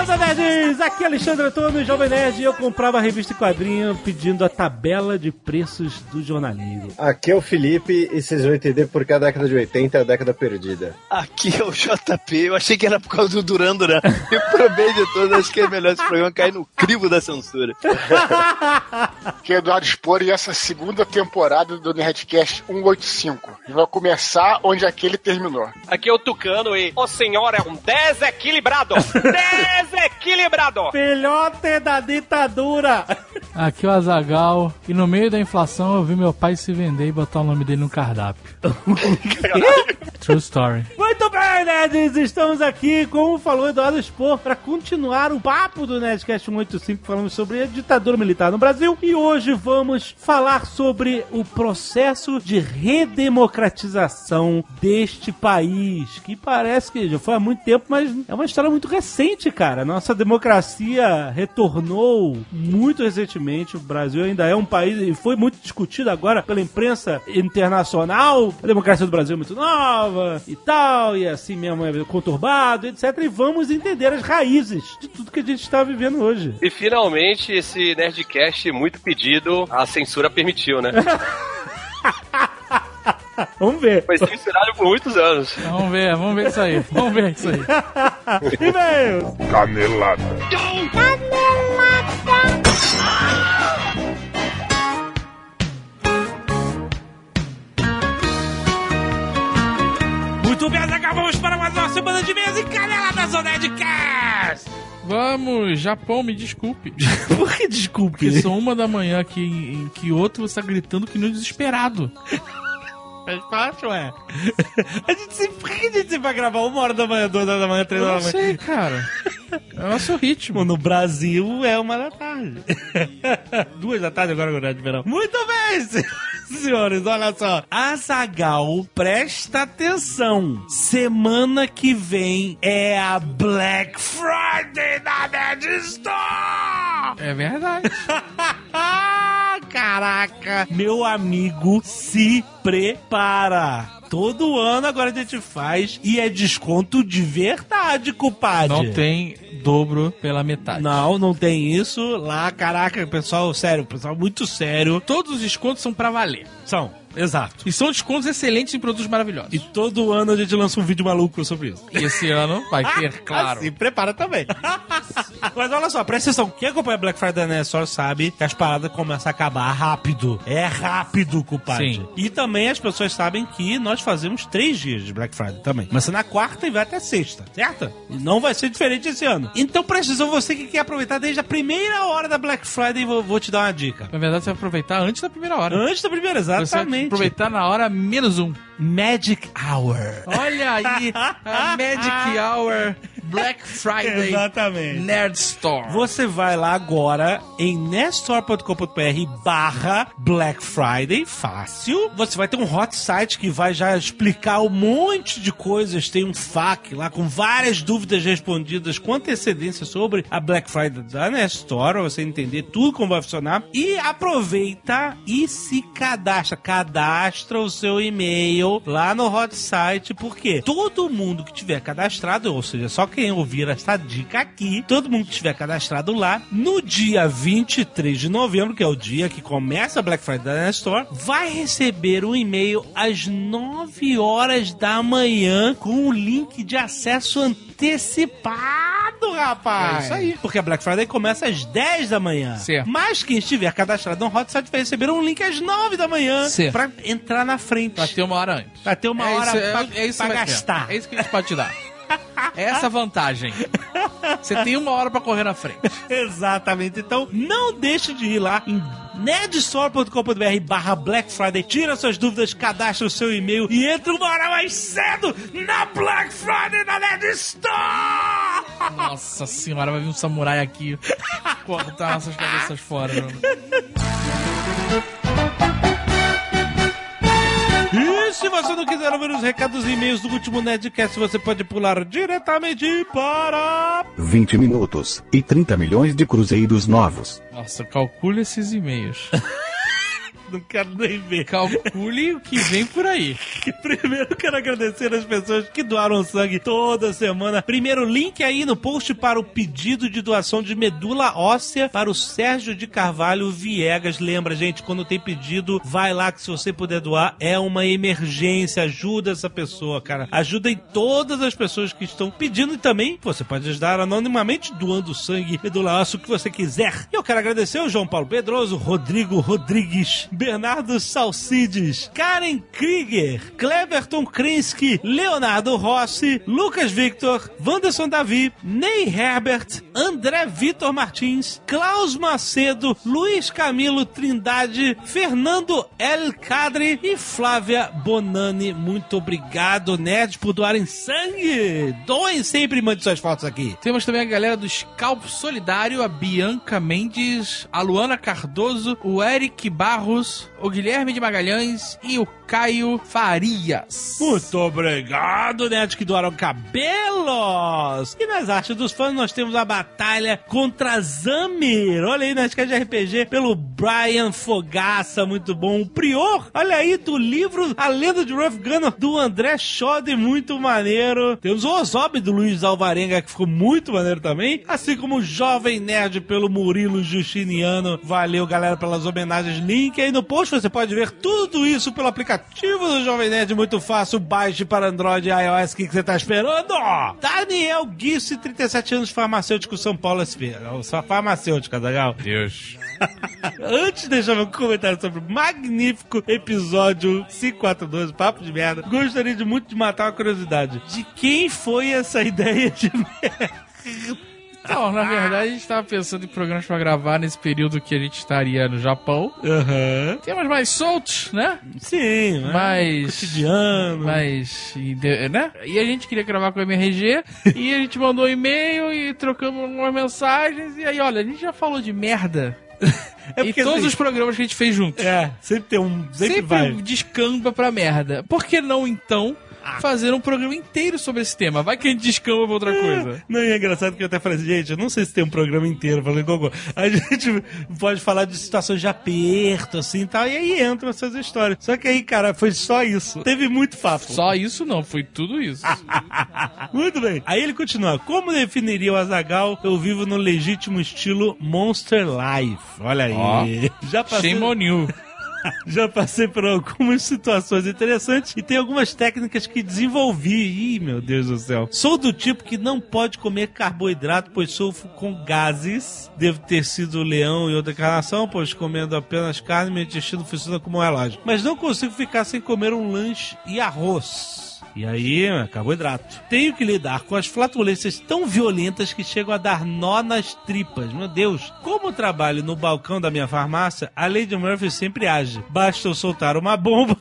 Landa, nerds! Aqui é Alexandre Antônio, Jovem Nerd, e eu comprava a revista quadrinho pedindo a tabela de preços do jornalismo. Aqui é o Felipe e vocês vão entender porque a década de 80 é a década perdida. Aqui é o JP. Eu achei que era por causa do Durando, né? Eu provei de todas, acho que é melhor esse programa cair no crivo da censura. que é Eduardo Spor e essa segunda temporada do Nerdcast 185. E vai começar onde aquele terminou. Aqui é o Tucano e o senhor é um desequilibrado! desequilibrado! Filhote da ditadura! Aqui é o Azagal e no meio da inflação eu vi meu pai se vender e botar o nome dele no cardápio. True story. Muito bem, nerds! Estamos aqui, como falou Eduardo Spor, para continuar o papo do Nerdcast 185, falando sobre a ditadura militar no Brasil. E hoje vamos falar sobre o processo de redemocratização deste país, que parece que já foi há muito tempo, mas é uma história muito recente, cara. Nossa democracia retornou muito recentemente. O Brasil ainda é um país, e foi muito discutido agora pela imprensa internacional. A democracia do Brasil é muito nova e tal, e assim mesmo é conturbado, etc. E vamos entender as raízes de tudo que a gente está vivendo hoje. E finalmente esse Nerdcast muito pedido, a censura permitiu, né? Vamos ver. Foi censurado por muitos anos. Vamos ver, vamos ver isso aí. Vamos ver isso aí. E-mail! Canelada. Muito bem, acabamos para mais uma semana de mesa e canela da Zona de Cast! Vamos, Japão, me desculpe. Por que desculpe? Porque são uma da manhã aqui em que outro está gritando que nem desesperado. Faz parte, ué. A gente sempre, por que a gente sempre vai gravar uma hora da manhã, duas horas da manhã, três Eu não horas da manhã? sei, cara. É o nosso ritmo. No Brasil é uma da tarde. Duas da tarde agora, agora de verão. Muito bem, senhores, olha só. Azagal, presta atenção. Semana que vem é a Black Friday da Nerd Store! É verdade. Caraca! Meu amigo, se prepara! Todo ano agora a gente faz e é desconto de verdade, compadre. Não tem dobro pela metade. Não, não tem isso. Lá, caraca, pessoal, sério, pessoal muito sério. Todos os descontos são pra valer. São, exato. E são descontos excelentes em produtos maravilhosos. E todo ano a gente lança um vídeo maluco sobre isso. E esse ano vai ter, claro. Se prepara também. Mas olha só, presta atenção. Quem acompanha Black Friday na só sabe que as paradas começam a acabar rápido. É rápido, compadre. Sim. E também as pessoas sabem que nós fazemos três dias de Black Friday também. Começa na quarta e vai até sexta, certo? E não vai ser diferente esse ano. Então presta atenção, você que quer aproveitar desde a primeira hora da Black Friday, vou, vou te dar uma dica. Na verdade, você vai aproveitar antes da primeira hora. Antes da primeira, Você vai exatamente. aproveitar na hora menos um. Magic Hour. Olha aí, a Magic Hour Black Friday Exatamente. Nerd Store. Você vai lá agora em nestore.com.br barra Black Friday, fácil. Você vai ter um hot site que vai já explicar um monte de coisas. Tem um FAQ lá com várias dúvidas respondidas com antecedência sobre a Black Friday da Nestor, pra você entender tudo como vai funcionar. E aproveita e se cadastra. Cadastra o seu e-mail lá no hot site, porque todo mundo que tiver cadastrado, ou seja, só quem ouvir essa dica aqui, todo mundo que tiver cadastrado lá, no dia 23 de novembro, que é o dia que começa a Black Friday da Store, vai receber um e-mail às 9 horas da manhã com o link de acesso antecipado, rapaz. É isso aí. Porque a Black Friday começa às 10 da manhã. Certo. Mas quem estiver cadastrado no hot site vai receber um link às 9 da manhã Certo. pra entrar na frente. Pra ter uma hora antes. Pra ter uma é hora isso, é- pra, é, isso pra gastar. É isso que a gente pode te dar. É essa vantagem. Você tem uma hora pra correr na frente. Exatamente. Então, não deixe de ir lá em nerdstore.com.br barra Black Friday. Tira suas dúvidas, cadastra o seu e-mail e entra uma hora mais cedo na Black Friday da Nerd Store! Nossa senhora, vai vir um samurai aqui cortar nossas cabeças fora. mano. Se você não quiser ouvir os recados e e-mails do último Nerdcast, você pode pular diretamente para... 20 minutos e 30 milhões de cruzeiros novos. Nossa, calcule esses e-mails. Não quero nem ver. Calcule o que vem por aí. Primeiro quero agradecer as pessoas que doaram sangue toda semana. Primeiro, link aí no post para o pedido de doação de medula óssea para o Sérgio de Carvalho Viegas. Lembra, gente, quando tem pedido, vai lá que se você puder doar, é uma emergência. Ajuda essa pessoa, cara. Ajuda em todas as pessoas que estão pedindo e também você pode ajudar anonimamente doando sangue, medula óssea, o que você quiser. E eu quero agradecer o João Paulo Pedroso, Rodrigo Rodrigues, Bernardo Salcides, Karen Krieger, Cleverton Krinsky, Leonardo Rossi, Lucas Victor, Wanderson Davi, Ney Herbert, André Vitor Martins, Klaus Macedo, Luiz Camilo Trindade, Fernando El Cadre e Flávia Bonani. Muito obrigado, nerds, por doarem sangue. Doem sempre e mande suas fotos aqui. Temos também a galera do Scalp Solidário, a Bianca Mendes, a Luana Cardoso, o Eric Barros, o Guilherme de Magalhães e o Caio Farias. Muito obrigado, nerds, que doaram cabelos! E nas artes dos fãs nós temos a batalha contra Zamir. Olha aí, Nerdcast de RPG, pelo Brian Fogaça, muito bom. O Prior, olha aí, do livro A Lenda de Ruff Gunner, do André Schode, muito maneiro. Temos o Ozob, do Luiz Alvarenga, que ficou muito maneiro também. Assim como o Jovem Nerd, pelo Murilo Justiniano. Valeu, galera, pelas homenagens. Link aí no post, você pode ver tudo isso pelo aplicativo do Jovem Nerd, muito fácil. Baixe para Android e iOS, o que, que você tá esperando? Daniel Guisse, 37 anos, farmacêutico, São Paulo SP. Só farmacêutico, legal? Deus. Antes de deixar meu comentário sobre o magnífico episódio 542, Papo de Merda, gostaria de muito de matar uma curiosidade. De quem foi essa ideia de merda? Não, na verdade a gente tava pensando em programas pra gravar nesse período que a gente estaria no Japão. Aham. Temas mais soltos, né? Sim, né? Mais. cotidiano. Mas, né? E a gente queria gravar com o MRG e a gente mandou um e-mail e trocamos umas mensagens. E aí, olha, a gente já falou de merda. É e porque, todos assim, os programas que a gente fez juntos. É, sempre tem um. Sempre, Sempre vai. descamba pra merda. Por que não, então, fazer um programa inteiro sobre esse tema? Vai que a gente descamba pra outra coisa. Não, e é engraçado que eu até falei assim, gente, eu não sei se tem um programa inteiro falando Gogô. A gente pode falar de situações de aperto, assim e tal, e aí entram essas histórias. Só que aí, cara, foi só isso. Teve muito papo. Só isso não, foi tudo isso. Muito bem. Aí ele continua. Como definiria o Azagal? Eu vivo no legítimo estilo Monster Life. Olha aí. Ó. Já passei, Shame on you. já passei por algumas situações interessantes e tem algumas técnicas que desenvolvi. Ih, meu Deus do céu. Sou do tipo que não pode comer carboidrato, pois sofro com gases. Devo ter sido leão em outra encarnação, pois comendo apenas carne, meu intestino funciona como um relógio. Mas não consigo ficar sem comer um lanche e arroz. E aí, carboidrato. Tenho que lidar com as flatulências tão violentas que chegam a dar nó nas tripas. Meu Deus. Como trabalho no balcão da minha farmácia, a Lady Murphy sempre age. Basta eu soltar uma bomba.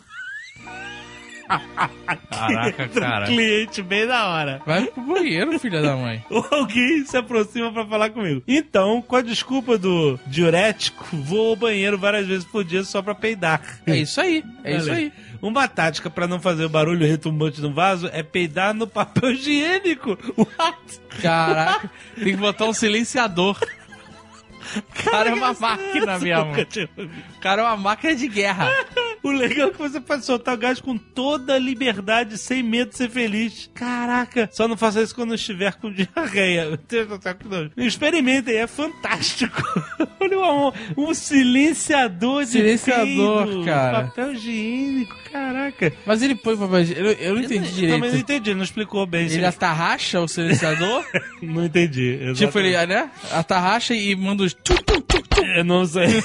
Caraca, cara. cliente bem da hora. Vai pro banheiro, filha da mãe. Ou alguém se aproxima pra falar comigo. Então, com a desculpa do diurético, vou ao banheiro várias vezes por dia só pra peidar. É isso aí, é isso Olha aí. Uma tática pra não fazer o barulho retumbante no vaso é peidar no papel higiênico. What? Caraca, tem que botar um silenciador. O cara é uma máquina ouvido. O cara é uma máquina de guerra. O legal é que você pode soltar o gás com toda a liberdade, sem medo de ser feliz. Caraca, só não faça isso quando estiver com diarreia. Experimentem, é fantástico. Olha um, um silenciador de Silenciador, peido, cara. Papel higiênico, caraca. Mas ele põe papel higiênico. Eu, eu não entendi Eu direito. também não entendi, não explicou bem. Ele atarracha o silenciador? Não entendi. tipo, ele, exatamente. né? Atarracha e manda os. Eu não sei.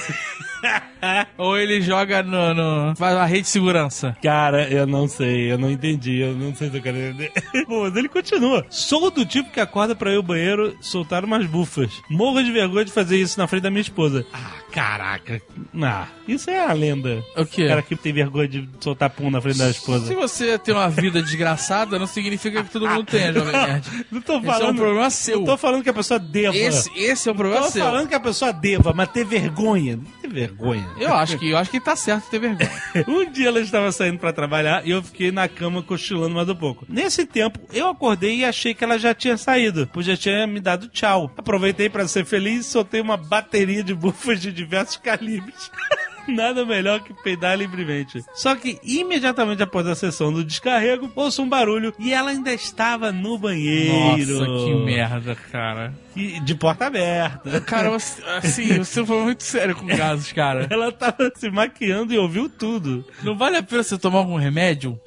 Ou ele joga no, no. Faz uma rede de segurança. Cara, eu não sei, eu não entendi, eu não sei se eu quero entender. Bom, mas ele continua. Sou do tipo que acorda pra ir ao banheiro soltar umas bufas. Morro de vergonha de fazer isso na frente da minha esposa. Ah, caraca. Ah, isso é a lenda. O quê? O cara que tem vergonha de soltar pum na frente da esposa. Se você tem uma vida desgraçada, não significa que todo mundo tenha, Jovem Nerd. Não tô Esse é um falando. problema seu. Não tô falando que a pessoa deva. Esse, esse é um problema tô seu. falando que a pessoa deva, mas ter vergonha. Ter vergonha. Eu acho que eu acho que tá certo ter vergonha. Um dia ela estava saindo pra trabalhar e eu fiquei na cama cochilando mais um pouco. Nesse tempo, eu acordei e achei que ela já tinha saído, pois já tinha me dado tchau. Aproveitei pra ser feliz e soltei uma bateria de bufas de diversos calibres. Nada melhor que peidar livremente. Só que imediatamente após a sessão do descarrego, ouço um barulho e ela ainda estava no banheiro. Nossa, que merda, cara. E de porta aberta. Cara, assim, você foi muito sério com gases, cara. Ela tava se maquiando e ouviu tudo. Não vale a pena você tomar algum remédio?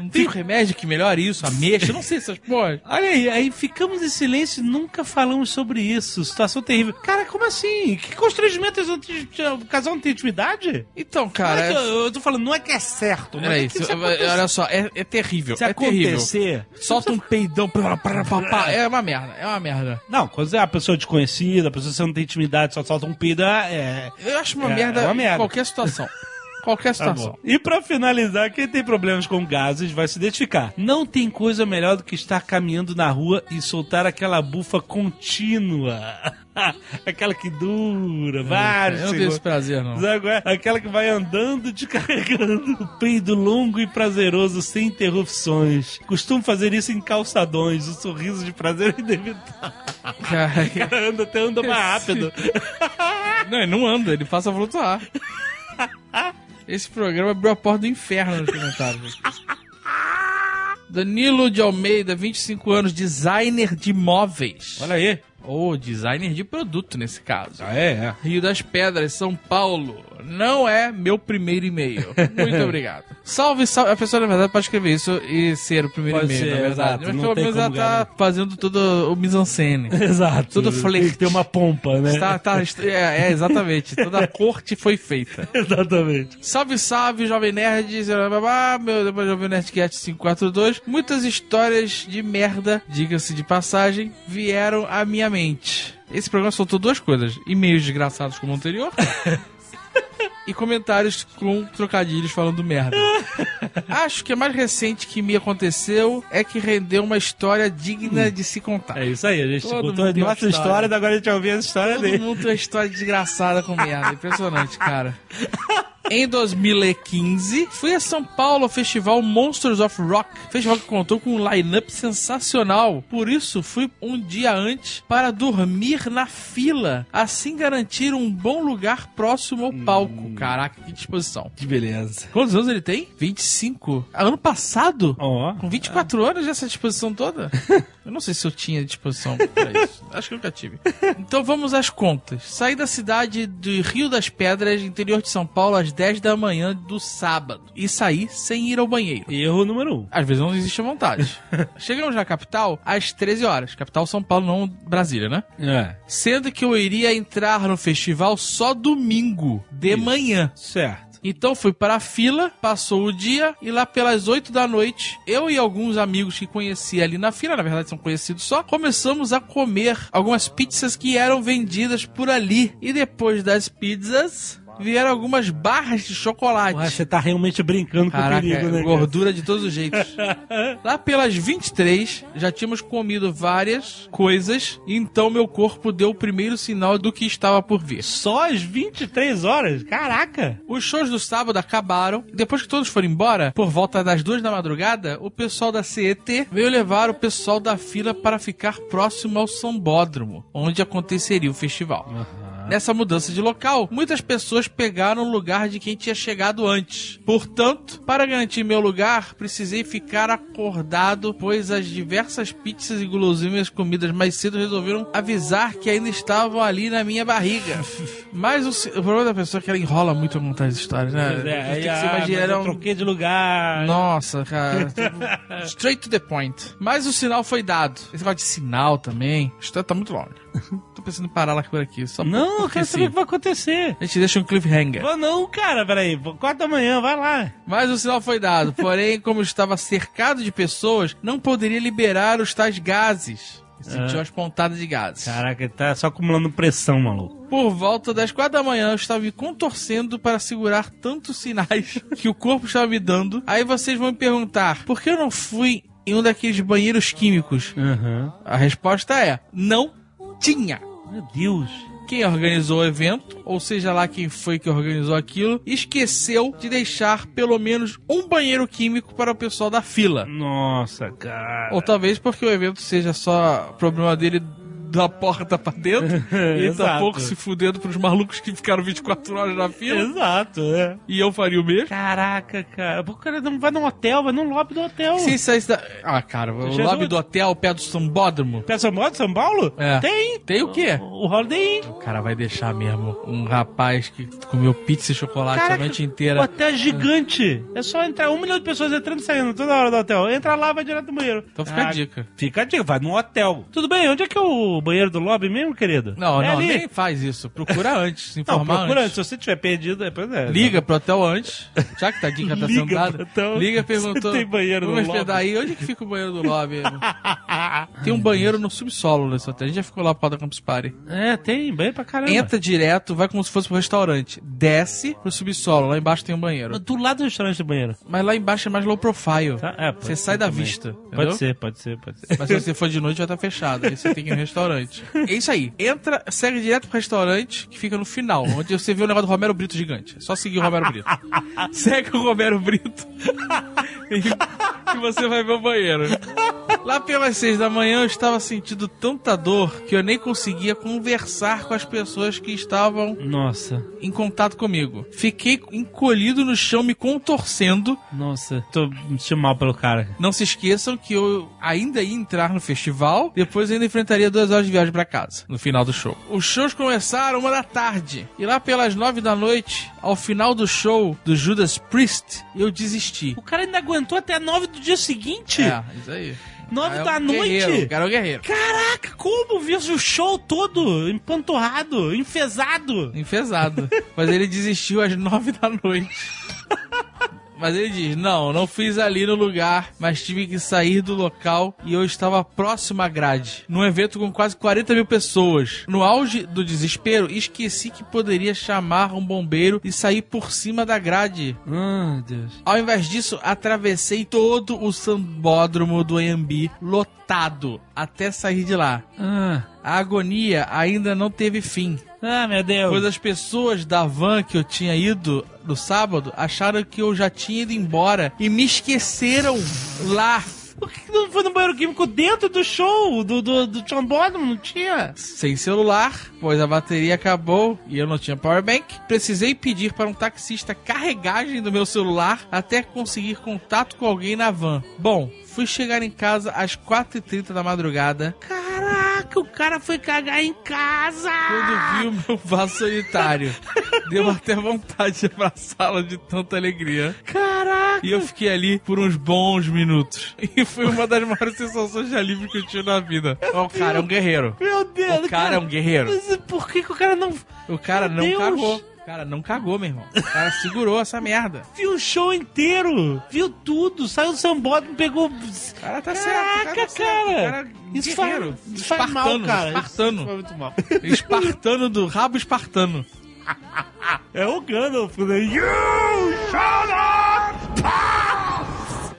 Não tem um remédio que melhore isso? Ameixa? Não sei essas porra. Olha aí, aí ficamos em silêncio e nunca falamos sobre isso. Situação terrível. Cara, como assim? Que constrangimento? O casal não tem intimidade? Então, cara. é eu, eu tô falando, não é que é certo. Mas é acontecer- olha só, é, é terrível. se é terrível. acontecer... Solta um peidão. pá, pá, pá, É uma merda, é uma merda. Não, quando é uma pessoa desconhecida, a pessoa que você não tem intimidade, só solta um peido, é... Eu acho uma É, merda é uma em merda. qualquer situação. Qualquer Tá situação. bom. E pra finalizar, quem tem problemas com gases vai se identificar. Não tem coisa melhor do que estar caminhando na rua e soltar aquela bufa contínua. aquela que dura, vários eu não tenho esse prazer, não. É? Aquela que vai andando, descarregando. O peido longo e prazeroso, sem interrupções. Costumo fazer isso em calçadões. O sorriso de prazer é inevitável. Cara anda até anda mais rápido. não, ele não anda, ele passa a flutuar. Esse programa abriu a porta do inferno nos comentários. Danilo de Almeida, 25 anos, designer de móveis. Olha aí. Ou designer de produto, nesse caso. Ah, é, é. Rio das Pedras, São Paulo. Não é meu primeiro e-mail. Muito obrigado. Salve, salve. A pessoa, na verdade, pode escrever isso e ser o primeiro Pode e-mail, ser, na verdade. exato. Mas pelo menos ela tá fazendo tudo o mise-en-scène. Exato. Tudo flerte. Tem uma pompa, né? Tá, tá, é, é, exatamente. Toda a corte foi feita. Exatamente. Salve, salve, Jovem Nerd. Meu, depois Jovem Nerdcast 542. Muitas histórias de merda, diga-se de passagem, vieram à minha mente. Esse programa soltou duas coisas: e-mails desgraçados como o anterior. E comentários com trocadilhos falando merda. Acho que a mais recente que me aconteceu é que rendeu uma história digna de se contar. É isso aí, a gente Todo contou a nossa história. história, agora a gente vai ouvir a história Todo dele. mundo tem uma história desgraçada com merda. Impressionante, cara. Em 2015, fui a São Paulo ao festival Monsters of Rock. Festival que contou com um line-up sensacional. Por isso, fui um dia antes para dormir na fila. Assim garantir um bom lugar próximo ao palco. Caraca, que disposição. Que beleza. Quantos anos ele tem? 25. Ano passado? Ó. Com 24 anos já essa disposição toda? Eu não sei se eu tinha disposição pra isso. Acho que eu nunca tive. Então vamos às contas. Saí da cidade de Rio das Pedras, interior de São Paulo, às 10 da manhã do sábado. E saí sem ir ao banheiro. Erro número um. Às vezes não existe vontade. Chegamos na capital às 13 horas. Capital São Paulo, não Brasília, né? É. Sendo que eu iria entrar no festival só domingo, de manhã. Certo. Então fui para a fila, passou o dia e lá pelas 8 da noite, eu e alguns amigos que conheci ali na fila, na verdade são conhecidos só, começamos a comer algumas pizzas que eram vendidas por ali. E depois das pizzas, vieram algumas barras de chocolate. Ué, você tá realmente brincando com Caraca, o perigo, né? cara? gordura de todos os jeitos. Lá pelas 23, já tínhamos comido várias coisas, e então meu corpo deu o primeiro sinal do que estava por vir. Só às 23 horas? Caraca! Os shows do sábado acabaram. Depois que todos foram embora, por volta das duas da madrugada, o pessoal da CET veio levar o pessoal da fila para ficar próximo ao Sambódromo, onde aconteceria o festival. Nessa mudança de local, muitas pessoas pegaram o lugar de quem tinha chegado antes. Portanto, para garantir meu lugar, precisei ficar acordado, pois as diversas pizzas e guloseimas comidas mais cedo resolveram avisar que ainda estavam ali na minha barriga. Mas o, o problema da pessoa é que ela enrola muito a contar as histórias, né? Pois é, Tem aí, que ah, se imaginar, mas eu um- troquei de lugar. nossa, cara. Straight to the point. Mas o sinal foi dado. Esse negócio de sinal também. A história tá muito longe. Tô pensando em parar lá por aqui. Só Não, eu quero saber o que vai acontecer. A gente deixa um cliffhanger. Vou não, cara, peraí. Quatro da manhã, vai lá. Mas o sinal foi dado. Porém, como estava cercado de pessoas, não poderia liberar os tais gases. Sentiu Ah. as pontadas de gases. Caraca, tá só acumulando pressão, maluco. Por volta das quatro da manhã, eu estava me contorcendo para segurar tantos sinais que o corpo estava me dando. Aí vocês vão me perguntar, por que eu não fui em um daqueles banheiros químicos? Aham. A resposta é: não tinha. Meu Deus. Quem organizou o evento, ou seja lá quem foi que organizou aquilo, esqueceu de deixar pelo menos um banheiro químico para o pessoal da fila. Nossa, cara. Ou talvez porque o evento seja só problema dele da porta pra dentro e tá pouco se fudendo pros malucos que ficaram 24 horas na fila. Exato, é. E eu faria o mesmo. Caraca, cara. O cara não vai num hotel, vai num lobby do hotel. Se saísse da... Ah, cara, o Jesus. lobby do hotel, pé do sambódromo. Peça moto, São Paulo? É. Tem. Tem o quê? O Holiday Inn. O cara vai deixar mesmo um rapaz que comeu pizza e chocolate a noite o inteira. hotel é gigante. É só entrar um milhão de pessoas entrando e saindo toda hora do hotel. Entra lá, vai direto no banheiro. Então fica a Ah, dica. Fica a dica, vai num hotel. Tudo bem, onde é que é o banheiro do lobby mesmo, querido? Não, é não, ali. nem faz isso. Procura antes, se Não, informar procura antes. antes. Se você tiver perdido, depois é. Liga pro hotel antes, já que tá dica tá Liga sendo dada. pro hotel. Liga perguntou. Tem banheiro no lobby." aí. Onde que fica o banheiro do lobby? tem um banheiro no subsolo nesse hotel. A gente já ficou lá pro da Campus Party. É, tem, bem pra caramba. Entra direto, vai como se fosse pro restaurante. Desce pro subsolo, lá embaixo tem um banheiro. Do lado do restaurante do banheiro. Mas lá embaixo é mais low profile. Tá? É, pode Você sai da também. vista. Pode entendeu? ser, pode ser, pode ser. Mas se você for de noite, vai estar fechado. Aí você tem que ir no restaurante. É isso aí. Entra, segue direto pro restaurante, que fica no final, onde você vê o negócio do Romero Brito gigante. É só seguir o Romero Brito. segue o Romero Brito e, você vai ver o banheiro. Lá pelas seis da manhã eu estava sentindo tanta dor que eu nem conseguia conversar com as pessoas que estavam Nossa, em contato comigo. Fiquei encolhido no chão, me contorcendo. nossa. Tô me mal pelo cara. Não se esqueçam que eu ainda ia entrar no festival, depois ainda enfrentaria duas horas de viagem pra casa, no final do show. Os shows começaram uma da tarde, e lá pelas nove da noite, ao final do show do Judas Priest, eu desisti. O cara ainda aguentou até nove do dia seguinte? É, isso aí. Nove É um da guerreiro, noite? O cara é um guerreiro. Caraca, como? Viu o show todo empanturrado, enfesado. Enfesado. Mas ele desistiu às nove da noite. Mas ele diz: Não, não fiz ali no lugar, mas tive que sair do local e eu estava próximo à grade. Num evento com quase 40 mil pessoas. No auge do desespero, esqueci que poderia chamar um bombeiro e sair por cima da grade. Ah, Deus. Ao invés disso, atravessei todo o sambódromo do AMB lotado até sair de lá. Ah, A agonia ainda não teve fim. Ah meu Deus. Pois as pessoas da van que eu tinha ido no sábado acharam que eu já tinha ido embora e me esqueceram lá. Por que não foi no banheiro químico dentro do show? Do, do, do trombódromo? Não tinha? Sem celular, pois a bateria acabou e eu não tinha powerbank. Precisei pedir para um taxista carregagem do meu celular até conseguir contato com alguém na van. Bom, fui chegar em casa às 4h30 da madrugada. Caraca, o cara foi cagar em casa. Quando vi o meu vaso sanitário, deu até vontade de abraçá-lo de tanta alegria. Caraca. E eu fiquei ali por uns bons minutos. E foi uma das maiores sensações de alívio que eu tive na vida. O cara é um guerreiro. Meu Deus, O cara é um guerreiro. Mas por que, que o cara não O cara Meu não Deus. cagou. Cara não cagou, meu irmão. O cara segurou essa merda. viu o show inteiro? Viu tudo? Saiu do sambódromo, pegou... O cara tá Caraca, certo. O cara, tá certo. O cara. cara é Isso faz, isso faz mal, espartano, cara. Espartano. Isso faz muito mal. Espartano do rabo espartano. É o Gandalf, né? You shall not pass!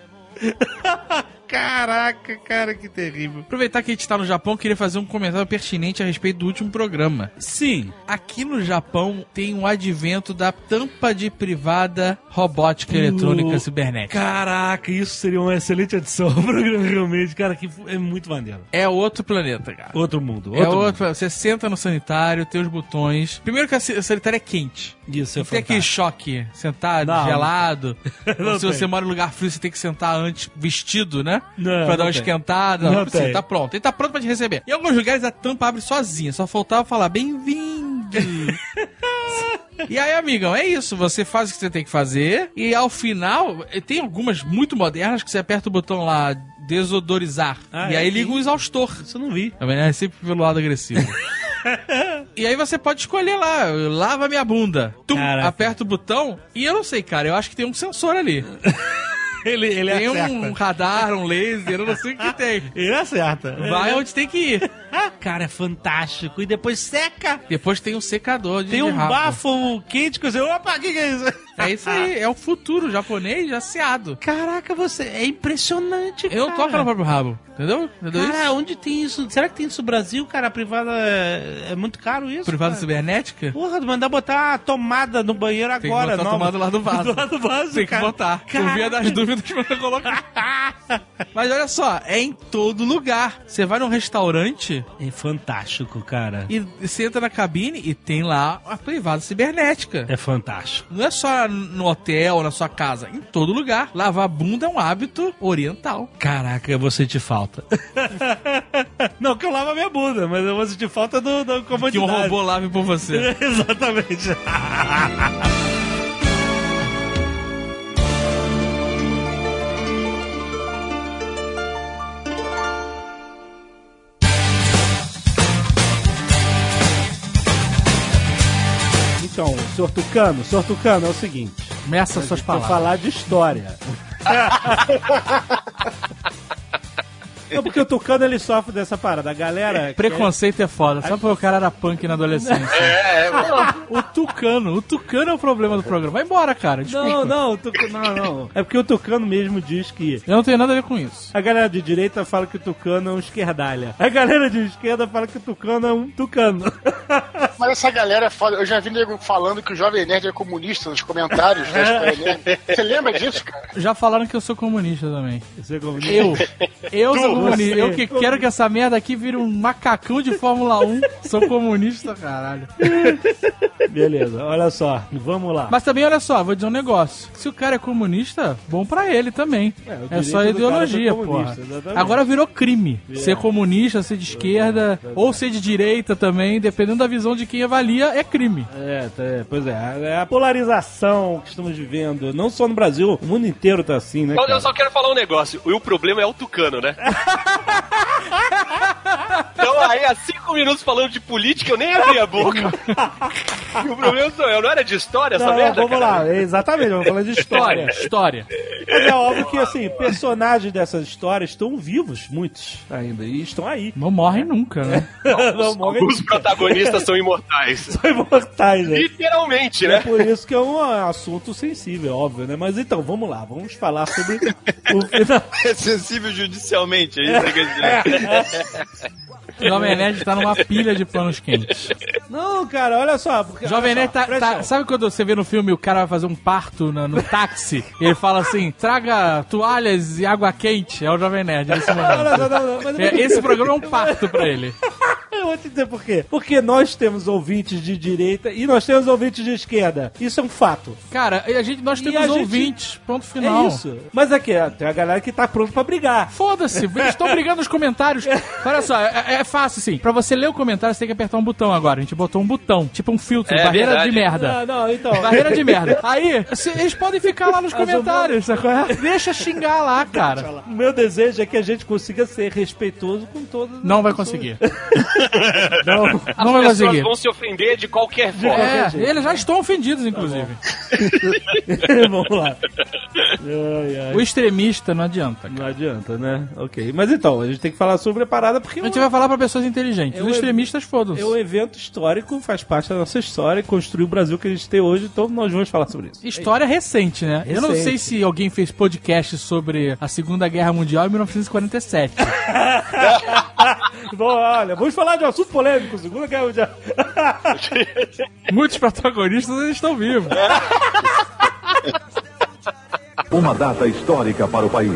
Caraca, cara, que terrível. Aproveitar que a gente tá no Japão, queria fazer um comentário pertinente a respeito do último programa. Sim. Aqui no Japão tem um advento da tampa de privada robótica eletrônica Uh, cibernética. Caraca, isso seria uma excelente adição ao programa, realmente. Cara, que é muito maneiro. É outro planeta, cara. Outro mundo. é Outro outro. Você senta no sanitário, tem os botões. Primeiro que a ci- a sanitário é quente. Isso é Não tem aquele fantástico. choque, sentado, Não. gelado. Não Ou se tem. você mora em lugar frio, você tem que sentar antes, vestido, né? Não, pra dar uma esquentada. Não Não, precisa, tem. tá pronto. Ele tá pronto pra te receber. Em alguns lugares a tampa abre sozinha, só faltava falar bem-vindo. E aí, amigão, é isso. Você faz o que você tem que fazer. E ao final, tem algumas muito modernas que você aperta o botão lá, desodorizar. Ah, e é? aí liga um exaustor. Isso eu não vi. Também é sempre pelo lado agressivo. e aí você pode escolher lá, lava minha bunda. Tum, aperta o botão. E eu não sei, cara, eu acho que tem um sensor ali. Ele, ele tem acerta. um radar, um laser, eu não sei o que tem. Ele acerta. Vai Ele- onde tem que ir. Cara, é fantástico. E depois seca. Depois tem um secador de Tem um de bafo quente que você. Opa, o que, que é isso? É isso aí, é o futuro japonês asseado. Caraca, você é impressionante, Eu não toco no próprio rabo, entendeu? Entendeu Cara, isso? onde tem isso? Será que tem isso no Brasil, cara? A privada é, é muito caro isso? Privada cara? cibernética? Porra, mandar botar a tomada no banheiro Tem que agora, nova. tomada lá do vaso. Do lado do vaso, Tem que cara. botar. Por via das dúvidas que você colocar. Mas olha só, é em todo lugar. Você vai num restaurante É fantástico, cara. e você entra na cabine e tem lá a privada cibernética. É fantástico. Não é só no hotel, na sua casa, em todo lugar. Lavar a bunda é um hábito oriental. Caraca, eu vou sentir falta. Não que eu lavo a minha bunda, mas eu vou sentir falta do, da Que um robô lave por você. Exatamente. senhor Tucano, senhor Tucano, é o seguinte. Meça suas Pra palavras. falar de história. Não, porque o Tucano ele sofre dessa parada. A galera. Preconceito é foda. Só porque o cara era punk na adolescência. É, é, o Tucano. O Tucano é o problema do programa. Vai embora, cara. Desculpa. Não, não, o Tucano, não, não. É porque o Tucano mesmo diz que. Eu não tenho nada a ver com isso. A galera de direita fala que o Tucano é um esquerdalha. A galera de esquerda fala que o Tucano é um Tucano. Mas essa galera é foda. Eu já vi nego falando que o Jovem Nerd é comunista nos comentários Nerd. Você lembra disso, cara? Já falaram que eu sou comunista também. Você é comunista? Eu. Eu sou comunista. Eu que quero que essa merda aqui vire um macacão de Fórmula 1. Sou comunista, caralho. Beleza, olha só. Vamos lá. Mas também, olha só, vou dizer um negócio. Se o cara é comunista, bom pra ele também. É, É, só ideologia, é exatamente. Agora virou crime. Ser comunista, ser de esquerda, ou ser de direita também, dependendo da visão de quem avalia, é crime. É, tá, é, pois é. É a polarização que estamos vivendo. Não só no Brasil, o mundo inteiro tá assim, né? Cara? eu só quero falar um negócio. E o problema é o Tucano, né? ハハハハ! Então aí, há cinco minutos falando de política, eu nem abri a boca. e o problema sou eu. Não era de história essa Não, merda, vamos cara? lá, é exatamente, vamos falar de história. História. Mas é óbvio que, assim, personagens dessas histórias estão vivos, muitos ainda, e estão aí. Não morrem nunca, né? Não morrem Os protagonistas são imortais. são imortais, né? Literalmente, É né? por isso que é um assunto sensível, óbvio, né? Mas então, vamos lá, vamos falar sobre o final. É sensível judicialmente, é isso que quer dizer. O Jovem Nerd tá numa pilha de panos quentes. Não, cara, olha só. Porque, Jovem olha Nerd só, tá, tá- Sabe quando você vê no filme o cara vai fazer um parto no, no táxi? e ele fala assim: traga toalhas e água quente. É o Jovem Nerd nesse Não, não, momento. não, não, mas- É, esse programa é um parto pra ele. Eu vou te dizer por quê. Porque nós temos ouvintes de direita e nós temos ouvintes de esquerda. Isso é um fato. Cara, a gente, nós E temos a gente- ouvintes, ponto final. É isso. Mas aqui, ó, tem a galera que tá pronta pra brigar. Foda-se, eles estão brigando nos comentários. Olha só, é, é fácil assim. Pra você ler o comentário, você tem que apertar um botão agora. A gente botou um botão, tipo um filtro, É barreira verdade. de merda. Não, não, então. Barreira de merda. Aí, se- eles podem ficar lá nos comentários, sacou? Deixa xingar lá, cara. O meu desejo é que a gente consiga ser respeitoso com todas as Não vai pessoas. conseguir. Não. Não vai As pessoas conseguir. vão se ofender de qualquer forma. É, eles já estão ofendidos, inclusive. Vamos lá. Ai, ai. O extremista não adianta. cara. Não adianta, né? Ok. Mas então, a gente tem que falar sobre a parada porque A gente vai falar pra pessoas inteligentes. É Os extremistas, foda-se. é um evento histórico, faz parte da nossa história e construiu o Brasil que a gente tem hoje, então nós vamos falar sobre isso. História recente, né? Eu não Recente. sei se alguém fez podcast sobre a Segunda Guerra Mundial em 1947. Bom, olha, vamos falar de um assunto polêmico, Segunda Guerra Mundial. Muitos protagonistas estão vivos. Uma data histórica para o país.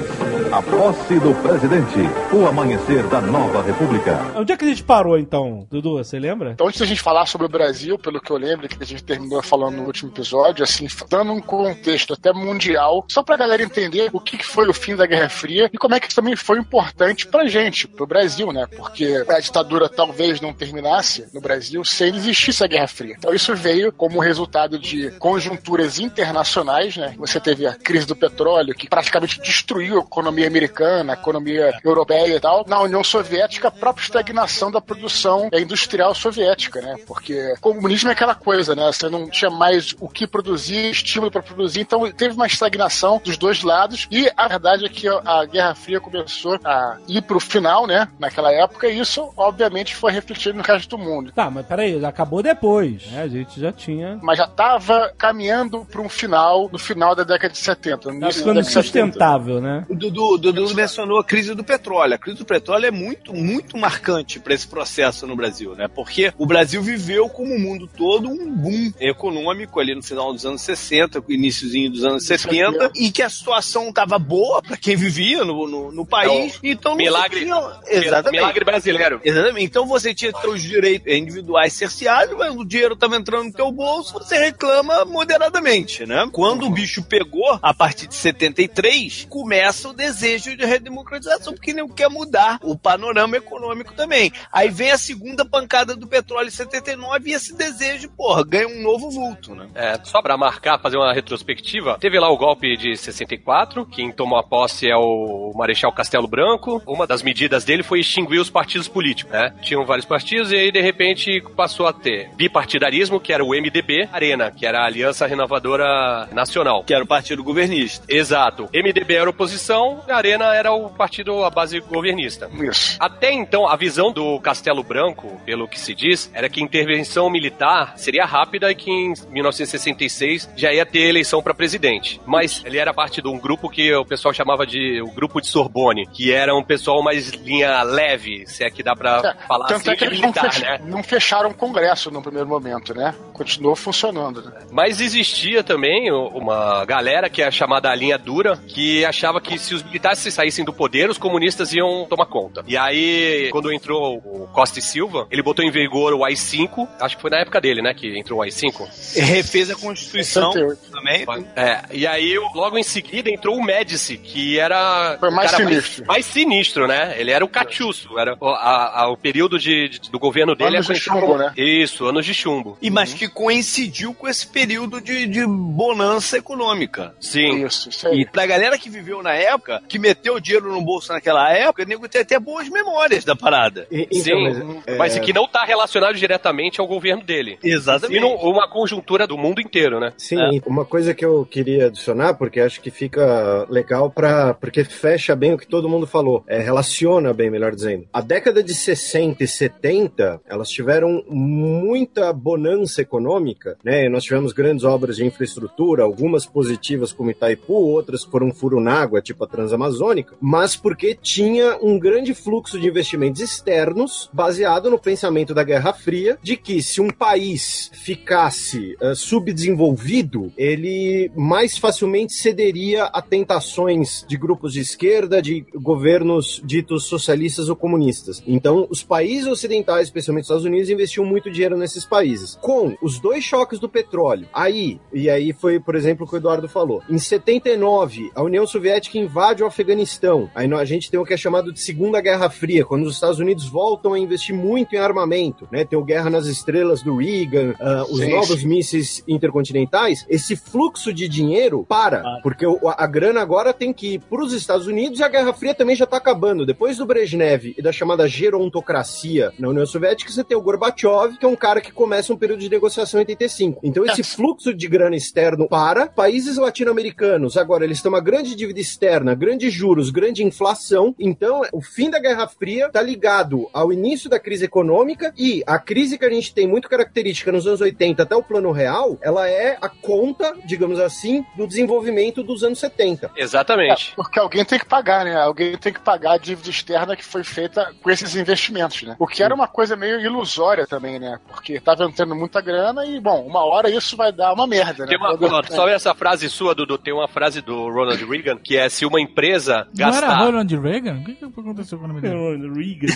A posse do presidente. O amanhecer da nova república. Onde é que a gente parou então, Dudu? Você lembra? Então, antes da gente falar sobre o Brasil, pelo que eu lembro, que a gente terminou falando no último episódio, assim, dando um contexto até mundial, só pra galera entender o que foi o fim da Guerra Fria e como é que isso também foi importante pra gente, pro Brasil, né? Porque a ditadura talvez não terminasse no Brasil se não existisse a Guerra Fria. Então, isso veio como resultado de conjunturas internacionais, né? Você teve a crise do petróleo, que praticamente destruiu a economia americana, a economia europeia e tal, na União Soviética, a própria estagnação da produção industrial soviética, né? Porque comunismo é aquela coisa, né? Você não tinha mais o que produzir, estímulo para produzir, então teve uma estagnação dos dois lados e a verdade é que a Guerra Fria começou a ir pro final, né? Naquela época, e isso, obviamente, foi refletido no resto do mundo. Tá, mas peraí, acabou depois, né? A gente já tinha. Mas já estava caminhando para um final no final da década de 70. No Tá ficando década de 70. sustentável, né? O Dudu, Dudu mencionou a crise do petróleo. A crise do petróleo é muito, muito marcante para esse processo no Brasil, né? Porque o Brasil viveu, como o mundo todo, um boom econômico ali no final dos anos 60, iníciozinho dos anos 70, e que a situação estava boa para quem vivia no, no, no país. então não se milagre- tinha- Exatamente. Milagre brasileiro. Exatamente. Então você tinha seus direitos individuais cerceados, mas o dinheiro estava entrando no teu bolso, você reclama moderadamente, né? Quando o bicho pegou, a partir de 73, começa o desejo de redemocratização, porque nem quer mudar o panorama econômico também. Aí vem a segunda pancada do petróleo em 79 e esse desejo, porra, ganha um novo vulto, né? É, só pra marcar, fazer uma retrospectiva, teve lá o golpe de 64, quem tomou a posse é o Marechal Castelo Branco. Uma das medidas dele foi extinguir os partidos políticos, né? Tinham vários partidos e aí, de repente, passou a ter bipartidarismo, que era o MDB, Arena, que era a Aliança Renovadora Nacional. Que era o partido governista. Exato. MDB era oposição, a Arena era o partido à base governista. Isso. Até então, a visão do Castelo Branco, pelo que se diz, era que a intervenção militar seria rápida e que em 1966 já ia ter eleição para presidente. Mas ele era parte de um grupo que o pessoal chamava de o grupo de Sorbonne, que era um pessoal mais linha leve, se é que dá pra É, falar Tanto assim, é que eles não, militar, fech- né? não fecharam o Congresso no primeiro momento, né? Continuou funcionando. Né? Mas existia também uma galera que é chamada a linha dura, que achava que se os militares se saíssem do poder, os comunistas iam tomar conta. E aí, quando entrou o Costa e Silva, ele botou em vigor o AI-5, acho que foi na época dele, né, que entrou o AI-5. Refez a Constituição 68. também. É, e aí logo em seguida entrou o Médici, que era Foi o mais cara sinistro. Mais, sinistro, né? Ele era o Catiusso, era o, a- a- o período de, de- do governo dele. Anos é de chumbo, como- né? Isso, anos de chumbo. E mas que coincidiu com esse período de, de bonança econômica. Sim. Isso, isso aí. E pra galera que viveu na época, que meteu o dinheiro no bolso naquela época, o nego tem até boas memórias da parada. E- então, Sim, mas, mas, é, que não está relacionado diretamente ao governo dele. E Exatamente. num- uma conjuntura do mundo inteiro, né? Sim, e uma coisa que eu queria adicionar, porque acho que fica legal para porque fecha bem o que todo mundo falou, é, relaciona bem, melhor dizendo. A década de 60 e 70, elas tiveram muita bonança econômica, né? Nós tivemos grandes obras de infraestrutura, algumas positivas como Itaipu, outras foram furo na água, tipo a Transamazônica, mas porque tinha um grande fluxo de investimentos externos baseado no pensamento da Guerra Fria, de que se um país ficasse eh, subdesenvolvido, ele mais facilmente cederia a tentações de grupos de esquerda, de governos ditos socialistas ou comunistas. Então, os países ocidentais, especialmente os Estados Unidos, investiam muito dinheiro nesses países. Com os dois choques do petróleo, aí, e aí foi, por exemplo, o que o Eduardo falou. Em 79, a União Soviética invade o Afeganistão. Aí a gente tem o que é chamado de Segunda Guerra Fria, quando os Estados Unidos voltam a investir muito em armamento, né? Tem o Guerra nas Estrelas do Reagan, ah, os Sim, novos mísseis intercontinentais. Esse fluxo de dinheiro para, porque o- a, a grana agora tem que ir para os Estados Unidos e a Guerra Fria também já está acabando. Depois do Brezhnev e da chamada gerontocracia na União Soviética, você tem o Gorbachev, que é um cara que começa um período de negociação em 85. Então esse fluxo de grana externo para países latino-americanos. Agora eles têm uma grande dívida externa, grandes juros, grande inflação. Então o fim da Guerra Fria está ligado ao início da crise econômica e a crise que a gente tem muito característica nos anos 80 até o Plano Real, ela é a conta, digamos assim, do desenvolvimento dos anos 70. Exatamente. É, porque alguém tem que pagar, né? Alguém tem que pagar a dívida externa que foi feita com esses investimentos, né? O que era uma coisa meio ilusória também, né? Porque tava entrando muita grana e, bom, uma hora isso vai dar uma merda, né? Tem uma, só essa frase sua, Dudu, tem uma frase do Ronald Reagan, que é se uma empresa Não era gastar... Ronald Reagan? O que, que aconteceu com o nome dele? Reagan.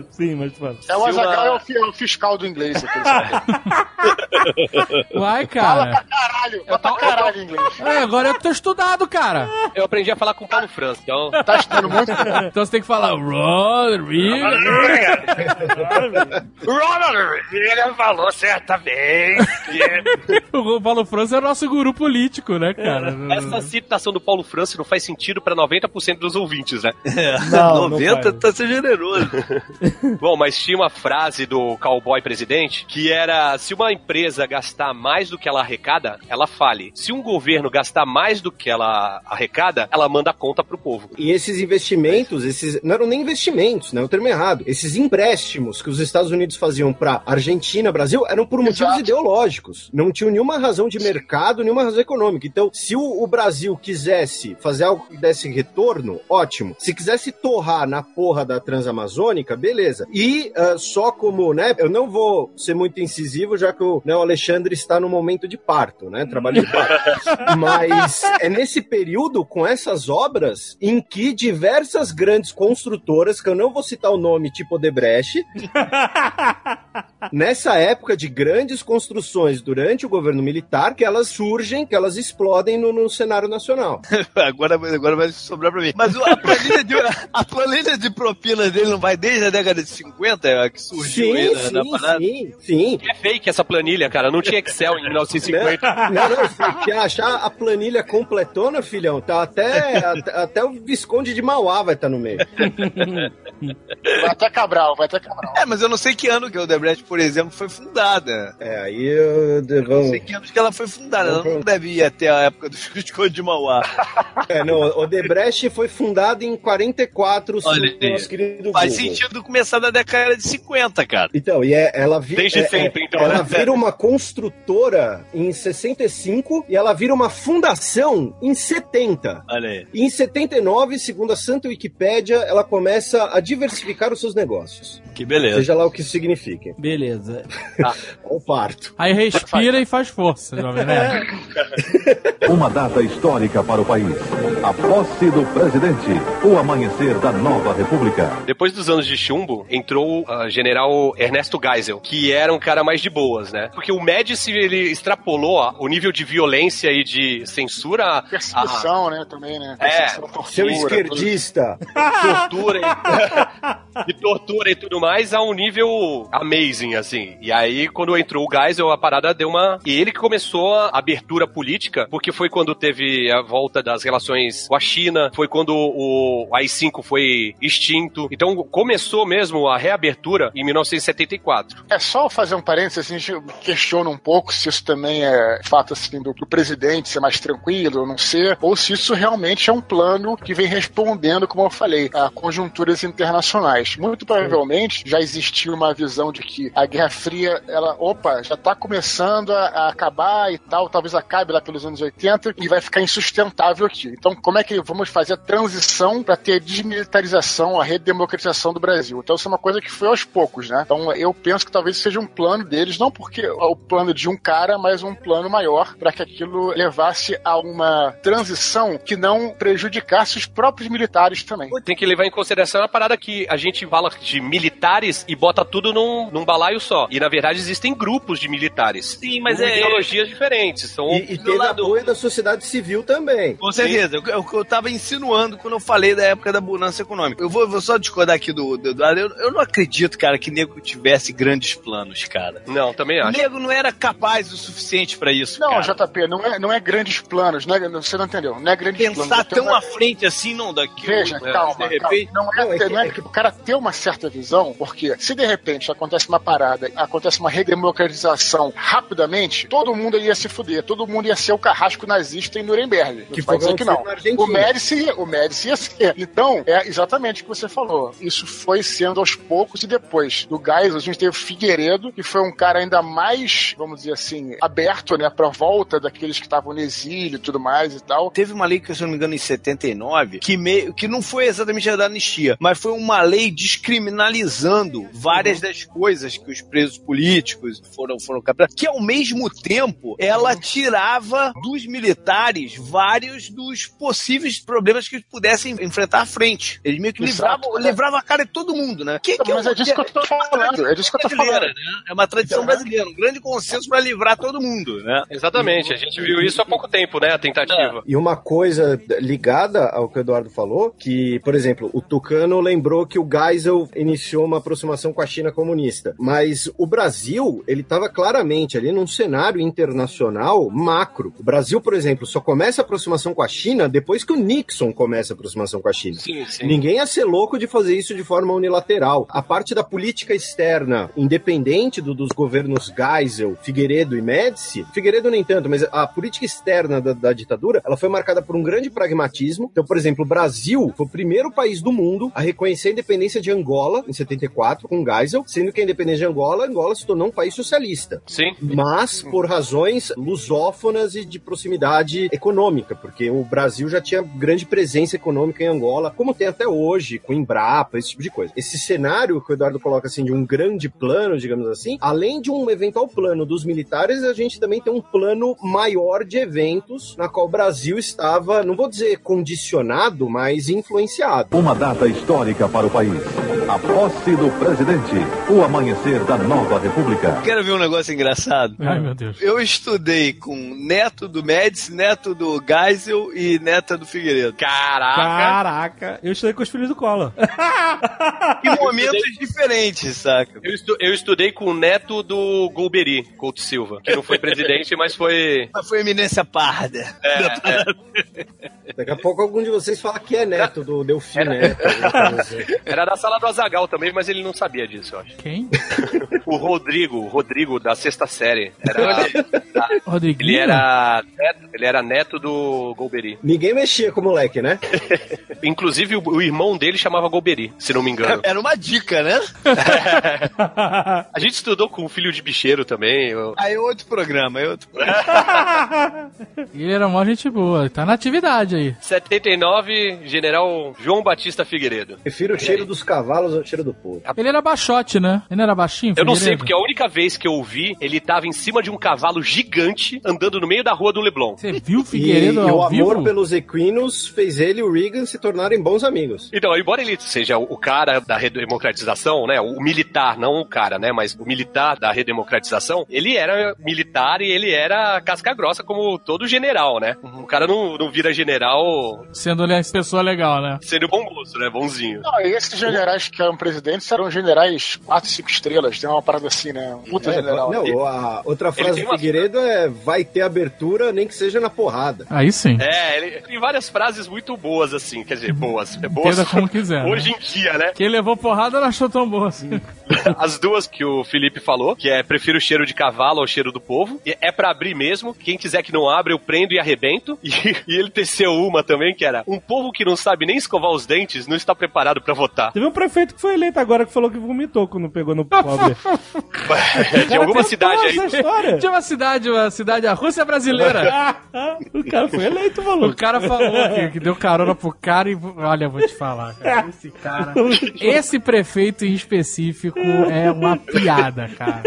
Sim, mas fala. É o Azaghal uma- é o é o fiscal do inglês. sabe? Uai, Fala cara. pra caralho, fala pra caralho em inglês. É, agora eu tô estudado, cara. Eu aprendi a falar com o Paulo França, então... Tá estudando muito? Então você tem que falar Ronald Reagan. Ronald Reagan falou certa vez que... O Paulo França é o nosso guru político. político, né, cara? Essa citação do Paulo França não faz sentido pra 90% dos ouvintes, né? Não, não 90 faz. tá sendo generoso. Bom, mas tinha uma frase do cowboy presidente que era: se uma empresa gastar mais do que ela arrecada, ela fale. Se um governo gastar mais do que ela arrecada, ela manda a conta pro povo. E esses investimentos, esses não eram nem investimentos, né? O termo errado. Esses empréstimos que os Estados Unidos faziam pra Argentina, Brasil, eram por motivos Exato. ideológicos. Não tinham nenhuma razão de mercado, nenhuma razão econômica. Então, se o, o Brasil quisesse fazer algo que desse retorno, ótimo. Se quisesse torrar na porra da Transamazônica, beleza. E ah, só como, né? Eu não vou ser muito incisivo, já que o, né, o Alexandre está no momento de parto, né? Trabalho de parto. Mas é nesse período, com essas obras, em que diversas grandes construtoras, que eu não vou citar o nome, tipo Odebrecht, nessa época de grandes construções durante o governo militar, que elas surgem, que elas explodem no, no cenário nacional. agora, agora vai sobrar pra mim. Mas o- a planilha, de, a planilha de propinas dele não vai desde a década de 50, é, que surgiu aí Sim, na, na sim, parada? sim, sim. É fake essa planilha, cara. Não tinha Excel em 1950. Não, não, se quer achar a planilha completona, filhão, tá até, até, até o Visconde de Mauá vai estar no meio. Vai até Cabral, vai até Cabral. É, mas eu não sei que ano que a Odebrecht, por exemplo, foi fundada. É, aí eu, não sei que ano que ela foi fundada. Ela não deve ir até a época do Visconde de Mauá. É, não, Odebrecht foi fundada em 44, Olha segundo o aí. nosso querido Faz Google. sentido começar da década de 50, cara. Então, e é, ela, vi, Desde é- sempre, é- então, ela né? vira uma construtora em 65 e ela vira uma fundação em 70. Olha aí. E em 79, segundo a Santa Wikipédia, ela começa a diversificar os seus negócios. Que beleza. Seja lá o que isso signifique. Beleza. O parto. Aí respira e faz força, jovem né? Uma data histórica para o país. A posse do presidente. O amanhecer da nova república. Depois dos anos de chumbo, entrou o general Ernesto Geisel, que era um cara mais de boas, né? Porque o Médici, ele extrapolou ó, o nível de violência e de censura a- Perseguição, né, também, né? É, Perseguição, tortura, Seu esquerdista. tortura e, e tortura e tudo mais a um nível amazing, assim. E aí, quando entrou o Geisel, a parada deu uma... E ele que começou a abertura política, porque foi quando teve a volta das relações com a China, foi quando o AI-5 foi extinto. Então, começou mesmo a reabertura em 1974. É só fazer um parênteses, a gente questiona um pouco se isso também é fato assim do, do presidente ser mais tranquilo ou não ser, ou se isso realmente é um plano que vem respondendo, como eu falei, a conjunturas internacionais. Muito provavelmente já existia uma visão de que a Guerra Fria, ela, opa, já está começando a, a acabar e tal, talvez acabe lá pelos anos 80 e vai ficar insustentável aqui. Então, como é que vamos fazer a transição para ter a desmilitarização, a redemocratização do Brasil? Então, isso é uma coisa que foi aos poucos, né? Então, eu penso que talvez seja um plano deles, não porque é o plano de um cara, mas um plano maior para que aquilo levasse a uma transição que não prejudicasse os próprios militares também. Tem que levar em consideração a parada que a gente fala de militares e bota tudo num, num balaio só. E na verdade existem grupos de militares. Sim, mas com é- ideologias diferentes. São E, e teve lado- apoio da sociedade civil também. Com certeza. É o que eu tava insinuando quando eu falei da época da bonança econômica. Eu vou, vou só discordar aqui do do Eduardo. Eu, eu não acredito, cara, que nego tivesse grandes planos, cara. Não, também O acho. nego não era capaz o suficiente pra isso, Não, cara. JP, não é, não é grandes planos, não é- você não entendeu? Não é grandes planos. Pensar é ter tão uma- à frente assim, não daqui. Veja, né, calma, de repente. calma. Não é, Não, é não é é que o cara ter uma certa visão, porque se de repente acontece uma parada, acontece uma redemocratização rapidamente, todo mundo ia se fuder, todo mundo ia ser o carrasco nazista em Nuremberg. Que foi dizer que não. O Médici, ia- o Médici ia ser. Então, é exatamente o que você falou. Isso foi sendo aos poucos e depois. Do Geisel, a gente teve o Figueiredo, que foi um cara ainda mais, vamos dizer assim, aberto, né, pra volta daqueles que estavam no exílio e tudo mais e tal. Teve uma lei que, se eu não me engano, em 79, que, meio, que não foi exatamente a da anistia, mas foi uma lei descriminalizando várias das coisas que os presos políticos foram, foram capturados, que ao mesmo tempo ela tirava dos militares vários dos possíveis problemas que eles pudessem enfrentar à frente. Eles meio que livravam, é. livravam a cara de todo mundo, né? Que, que Mas é disso que eu tô falando, é disso que eu tô brasileira, falando. né? É uma tradição brasileira, um grande consenso para livrar todo mundo, né? Exatamente, a gente viu isso há pouco tempo, né? A tentativa. E uma coisa ligada ao que o Eduardo falou, que, por exemplo, o Tucano lembrou que o Geisel iniciou uma aproximação com a China comunista. Mas o Brasil, ele estava claramente ali num cenário internacional macro. O Brasil, por exemplo, só começa a aproximação com a China depois que o Nixon começa a aproximação com a China. Sim, sim. Ninguém ia ser louco de fazer isso de forma unilateral. A parte da política externa, independente do- dos governos Geisel, Figueiredo e Médici, Figueiredo nem tanto, mas a política externa da, da ditadura, ela foi marcada por um grande pragmatismo. Então, por exemplo, o Brasil foi o primeiro país do mundo a reconhecer a independência de Angola em 74 com Geisel, sendo que a independência de Angola, Angola se tornou um país socialista Sim. mas por razões lusófonas e de proximidade econômica, porque o Brasil já tinha grande presença econômica em Angola, como tem até hoje, com Embrapa, esse tipo de coisa. Esse cenário que o Eduardo coloca assim de um grande plano, digamos assim, além de um eventual plano dos militares, a gente também tem um plano maior de eventos na qual o Brasil estava, não vou dizer condicionado, mas influenciado. Uma data histórica para o país. A posse do presidente. O amanhecer da nova república. Quero ver um negócio engraçado. Ai, meu Deus. Eu estudei com neto do Médici, neto do Geisel e neta do Figueiredo. Caraca! Caraca, eu estudei com os filhos do Collor. Em momentos diferentes, saca? Eu, estu- eu estudei com o neto do Golbery, Couto Silva, que não foi presidente, mas foi. Mas foi eminência parda. É, é, Daqui a pouco algum de vocês fala que é neto do Delfim alguma coisa assim. era da sala do Azagal também, mas ele não sabia disso, eu acho. Quem? O Rodrigo, o Rodrigo da sexta série. Era, Rodriguinho? ele, era neto, ele era neto do Golbery. Ninguém mexia com o moleque, né? Inclusive, o, o irmão dele chamava Golbery, se não me engano. Era uma dica, né? A gente estudou com o filho de bicheiro também. eu- Aí é outro programa, é outro programa. Ele era mó gente boa. Tá na atividade aí. 79, General João Batista Figueiredo. Prefiro o cheiro dos cavalos ao cheiro do povo. Ele era baixote, né? Ele não era baixinho? Eu não sei, porque a única vez que eu o vi, ele tava em cima de um cavalo gigante andando no meio da rua do Leblon. Você viu o E, Figueiredo e o ao amor vivo? pelos equinos fez ele e o Reagan se tornarem bons amigos. Então, embora ele seja o cara da redemocratização, né? O militar, não o cara, né? Mas o militar da redemocratização, ele era militar e ele era casca grossa, como todo general, né? O cara não, não vira general Sendo ele pessoa legal, né? sendo bom moço, né? Bonzinho. Não, e esses generais que eram presidentes eram generais 4, 5 estrelas. Tem uma parada assim, né? Puta É, general. não, a outra frase do uma- Figueiredo é vai ter abertura, nem que seja na porrada. Aí sim. É, ele tem várias frases muito boas, assim. Quer dizer, boas. É boas Entenda como quiser, né? hoje em dia, né? Quem levou porrada não achou tão boa assim. As duas que o Felipe falou, que é prefiro o cheiro de cavalo ao cheiro do povo. E é pra abrir mesmo. Quem quiser que não abra, eu prendo e arrebento. E, e ele teceu uma também, que era um povo que não sabe nem escovar os dentes não está preparado pra votar. Teve um prefeito que foi eleito agora que falou que vomitou quando pegou no pobre. De alguma cidade aí. Tinha uma cidade, uma cidade, a Rússia brasileira. o cara foi eleito, O maluco. cara falou que, que deu carona pro cara e. Olha, eu vou te falar, cara. Esse cara. Esse prefeito em específico é uma piada, cara.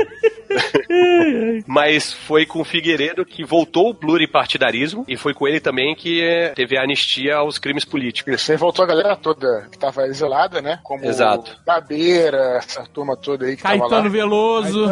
Mas foi com o Figueiredo que voltou o pluripartidarismo. E foi com ele também que eh, teve a anistia aos crimes políticos. Isso aí voltou a galera toda que tava exilada, né? Como Exato. Gabeira, essa turma toda aí que tava Caetano lá. Veloso.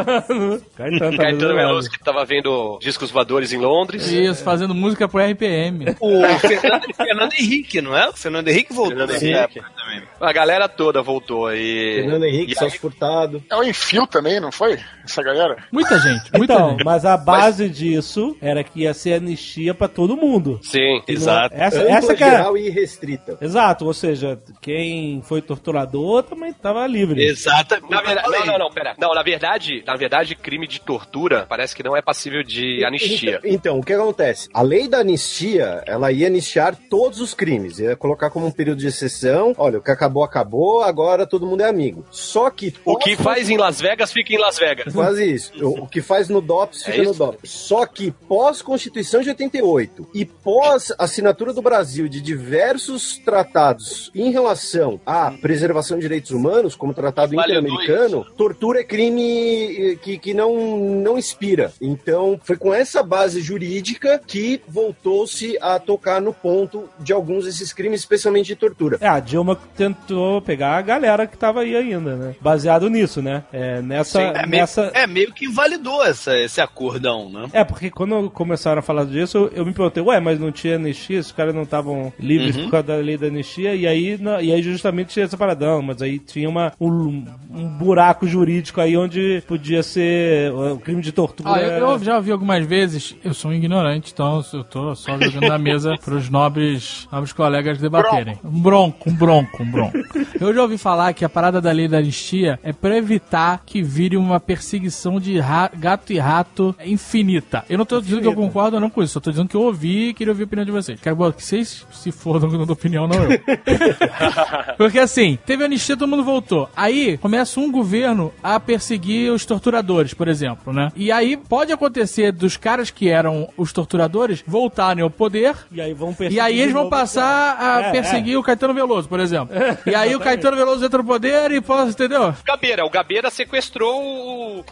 Caetano, tá Caetano lado. Veloso que tava vendo discos voadores em Londres. Isso, fazendo música pro RPM. O Fernando, Fernando Henrique, não é? O Fernando Henrique voltou Fernando nessa Henrique. época também. A galera toda voltou. E... Fernando Henrique, e Celso Furtado. É o Enfio também, não foi? Essa galera? Muita gente, muita Então, gente. mas a base disso era que ia ser anistia pra todo mundo. Sim, E não- exato. Essa, Ampla, essa que era. geral e restrita. Exato, ou seja, quem foi torturador também tava livre. Exato. Na verdade, não, não, não, pera. Não, na verdade, na verdade, crime de tortura parece que não é passível de anistia. Então, então, o que acontece? A lei da anistia, ela ia anistiar todos os crimes, ia colocar como um período de exceção, olha, o que acabou, acabou, agora todo mundo é amigo. Só que... O que faz em Las Vegas fica em Las Vegas. Quase isso. O, o que faz no DOPS É fica no isso? DOPS. Só que pós-Constituição de 88 e pós-assinatura do Brasil de diversos tratados em relação à preservação de direitos humanos, como o Tratado Interamericano, tortura é crime eh, que, que não, não expira. Então, foi com essa base jurídica que voltou-se a tocar no ponto de alguns desses crimes, especialmente de tortura. É, a Dilma tentou pegar a galera que tava aí ainda, né? Baseado nisso, né? É, nessa. É meio, nessa... é meio que invalidou essa, esse acordão, né? É, porque quando começaram a falar disso, eu me perguntei, ué, mas não tinha anistia? Os caras não estavam livres Uhum. por causa da lei da anistia? E aí, na- e aí justamente tinha essa paradão, mas aí tinha uma, um, um buraco jurídico aí onde podia ser o crime de tortura. Ah, eu, eu já ouvi algumas vezes, eu sou um ignorante, então eu tô só jogando na mesa pros nobres, nobres colegas debaterem. Um bronco, um bronco, um bronco. Eu já ouvi falar que a parada da lei da anistia é pra evitar que vire uma perseguição de ra- gato e rato infinita. Eu não tô dizendo que eu concordo ou não com isso, só tô dizendo que eu ouvi e queria ouvir a opinião de vocês. Quero que vocês se fodam que eu não dou opinião, não eu. Porque assim, teve anistia, todo mundo voltou. Aí começa um governo a perseguir os torturadores, por exemplo, né? E aí pode acontecer dos caras que eram os torturadores voltarem ao poder. E aí vão E aí eles vão passar a É, perseguir o Caetano Veloso, por exemplo. E aí o Caetano Veloso entra no poder e posso, entendeu? Gabeira, o Gabeira sequestrou o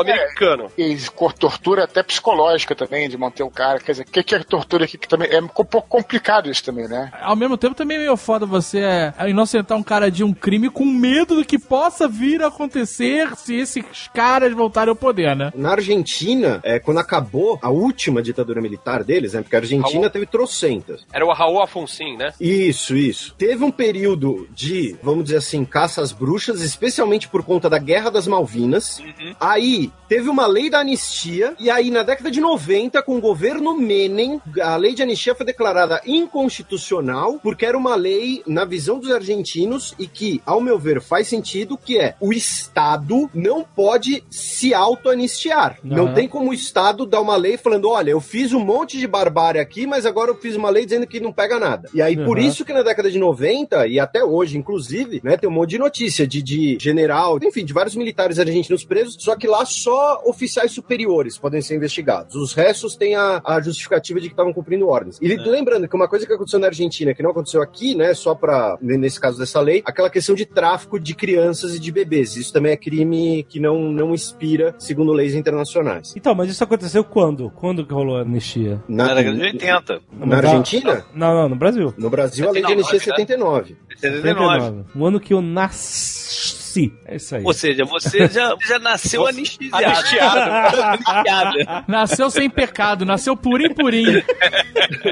americano. E cor- tortura até psicológica também, de manter o cara. Quer dizer, o que, que é tortura aqui? Que também é um pouco complicado isso também, né? Ao mesmo tempo também é meio foda você é, inocentar um cara de um crime com medo do que possa vir a acontecer se esses caras voltarem ao poder, né? Na Argentina, é, quando acabou a última ditadura militar deles, né? Porque a Argentina Raul. teve trocentas. Era o Raul Afonsin, né? Isso, isso. Teve um período de, vamos dizer assim, caça às bruxas, especialmente por conta da Guerra das Malvinas. Aí teve uma lei da anistia, e aí na década de 90, com o governo Menem, a lei de anistia foi declarada inconstitucional, porque era uma lei, na visão dos argentinos, e que, ao meu ver, faz sentido, que é o Estado não pode se auto-anistiar. Não Aham. tem como o Estado dar uma lei falando, olha, eu fiz um monte de barbárie aqui, mas agora eu fiz uma lei dizendo que não pega nada. E aí, por Uhum. isso que na década de 90, e até hoje, inclusive, né, tem um monte de notícia de, de general, enfim, de vários militares argentinos presos, só que lá só oficiais superiores podem ser investigados. Os restos têm a, a justificativa de que estavam cumprindo ordens. E lembrando que uma coisa que aconteceu na Argentina, que não aconteceu aqui, né, só pra, nesse caso dessa lei, aquela questão de tráfico de crianças e de bebês. Isso também é crime que não, não inspira, segundo leis internacionais. Então, mas isso aconteceu quando? Quando que rolou a anistia? Na, Na década de 80. na Argentina? Não, não, no Brasil. No Brasil, a lei de 79, anistia é né? 79. 79. O ano que eu nasci. É isso aí. Ou seja, você já, já nasceu anistiado. Anistiado. Anistiado. Nasceu sem pecado, nasceu purim purim.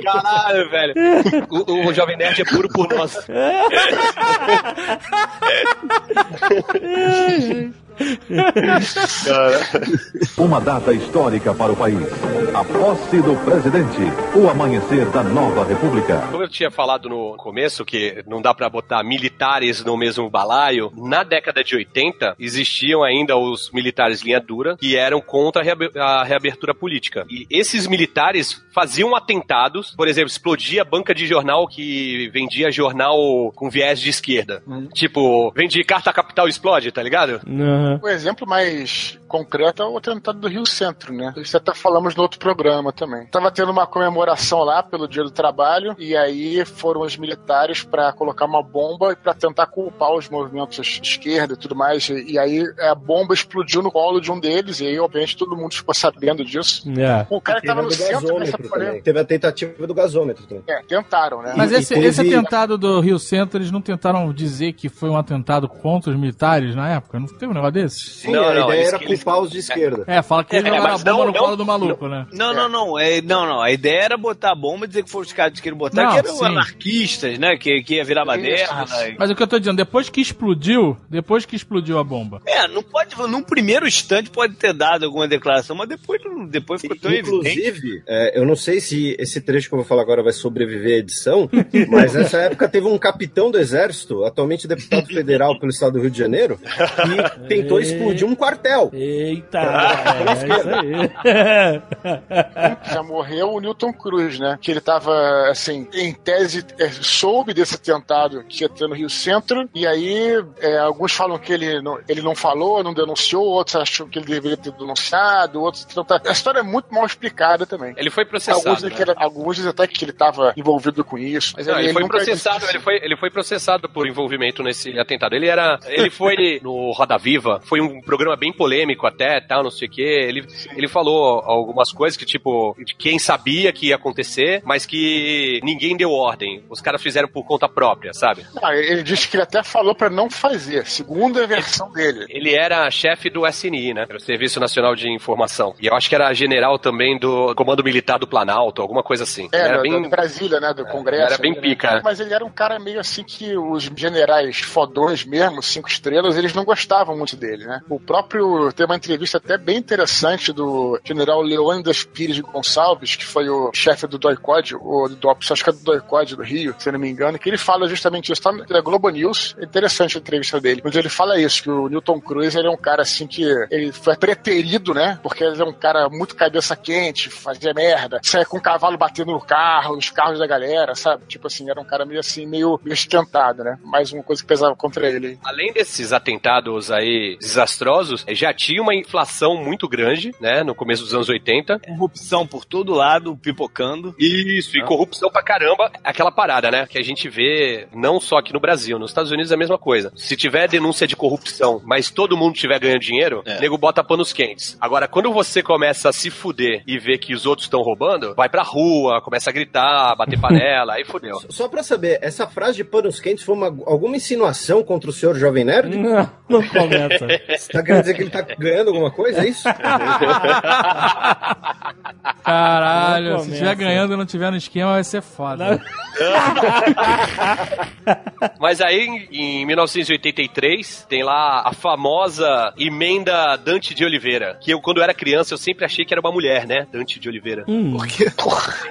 Caralho, velho. O, o Jovem Nerd é puro por nós. Uma data histórica para o país. A posse do presidente. O amanhecer da nova república. Como eu tinha falado no começo, que não dá pra botar militares no mesmo balaio, na década de 80 existiam ainda os militares linha dura que eram contra a reabe- a reabertura política. E esses militares faziam atentados, por exemplo, explodia a banca de jornal que vendia jornal com viés de esquerda. Tipo, vende carta capital explode, tá ligado? Aham. O exemplo mais concreto é o atentado do Rio Centro, né? Isso até falamos no outro programa também. Tava tendo uma comemoração lá pelo Dia do Trabalho e aí foram os militares para colocar uma bomba e para tentar culpar os movimentos de esquerda e tudo mais. E, e aí a bomba explodiu no colo de um deles e aí obviamente todo mundo ficou sabendo disso. É. O cara que tava no centro dessa polêmica. Teve a tentativa do gasômetro também. É, tentaram, né? Mas E- esse, e teve- esse atentado do Rio Centro, eles não tentaram dizer que foi um atentado contra os militares na época? Não teve um negócio desse? Sim, Não, a não, ideia era culpar os de esquerda. É, fala que eles É, jogaram a bomba não- no não- colo do maluco, né? Não, não, não. É, não, não. A ideia era botar a bomba e dizer que foram os caras que queriam botar, Não, que eram sim. anarquistas, né? Que, que ia virar baderna. Mas o que eu tô dizendo, depois que explodiu, depois que explodiu a bomba. É, não pode. Num primeiro instante pode ter dado alguma declaração, mas depois, não- depois ficou tão evidente. Inclusive, é, eu não sei se esse trecho que eu vou falar agora vai sobreviver à edição, mas nessa época teve um capitão do exército, atualmente deputado federal pelo estado do Rio de Janeiro, que tentou explodir um quartel. Eita, é isso aí. já morreu o Newton Cruz, né? Que ele tava, assim, em tese, é, soube desse atentado que ia ter no Rio Centro, e aí é, alguns falam que ele não, ele não falou, não denunciou, outros acham que ele deveria ter denunciado, outros. Então, tá- a história é muito mal explicada também. Ele foi processado. Alguns, dizem né? que ele- alguns dizem até que ele estava envolvido com isso. Mas Não, ele, foi nunca processado, ele foi, ele foi processado por envolvimento nesse atentado. Ele era. Ele foi no Roda Viva, foi um programa bem polêmico até, tal, não sei o quê. Ele, ele falou algumas coisas que, tipo, de quem sabia que ia acontecer, mas que ninguém deu ordem. Os caras fizeram por conta própria, sabe? Ah, ele disse que ele até falou pra não fazer, segundo a versão dele. Ele era chefe do SNI, né? Era o Serviço Nacional de Informação. E eu acho que era general também do Comando Militar do Planalto, alguma coisa assim. É, era do, bem... Brasília, né? Do Congresso. era bem pica, né? Mas ele era um cara meio assim que os generais fodões mesmo, cinco estrelas, eles não gostavam muito dele, né? O próprio. Tem uma entrevista até bem interessante do general Leônidas Pires de Gonçalves, que foi o chefe do DOICOD, ou do DOPS, acho que é do DOICOD do Rio, se não me engano, que ele fala justamente isso. Tá na Globo News, é interessante a entrevista dele. Mas ele fala isso, que o Newton Cruz ele é um cara assim que ele foi preterido, né? Porque ele é um cara muito cabeça quente, fazia merda, saia com o cavalo batendo no carro, nos carros da galera, sabe? Tipo assim, era um cara meio assim, meio, meio esquentado, né? Mais uma coisa que pesava contra ele. Além desses atentados aí desastrosos, já tinha uma inflação muito grande, né, no começo dos anos 80. Corrupção por todo lado, pipocando. Isso, e corrupção pra caramba. Aquela parada, né, que a gente vê não só aqui no Brasil, nos Estados Unidos é a mesma coisa. Se tiver denúncia de corrupção, mas todo mundo tiver ganhando dinheiro, É. nego bota panos quentes. Agora, quando você começa a se fuder e ver que os outros estão roubando, vai pra rua, começa a gritar, bater panela, aí fudeu. Só pra saber, essa frase de panos quentes foi uma, alguma insinuação contra o senhor Jovem Nerd? Não, não começa. Você tá querendo dizer que ele tá ganhando alguma coisa, é isso? Caralho, se estiver ganhando e não tiver no esquema, vai ser foda. Mas aí, em em 1983, tem lá a famosa emenda Dante de Oliveira, que eu, quando eu era criança, eu sempre achei que era uma mulher, né? Dante de Oliveira. Hum.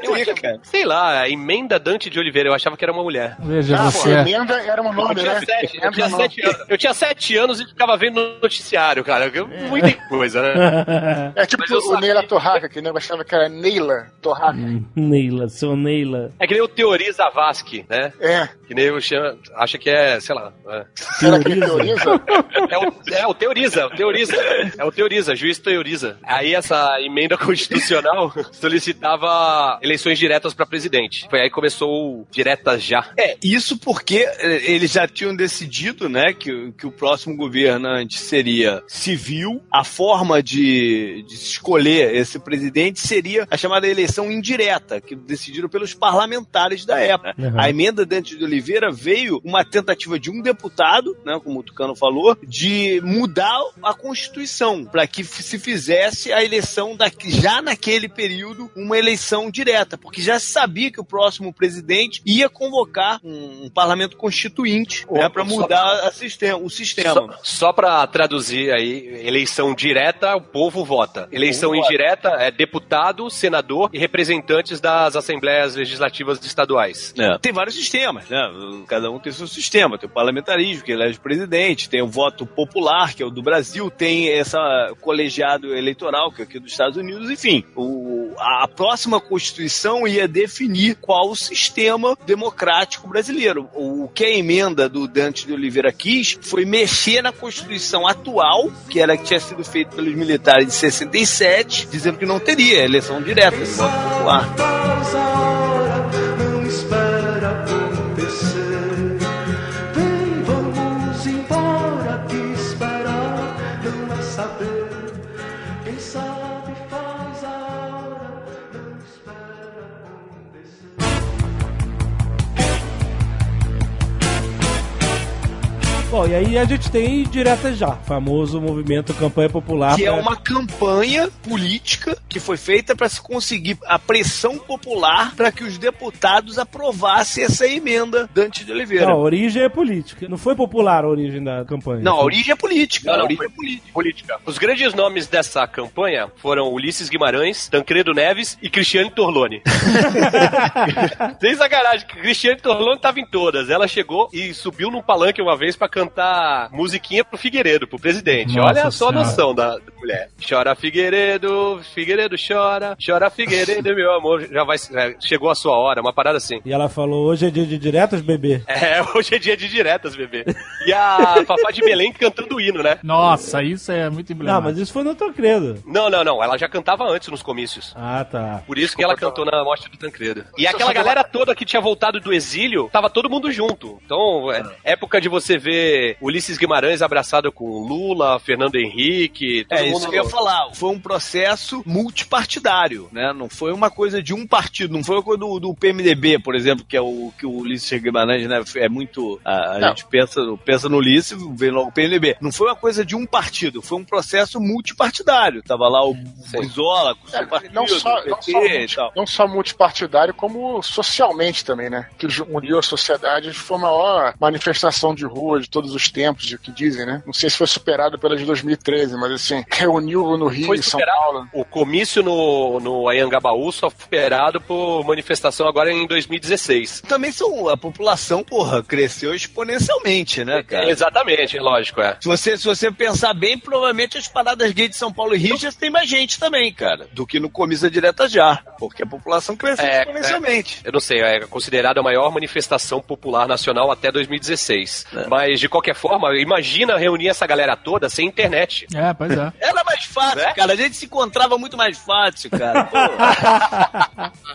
Eu achava, sei lá, a emenda Dante de Oliveira, eu achava que era uma mulher. Veja Ah, pô, você. emenda era um Eu nome, tinha, né? sete, eu, tinha é sete anos, eu tinha sete anos e ficava vendo no noticiário, cara. Muita coisa, né? É tipo o sabia. Neila Torraca, que eu achava que era Neila Torraca. Neila, seu Neila. É que nem o Teori Zavascki, né? É. Que nem o chama, acha que é, sei lá. É, Será que ele teoriza? é o, é o Teoriza, o Teoriza. É o Teoriza, juiz Teoriza. Aí essa emenda constitucional solicitava eleições diretas pra presidente. Foi aí que começou o diretas já. É, isso porque eh, eles já tinham decidido, né, que, que o próximo governante seria civil. A forma de, de se escolher esse presidente seria a chamada eleição indireta, que decidiram pelos parlamentares da época. Uhum. A emenda Dante de Oliveira veio uma tentativa de um deputado, né, como o Tucano falou, de mudar a Constituição para que se fizesse a eleição daqui, já naquele período uma eleição direta, porque já se sabia que o próximo presidente ia convocar um, um parlamento constituinte né, para mudar a sistema, o sistema. Só, só pra traduzir aí, eleição direta, o povo vota. Eleição povo vota. indireta é deputado, senador e representantes das assembleias legislativas estaduais. Tem vários sistemas, né? Cada um tem seu sistema. Tem o parlamentarismo, que elege o presidente, tem o voto popular, que é o do Brasil, tem essa colegiado eleitoral, que é aqui dos Estados Unidos, enfim. O, a próxima Constituição ia definir qual o sistema democrático brasileiro. O que a emenda do Dante de Oliveira quis foi mexer na Constituição atual, que era que tinha sido feita pelos militares de 67, dizendo que não teria eleição direta, popular. Bom, e aí a gente tem direta já, famoso movimento campanha popular. que é pra- uma campanha política que foi feita para se conseguir a pressão popular para que os deputados aprovassem essa emenda Dante de Oliveira. Não, a origem é política. Não foi popular a origem da campanha. Não, a origem é política. Não, a não, origem foi é política. política. Os grandes nomes dessa campanha foram Ulisses Guimarães, Tancredo Neves e Cristiane Torlone. Sem sacanagem, Cristiane Torlone tava em todas. Ela chegou e subiu num palanque uma vez pra cantar musiquinha pro Figueiredo, pro presidente. Nossa Olha só a noção da, da mulher. Chora Figueiredo, Figueiredo chora, chora Figueiredo, meu amor. Já vai, já chegou a sua hora, uma parada assim. E ela falou, hoje é dia de diretas, bebê. É, hoje é dia de diretas, bebê. E a Fafá de Belém cantando o hino, né? Nossa, isso é muito Não, emblemático. mas isso foi no Tancredo. Não, não, não. Ela já cantava antes nos comícios. Ah, tá. Por isso que ela cantou na morte do Tancredo. E aquela galera toda que tinha voltado do exílio, tava todo mundo junto. Então, é época de você ver ver Ulisses Guimarães abraçado com Lula, Fernando Henrique, todo É mundo. isso que eu ia falar. Foi um processo multipartidário, né? Não foi uma coisa de um partido, não foi uma coisa do, do PMDB, por exemplo, que é o que o Ulisses Guimarães, né? É muito. A, a gente pensa, pensa no Ulisses, vem logo o PMDB. Não foi uma coisa de um partido, foi um processo multipartidário. Tava lá o Brizola com o seu partido, Não só, o não, PT só multi- tal. não só multipartidário, como socialmente também, né? Que uniu a sociedade foi a maior manifestação de rua de todos os tempos, de que dizem, né? Não sei se foi superado pela de 2013, mas assim, reuniu no Rio e São. Paulo. O comício no, no Ayangabaú só foi superado por manifestação agora em 2016. Também são. A população, porra, cresceu exponencialmente, né, cara? Exatamente, lógico, é. Se você, se você pensar bem, provavelmente as paradas gays de São Paulo e Rio já tem mais gente também, cara, do que no Comisa Direta já. Porque a população cresceu É, exponencialmente. Eu não sei, é considerada a maior manifestação popular nacional até 2016. Mas, de qualquer forma, imagina reunir essa galera toda sem internet. É, pois é. Era mais fácil, Né? cara. A gente se encontrava muito mais fácil, cara. Pô,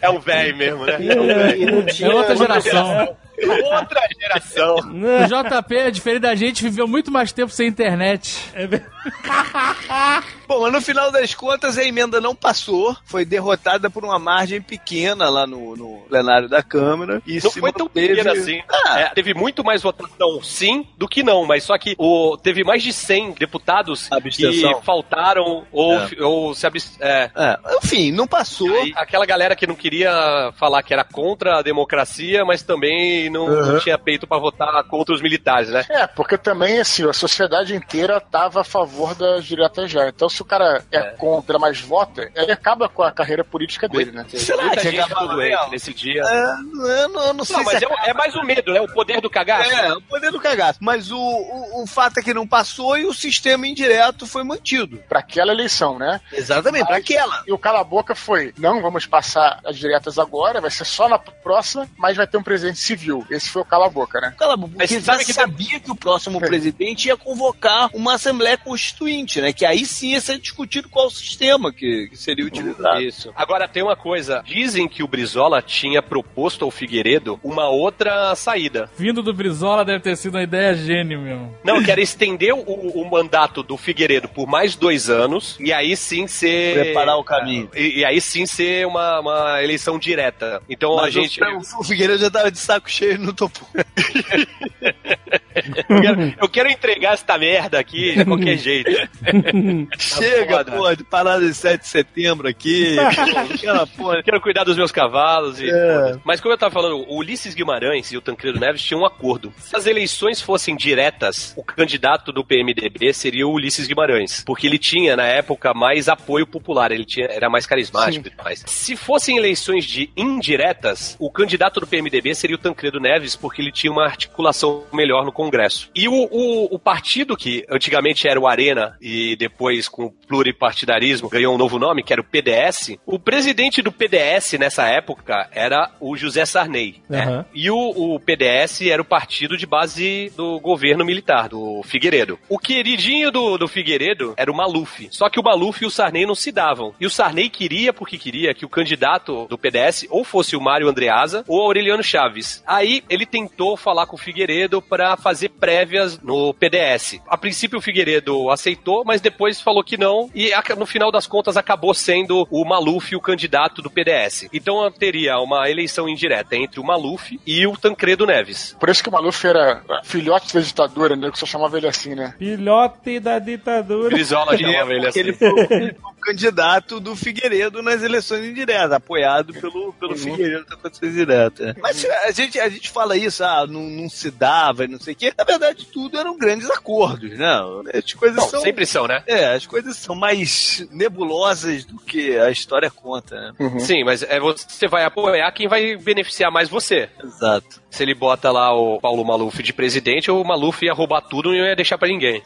É um velho mesmo, né? É tinha outra geração. Outra geração. O JP, diferente da gente, viveu muito mais tempo sem internet. Bom, mas no final das contas a emenda não passou, foi derrotada por uma margem pequena lá no, no plenário da Câmara. E Não se foi tão manteve- pequena assim. Ah, É, teve muito mais votação sim do que não, mas só que o, teve mais de 100 deputados Abstenção. que faltaram ou, É. ou se abs... é. é, enfim, não passou. Aí, aquela galera que não queria falar que era contra a democracia, mas também não, não tinha peito pra votar contra os militares, né? É, porque também, assim, a sociedade inteira estava a favor das diretas já. Então, se o cara é, contra, mas vota, ele acaba com a carreira política dele, né? Será Muita que gente acabava ficou doente nesse dia. É, eu não, eu não sei Não, mas se é, o- é mais o medo, né? O poder do cagaço. É, o poder do cagaço. Mas o, o, o fato é que não passou e o sistema indireto foi mantido. Pra aquela eleição, né? Exatamente, pra aquela. E o cala-boca foi: não vamos passar as diretas agora, vai ser só na próxima, mas vai ter um presidente civil. Esse foi o cala-boca, né? Cala a boca, Mas porque sabe já que sabia que o próximo É. presidente ia convocar uma Assembleia Constituinte, né? Que aí sim ia ser discutido qual o sistema que, que seria utilizado. Isso. Agora tem uma coisa. Dizem que o Brizola tinha proposto ao Figueiredo uma outra saída. Vindo do Brizola deve ter sido uma ideia gênio mesmo. Não, que era estender o, o mandato do Figueiredo por mais dois anos e aí sim ser. Preparar o caminho. E, e aí sim ser uma, uma eleição direta. Então a Mas gente. o, o Figueiredo já tava de saco cheio no topo. Eu quero, eu quero entregar esta merda aqui de qualquer jeito. Chega, foda. pô, de parada de 7 de setembro aqui. pô, porra. Quero cuidar dos meus cavalos. E... É. Mas como eu tava falando, o Ulisses Guimarães e o Tancredo Neves tinham um acordo. Se as eleições fossem diretas, o candidato do PMDB seria o Ulisses Guimarães. Porque ele tinha, na época, mais apoio popular. Ele tinha, era mais carismático e tudo mais. Se fossem eleições de indiretas, o candidato do PMDB seria o Tancredo Neves, porque ele tinha uma articulação melhor no Congresso. E o, o, o partido que antigamente era o Arena e depois com o pluripartidarismo ganhou um novo nome, que era o PDS, o presidente do PDS nessa época era o José Sarney. né? E o, o PDS era o partido de base do governo militar, do Figueiredo. O queridinho do, do Figueiredo era o Maluf. Só que o Maluf e o Sarney não se davam. E o Sarney queria, porque queria, que o candidato do PDS ou fosse o Mário Andreasa ou Aureliano Chaves. Aí ele tentou falar com o Figueiredo para fazer prévias no PDS. A princípio o Figueiredo aceitou, mas depois falou que não. E no final das contas acabou sendo o Maluf o candidato do PDS. Então teria uma eleição indireta entre o Maluf e o Tancredo Neves. Por isso que o Maluf era filhote da ditadura, né? Que só chamava ele assim, né? Filhote da ditadura. Brizola chamava ele assim. ele foi o candidato do Figueiredo nas eleições indiretas, apoiado pelo, pelo Figueiredo nas eleições indiretas. Mas a gente, a gente fala isso, ah, não, não se dava e não sei o quê. Na verdade, tudo eram grandes acordos, né? As coisas Bom, são. sempre são, né? É, as coisas são mais nebulosas do que a história conta, né? Sim, mas é você vai apoiar quem vai beneficiar mais você. Exato. Se ele bota lá o Paulo Maluf de presidente, o Maluf ia roubar tudo e não ia deixar pra ninguém.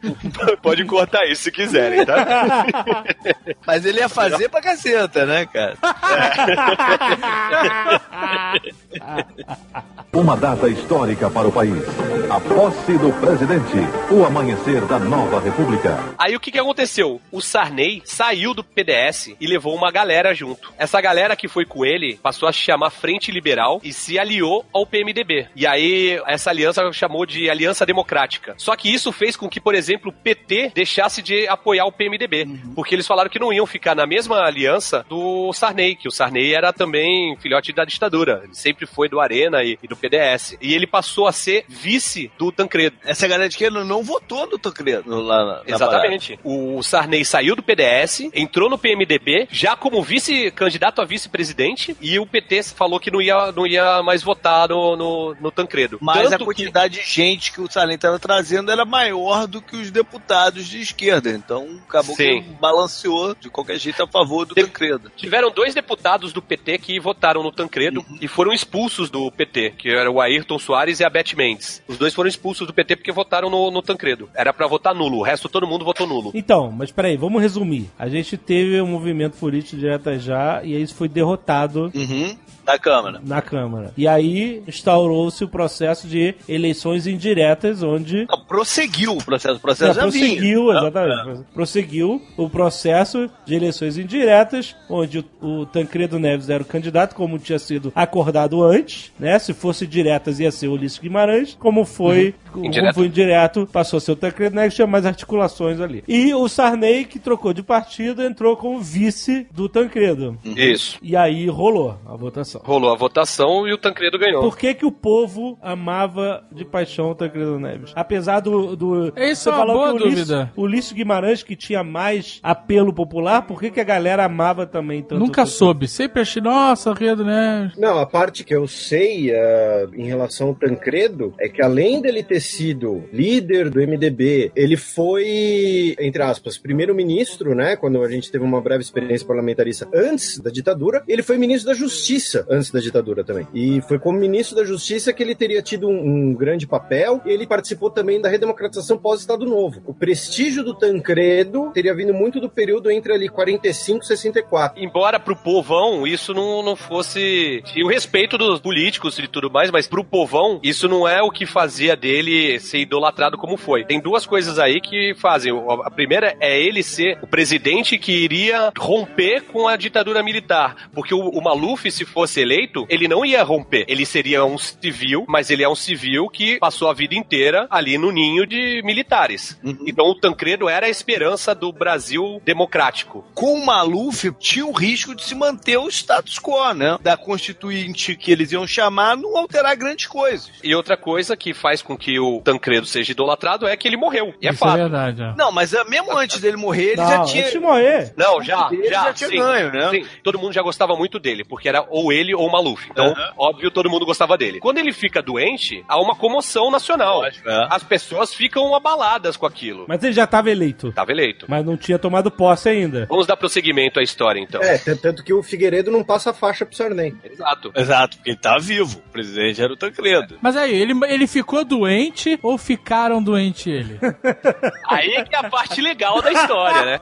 Pode cortar isso se quiserem, tá? Mas ele ia fazer pra caceta, né, cara? Uma data histórica para o país. A posse do presidente. O amanhecer da nova república. Aí o que, que aconteceu? O Sarney saiu do PDS e levou uma galera junto. Essa galera que foi com ele passou a se chamar Frente Liberal e se aliou ao PMDB. E aí essa aliança chamou de Aliança Democrática. Só que isso fez com que, por exemplo, o PT deixasse de apoiar o PMDB. Porque eles falaram que não iam ficar na mesma aliança do Sarney, que o Sarney era também filhote da ditadura. Ele sempre foi do Arena e, e do PDS. E ele passou a ser vice do Tancredo. Essa galera de esquerda não votou no Tancredo lá na, na Exatamente. O Sarney saiu do PDS, entrou no PMDB, já como vice-candidato a vice-presidente, e o PT falou que não ia, não ia mais votar no, no, no Tancredo. Mas Tanto a quantidade de gente que o Sarney estava trazendo era maior do que os deputados de esquerda. Então acabou Sim. que balanceou de qualquer jeito a favor do Tancredo. Tiveram dois deputados do PT que votaram no Tancredo e foram expulsos do PT, que era o Ayrton Soares e a Beth Mendes. Os dois foram expulsos do PT porque votaram no, no Tancredo. Era pra votar nulo, o resto todo mundo votou nulo. Então, mas peraí, vamos resumir. A gente teve um movimento político direto já e aí isso foi derrotado Uhum. Na Câmara. na Câmara. E aí instaurou-se o processo de eleições indiretas, onde. Não, prosseguiu o processo. O processo Não, já vinha. prosseguiu, Ah, exatamente. Prosseguiu o processo de eleições indiretas, onde o, o Tancredo Neves era o candidato, como tinha sido acordado antes, né? Se fosse diretas, ia ser o Ulisses Guimarães. Como foi, como Indireto. foi indireto, passou a ser o Tancredo Neves, tinha mais articulações ali. E o Sarney, que trocou de partido, entrou como vice do Tancredo. Isso. E aí rolou a votação. Rolou a votação e o Tancredo ganhou. Por que, que o povo amava de paixão o Tancredo Neves? Apesar do. do Isso você é uma falou boa que o Ulisses- dúvida. O Ulisses Guimarães, que tinha mais apelo popular, por que, que a galera amava também tanto? Nunca o soube. Sempre achei, nossa, Rio né? Não, a parte que eu sei ah, em relação ao Tancredo é que além dele ter sido líder do MDB, ele foi, entre aspas, primeiro-ministro, né? Quando a gente teve uma breve experiência parlamentarista antes da ditadura, ele foi ministro da Justiça antes da ditadura também. E foi como ministro da Justiça que ele teria tido um, um grande papel. E ele participou também da redemocratização pós-Estado Novo. O prestígio do Tancredo teria vindo muito do período entre ali 45 e 64. Embora pro povão isso não, não fosse. Tinha o respeito dos políticos e tudo mais, mas pro povão isso não é o que fazia dele ser idolatrado como foi. Tem duas coisas aí que fazem. A primeira é ele ser o presidente que iria romper com a ditadura militar. Porque o, o Maluf, se fosse eleito, ele não ia romper. Ele seria um civil, mas ele é um civil que passou a vida inteira ali no ninho de militares. Então o Tancredo era a esperança do Brasil democrático. Com o Maluf, tinha o risco de se manter o status quo, né? Da constituinte que eles iam chamar não alterar grandes coisas. E outra coisa que faz com que o Tancredo seja idolatrado é que ele morreu. E é Isso é fato. verdade. ó. Não, mas ah, mesmo antes dele morrer, ele Não, já tinha. antes de morrer. Não, já, Ele já, já tinha sim, ganho, né? Sim, todo mundo já gostava muito dele, porque era ou ele ou o Maluf. Então, óbvio, todo mundo gostava dele. Quando ele fica doente, há uma comoção nacional. Lógico, é. As pessoas ficam abaladas com aquilo. Mas ele já estava eleito. Tava eleito. Mas não tinha tomado posse ainda. Vamos dar prosseguimento à história, então. É, tanto que o Figueiredo não passa a faixa pro Sarney. Exato. Exato, porque ele tá vivo. O presidente era o Tancredo. Mas aí, ele, ele ficou doente ou ficaram doente ele? Aí que é a parte legal da história, né?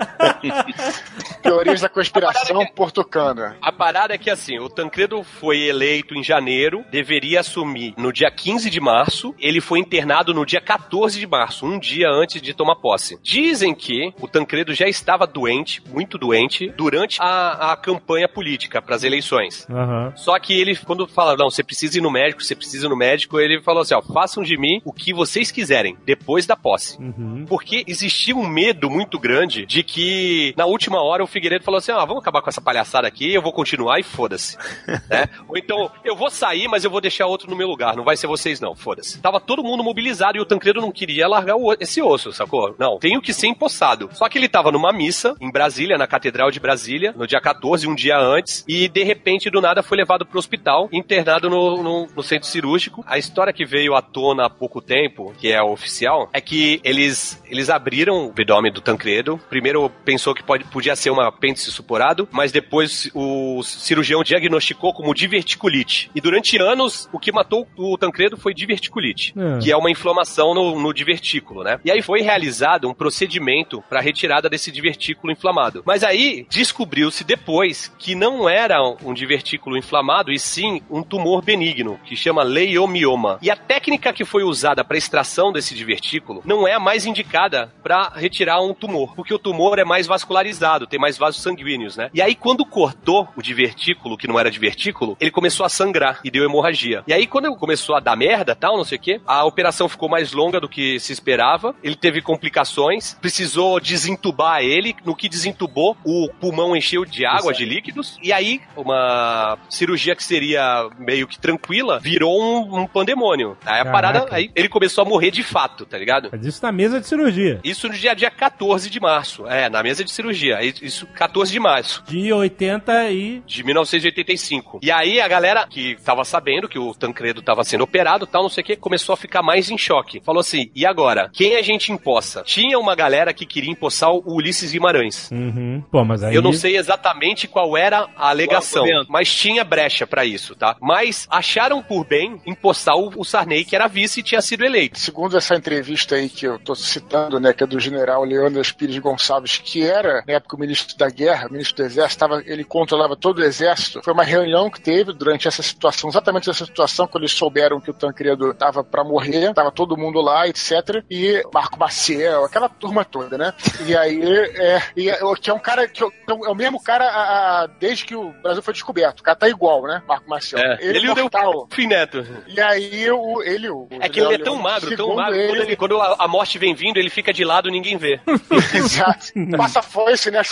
Teorias da conspiração portucana. A parada é que assim, o Tancredo foi eleito em janeiro, deveria assumir no dia 15 de março, ele foi internado no dia 14 de março, um dia antes de tomar posse. Dizem que o Tancredo já estava doente, muito doente, durante a, a campanha política para as eleições. Aham. Só que ele, quando fala, não, você precisa ir no médico, você precisa ir no médico, ele falou assim, ó, façam de mim o que vocês quiserem, depois da posse. Uhum. Porque existia um medo muito grande de que, na última hora, o Figueiredo falou assim: ah, vamos acabar com essa palhaçada aqui, eu vou continuar e foda-se. né? Ou então, eu vou sair, mas eu vou deixar outro no meu lugar, não vai ser vocês não, foda-se. Tava todo mundo mobilizado e o Tancredo não queria largar o- esse osso, sacou? Não, tenho que ser empossado. Só que ele tava numa missa em Brasília, na Catedral de Brasília, no dia 14, um dia antes, e de repente, do nada, foi levado pro hospital, internado no, no- no centro cirúrgico. A história que veio à tona há pouco tempo, que é oficial, é que eles, eles abriram o abdômen do Tancredo. Primeiro pensou que pode, podia ser um apêndice supurado, mas depois o cirurgião diagnosticou como diverticulite. E durante anos, o que matou o Tancredo foi diverticulite, É. que é uma inflamação no, no divertículo, né? E aí foi realizado um procedimento para retirada desse divertículo inflamado. Mas aí descobriu-se depois que não era um divertículo inflamado, e sim um tumor benigno, que chama leiomioma. E a técnica que foi usada para extração desse divertículo não é a mais indicada para retirar um tumor, porque o tumor é mais vascularizado, tem mais vasos sanguíneos, né? E aí, quando cortou o divertículo, que não era divertículo, ele começou a sangrar e deu hemorragia. E aí, quando começou a dar merda, tal, não sei o quê, a operação ficou mais longa do que se esperava, ele teve complicações, precisou desentubar ele, no que desentubou, o pulmão encheu de água, de líquidos, e aí uma cirurgia que seria meio que tranquila virou um, um pandemônio. Aí a Caraca. parada, aí ele começou a morrer de fato, tá ligado? Mas isso na mesa de cirurgia. Isso no dia, dia 14 de março. É, na mesa de cirurgia. Isso 14 de março. De 80 e. De 1985. E aí a galera que tava sabendo que o Tancredo tava sendo operado tal, não sei o que, começou a ficar mais em choque. Falou assim: e agora? Quem a gente empossa? Tinha uma galera que queria empossar o Ulisses Guimarães. Uhum. Pô, mas aí. Eu não sei exatamente qual era a alegação, mas tinha brecha pra isso, tá? Mas acharam por bem empossar o, o Sarney, que era vice e tinha sido eleito. Segundo essa entrevista aí que eu tô citando, né, que é do general Leandro Pires Gonçalves, que era, na época, o ministro da guerra, o ministro do exército, tava, ele controlava todo o exército. Foi uma reunião que teve durante essa situação, exatamente essa situação, quando eles souberam que o Tancredo tava pra morrer, tava todo mundo lá, etc. E Marco Maciel, aquela turma toda, né? E aí, é, e, é, que é um cara, que é o- é o mesmo cara a- a- desde que o Brasil foi descoberto. O cara tá igual, né? Marco Maciel. É, ele deu mortal. Fim neto. E aí, o, ele, o É que ele é tão magro, tão magro, quando, ele- quando a, a morte vem vindo, ele fica de lado ninguém vê. Exato. Passa foice, né?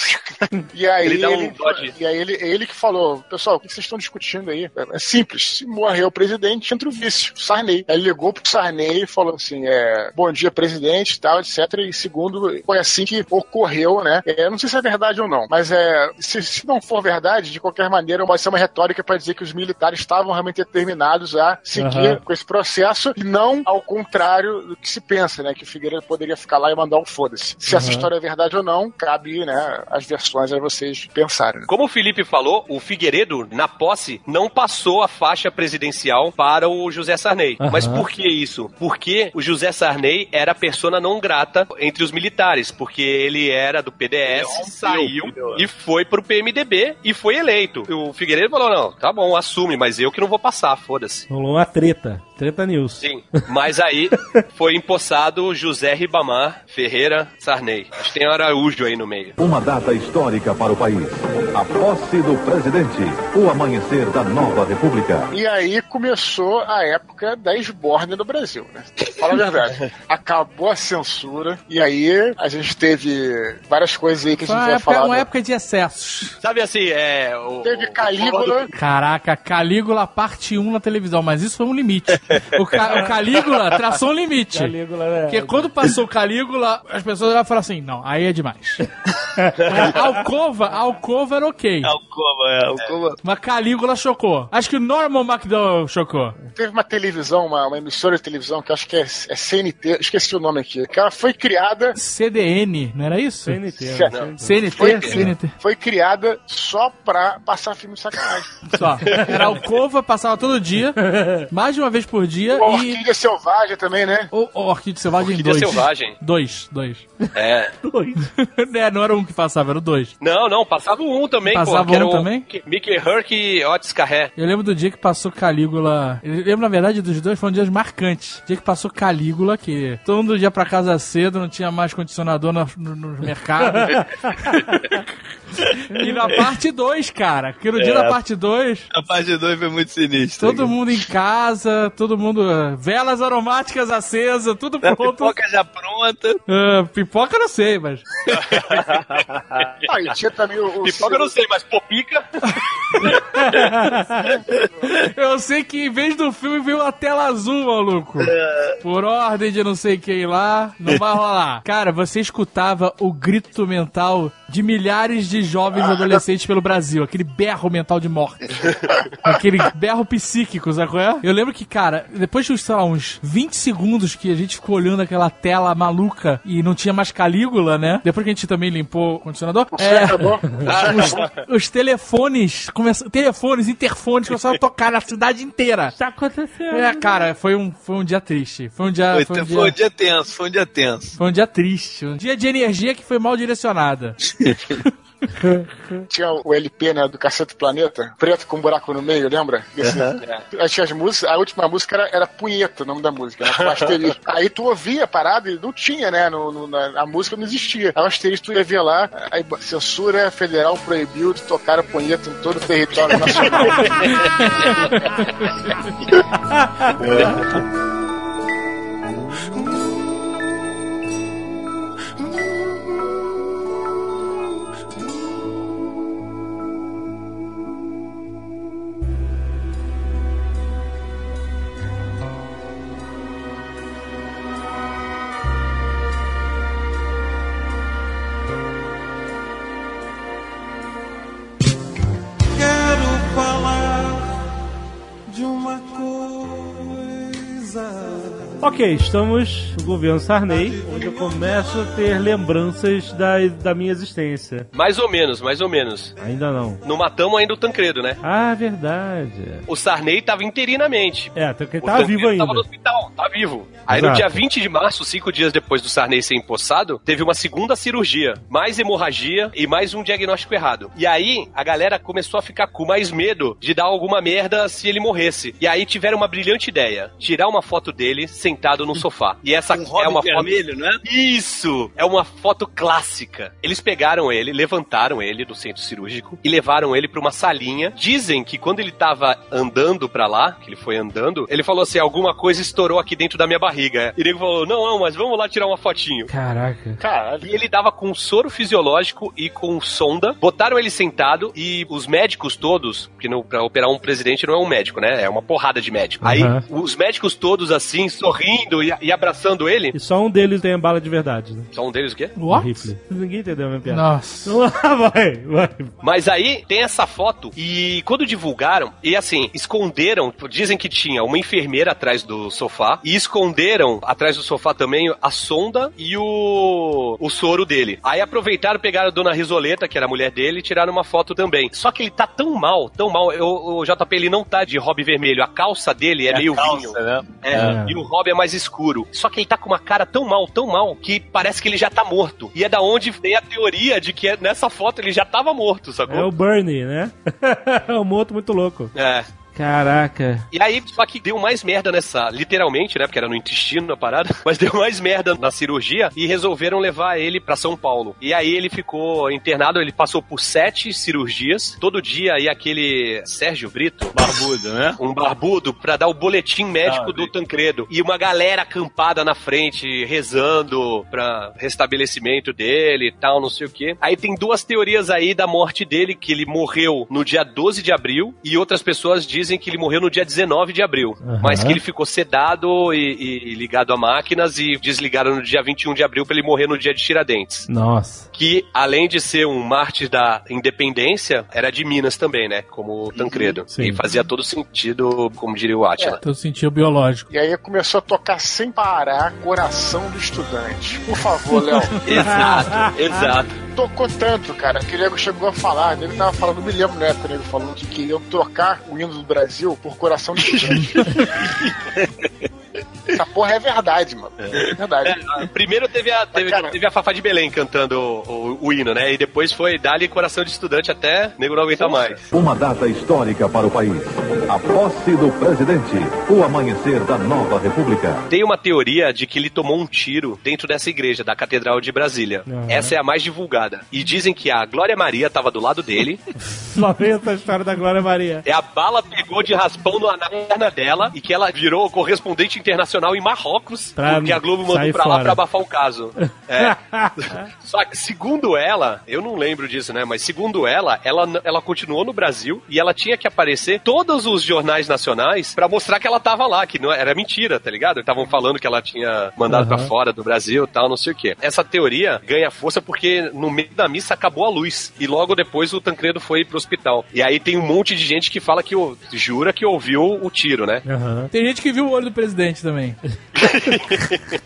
E aí Ele ele, dá um dodge. e aí ele, ele que falou, pessoal, o que vocês estão discutindo aí? É simples. Se morrer o presidente, entra o vice, o Sarney. Aí ele ligou pro Sarney e falou assim: é, bom dia, presidente, tal, etc. E segundo, foi assim que ocorreu, né? É, eu não sei se é verdade ou não, mas é, se, se não for verdade, de qualquer maneira, pode ser uma retórica para dizer que os militares estavam realmente determinados a seguir Aham. com esse processo e não ao contrário do que se pensa, né? Que o Figueiredo poderia ficar lá e mandar um foda-se. Se essa Aham. história é verdade ou não, cabe, né, as versões a vocês pensarem. né? Como o Felipe falou, o Figueiredo, na posse, não passou a faixa presidencial para o José Sarney. Aham. Mas por que isso? Porque o José Sarney era persona não grata entre os militares, porque ele era do PDS, saiu e foi pro PMDB e foi eleito. O Figueiredo falou: não, tá bom, assume, mas eu que não vou passar, foda-se. Rolou uma treta. Treta News. Sim, mas aí foi empossado José Ribamar Ferreira Sarney. Acho que tem Araújo aí no meio. Uma data histórica para o país. A posse do presidente. O amanhecer da nova república. E aí começou a época da esbórnia no Brasil, né? Fala a verdade. Acabou a censura e aí a gente teve várias coisas aí que a Foi gente vai época, falar. uma no- época de excessos. Sabe assim, é. O, Teve o- Calígula, Caraca, Calígula parte 1 na televisão, mas isso foi um limite. O, Ca- o Calígula traçou um limite. Calígula, né? Porque quando passou o Calígula, as pessoas já falaram assim: não, aí é demais. a Alcova, a Alcova era ok. Alcova, é, Alcova. Mas Calígula chocou. Acho que o Norman McDowell chocou. teve uma televisão, uma, uma emissora de televisão que eu acho que é, é CNT, esqueci o nome aqui, que ela foi criada CDN, não era isso? CNT. Sim. né? CNT, Foi- CNT. foi criada só pra passar filme de sacanagem. Só. Era Alcova, passava todo dia, mais de uma vez por dia, O e. Orquídea Selvagem também, né? O, o Orquídea Selvagem Orquídea 2. Selvagem. Dois, dois. É. é, não era um que passava, era o dois. Não, não, passava um também, Passava pô. Um o também? Mickey Herc e Otis Carré. Eu lembro do dia que passou Calígula. Eu lembro, na verdade, dos dois foram dias marcantes. O dia que passou Calígula, que todo mundo ia pra casa cedo, não tinha mais condicionador no, no, nos mercados. e na parte 2, cara. Que no dia da parte 2, A parte 2 foi muito sinistra. todo mundo em casa, todo mundo. eh, Velas aromáticas acesas, tudo A pronto. pipoca já pronta. Ah, pipoca eu não sei, mas. Ah, e tinha também o. o Pipoca eu não sei, mas popica. Eu sei que em vez do filme veio uma tela azul, maluco. Por ordem de não sei quem lá, não vai rolar. Cara, você escutava o grito mental de milhares de jovens adolescentes pelo Brasil. Aquele berro mental de morte. aquele berro psíquico, sabe qual é? Eu lembro que, cara, depois de, sei lá, uns 20 segundos que a gente ficou olhando aquela tela maluca e não tinha mais Calígula, né? Depois que a gente também limpou o condicionador. É, Acabou? os, os telefones, começam, telefones, interfones começaram a tocar na cidade inteira. Tá acontecendo. É, cara, foi um, foi um dia triste. Foi um dia, Foi, foi um foi um dia, dia tenso, foi um dia tenso. foi um dia triste. Um dia de energia que foi mal direcionada. Tinha o LP, né, do Cacete Planeta, preto com um buraco no meio, lembra? Esse, Aí tinha as músicas, a última música era, era Punheta, o nome da música, né, com asterisco. Aí tu ouvia a parada e não tinha, né, no, no- na, a música não existia. Aí o asterisco tu ia ver lá, aí censura federal proibiu de tocar a punheta em todo o território nacional. Ok, estamos no governo Sarney, onde eu começo a ter lembranças da, da minha existência. Mais ou menos, mais ou menos. Ainda não. Não matamos ainda o Tancredo, né? Ah, verdade. O Sarney tava interinamente. É, até que ele O tava Tancredo vivo ainda. Tava no hospital, tá vivo. Aí no Exato. dia 20 de março, cinco dias depois do Sarney ser empossado, teve uma segunda cirurgia, mais hemorragia e mais um diagnóstico errado. E aí a galera começou a ficar com mais medo de dar alguma merda se ele morresse. E aí tiveram uma brilhante ideia: tirar uma foto dele sentado no sofá. E essa Um é uma vermelho, foto. né? Isso! É uma foto clássica. Eles pegaram ele, levantaram ele do centro cirúrgico e levaram ele pra uma salinha. Dizem que quando ele tava andando pra lá, que ele foi andando, ele falou assim: alguma coisa estourou aqui dentro da minha barriga. E nego falou: não, não, mas vamos lá tirar uma fotinho. Caraca. Caralho. E ele tava com soro fisiológico e com sonda. Botaram ele sentado e os médicos todos, porque no, pra operar um presidente não é um médico, né? É uma porrada de médico. Aí Aham. os médicos todos assim, sorrindo e, e abraçando ele. E só um deles tem a bala de verdade, né? Só um deles o quê? O What? rifle. Ninguém entendeu a minha piada. Nossa. Lá, vai, vai. Mas aí tem essa foto e quando divulgaram, e assim, esconderam, dizem que tinha uma enfermeira atrás do sofá e esconderam atrás do sofá também a sonda e o, o soro dele. Aí aproveitaram, pegaram a dona Risoleta, que era a mulher dele, e tiraram uma foto também. Só que ele tá tão mal, tão mal, eu- o JP ele não tá de hobby vermelho, a calça dele é, meio vinho. né? É, É. e o Rob é mais escuro. Só que ele tá com uma cara tão mal, tão mal, que parece que ele já tá morto. E é da onde vem a teoria de que nessa foto ele já tava morto, sacou? É o Bernie, né? é um moto muito louco. É. Caraca. E aí, só que deu mais merda nessa, literalmente, né? Porque era no intestino a parada, mas deu mais merda na cirurgia e resolveram levar ele pra São Paulo. E aí ele ficou internado, ele passou por sete cirurgias. Todo dia ia aquele Sérgio Brito, Barbudo, né? um barbudo, pra dar o boletim médico Ah, do Tancredo. E uma galera acampada na frente, rezando pra restabelecimento dele e tal, não sei o quê. Aí tem duas teorias aí da morte dele, que ele morreu no dia 12 de abril, e outras pessoas dizem que ele morreu no dia 19 de abril. Aham. Mas que ele ficou sedado e, e- e ligado a máquinas e desligaram no dia 21 de abril pra ele morrer no dia de Tiradentes. Nossa. Que, além de ser um mártir da independência, era de Minas também, né? Como o Tancredo. Sim. E fazia todo sentido, como diria o Atila. Então sentiu biológico. E aí começou a tocar sem parar Coração do Estudante. Por favor, Léo. Exato, exato. Tocou tanto, cara, que o nego chegou a falar, ele tava falando, não me lembro na época, o nego falando que queriam trocar o hino do Brasil por Coração do Estudante. Essa porra é verdade, mano. É verdade. É, primeiro teve a, teve, cara- teve a Fafá de Belém cantando o, o- o hino, né? E depois foi Dali Coração de Estudante até nego não aguenta mais. Uma data histórica para o país. A posse do presidente. O amanhecer da nova república. Tem uma teoria de que ele tomou um tiro dentro dessa igreja, da Catedral de Brasília. Uhum. Essa é a mais divulgada. E dizem que a Glória Maria tava do lado dele. Vem essa história da Glória Maria. E a bala pegou de raspão na na perna dela e que ela virou correspondente internacional em Marrocos, Pra porque a Globo mandou pra lá fora. pra abafar o caso. É. Só que, segundo ela, eu não lembro disso, né? Mas segundo ela, ela, ela continuou no Brasil e ela tinha que aparecer todos os jornais nacionais pra mostrar que ela tava lá, que não era mentira, tá ligado? Estavam falando que ela tinha mandado pra Aham. fora do Brasil e tal, não sei o quê. Essa teoria ganha força porque no meio da missa acabou a luz e logo depois o Tancredo foi pro hospital. E aí tem um monte de gente que fala que jura que ouviu o tiro, né? Aham. Tem gente que viu o olho do presidente também.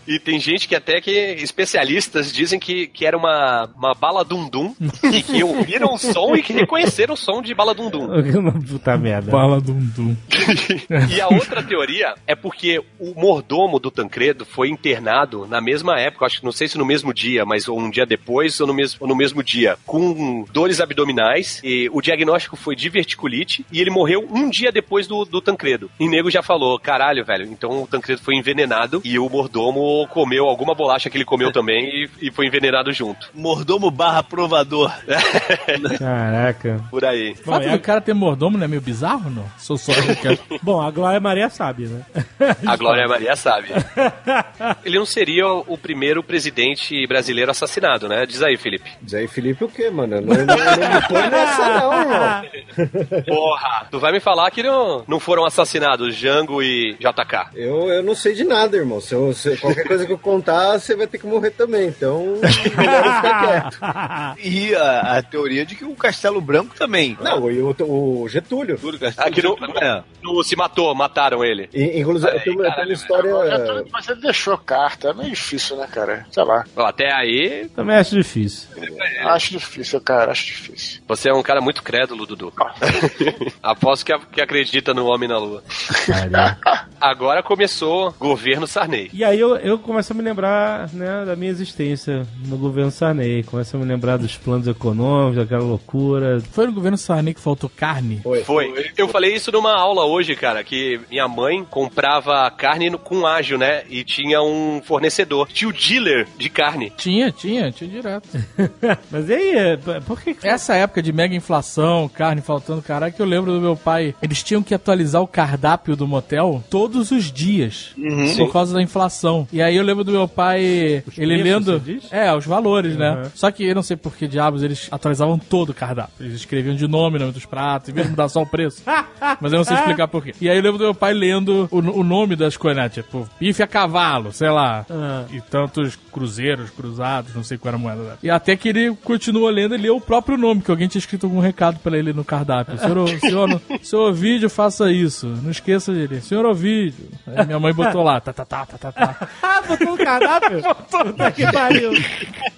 E tem gente que até que especialistas dizem que, que era uma, uma bala dum-dum e que ouviram o som e que reconheceram o som de bala dum-dum. Puta merda. Bala dum dum. E a outra teoria é porque o mordomo do Tancredo foi internado na mesma época, acho que não sei se no mesmo dia, mas um dia depois ou no mesmo, ou no mesmo dia, com dores abdominais. E o diagnóstico foi diverticulite e ele morreu um dia depois do, do Tancredo. E nego já falou: caralho, velho, então o Tancredo foi envenenado e o mordomo comeu alguma bolacha que ele comeu também e, e foi envenenado junto. Mordomo barra provador. Caraca. Por aí. O fato é- do cara ter mordomo não é meio bizarro, não? Sou só. Bom, a Glória Maria sabe, né? A Glória Maria sabe. Ele não seria o primeiro presidente brasileiro assassinado, né? Diz aí, Felipe. Diz aí, Felipe, o quê, mano? Não, não, não me põe nessa, não, irmão. Porra! Tu vai me falar que não, não foram assassinados Jango e JK. Eu, eu não sei de nada, irmão. Se, eu- se qualquer coisa que eu contar, você vai ter que morrer também. Então, melhor ficar quieto. E a, a teoria de que o Castelo Branco também. Não, e o, o Getúlio. Tudo Castelo Aqui no, Branco, é. no- se matou, mataram ele. E, inclusive, eu tenho, eu tenho uma história. Mas ele deixou carta. É meio difícil, né, cara? Sei lá. Até aí, Também acho difícil. Acho difícil, cara. Acho difícil. você é um cara muito crédulo, Dudu. Aposto que, que acredita no homem na lua. Agora começou governo Sarney. E aí eu, eu começo a me lembrar né, da minha existência no governo Sarney. Começo a me lembrar dos planos econômicos, daquela loucura. Foi no governo Sarney que faltou carne? Foi. Foi. Eu falei isso numa aula hoje, cara, que minha mãe comprava carne no- com ágil, né? E tinha um fornecedor. Tinha o dealer de carne. Tinha, tinha, tinha direto. Mas e aí, é, por que. Essa época de mega inflação, carne faltando, que eu lembro do meu pai. Eles tinham que atualizar o cardápio do motel todos os dias. Por causa da inflação. E aí eu lembro do meu pai, ele preços, lendo. você diz? É, os valores, né? Uhum. Só que eu não sei por que diabos eles atualizavam todo o cardápio. Eles escreviam de nome, nome dos pratos, em vez de mudar só o preço. Mas eu não sei explicar por quê. E aí eu lembro do meu pai lendo o, o nome das coisas, né? Tipo, bife a cavalo, sei lá. Ah. E tantos cruzeiros, cruzados, não sei qual era a moeda. dela. E até que ele continuou lendo e leu o próprio nome, que alguém tinha escrito algum recado pra ele no cardápio. Senhor, senhor, senhor Ovidio, faça isso. Não esqueça dele. Senhor Ovidio. Aí minha mãe botou lá, tá, tá, tá, tá, tá, tá. Ah, botou no cardápio? Puta que pariu.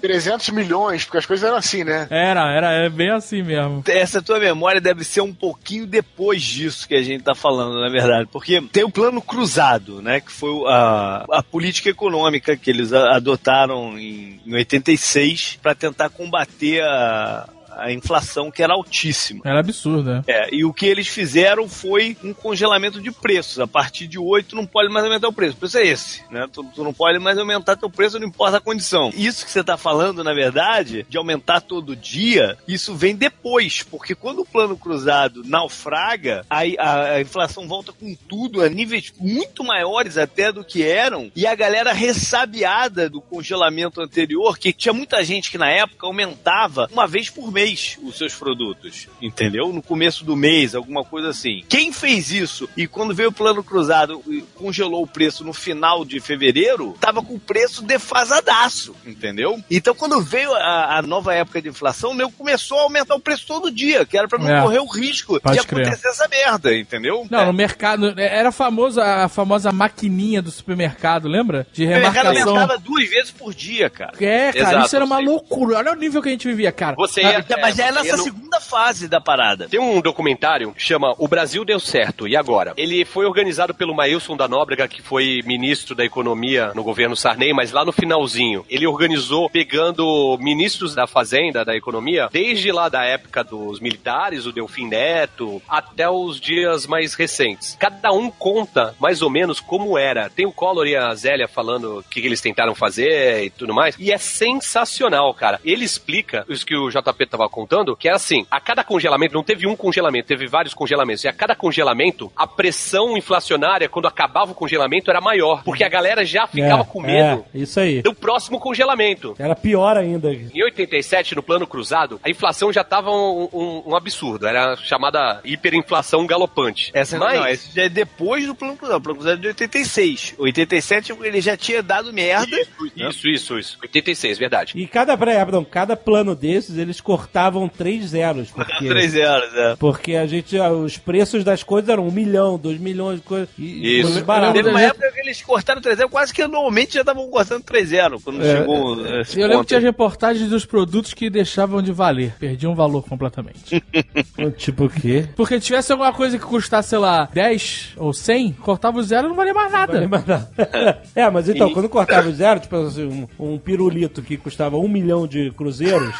300 milhões, porque as coisas eram assim, né? Era, era, é bem assim mesmo. Essa tua memória deve ser um pouquinho depois disso que a gente tá falando, na verdade. Porque tem o plano cruzado, né? Que foi a, a política econômica que eles adotaram em, em 86 para tentar combater a, a inflação que era altíssima. Era absurdo, né? É, e o que eles fizeram foi um congelamento de preços. A partir de 8 tu não pode mais aumentar o preço. O preço é esse, né? Tu, tu não pode mais aumentar teu preço, não importa a condição. Isso que você tá falando, na verdade, de aumentar todo dia, isso vem depois, porque quando o plano cruzado naufraga, aí a, a inflação volta com tudo a níveis muito maiores até do que eram, e a galera ressabiada do congelamento anterior, que tinha muita gente que na época aumentava uma vez por mês os seus produtos, entendeu? No começo do mês, alguma coisa assim. Quem fez isso e quando veio o plano cruzado e congelou o preço no final de fevereiro, tava com o preço defasadaço, entendeu? Então quando veio a, a nova época de inflação, o nego começou a aumentar o preço todo dia, que era pra não É. correr o risco de crer. acontecer essa merda, entendeu? Não, É. no mercado. Era famoso, a famosa maquininha do supermercado, lembra? De O mercado remarcação. aumentava duas vezes por dia, cara. É, cara, Exato, isso era uma loucura. Olha o nível que a gente vivia, cara. Você Ah, ia, Mas já é nessa no- segunda fase da parada. Tem um documentário que chama O Brasil Deu Certo, e agora? Ele foi organizado pelo Mailson da Nóbrega, que foi ministro da Economia no governo Sarney, mas lá no finalzinho. Ele organizou pegando ministros da Fazenda, da Economia, desde lá da época dos militares, o Delfim Neto, até os dias mais recentes. Cada um conta mais ou menos como era. Tem o Collor e a Zélia falando o que, que eles tentaram fazer e tudo mais. E é sensacional, cara. Ele explica isso que o JP tava contando, que é assim, a cada congelamento, não teve um congelamento, teve vários congelamentos. E a cada congelamento, a pressão inflacionária, quando acabava o congelamento, era maior. Porque a galera já ficava É, com medo É, isso aí. do próximo congelamento. Era pior ainda. Em 87, no plano cruzado, a inflação já tava um, um- um absurdo. Era chamada hiperinflação galopante. Essa Mas, não, esse já é depois do plano cruzado. O plano cruzado é de 86. 87 ele já tinha dado merda. Isso, isso, isso, isso. 86, verdade. E cada, peraí, cada plano desses, eles cortavam três zeros. Porque, Três zeros, é. porque a gente, ah, os preços das coisas eram um milhão, dois milhões de coisas. E, Isso. coisas baratas. Teve uma época que eles cortaram 3 zeros, quase que anualmente já estavam cortando 3 zeros, quando É, chegou esse Eu lembro que tinha as reportagens dos produtos que deixavam de valer. Perdiam valor completamente. Tipo o quê? Porque se tivesse alguma coisa que custasse, sei lá, 10 ou 100, cortava o zero e não valia mais nada. Vale mais nada. É, mas então, quando cortava o zero, tipo assim, um, um pirulito que custava um milhão de cruzeiros,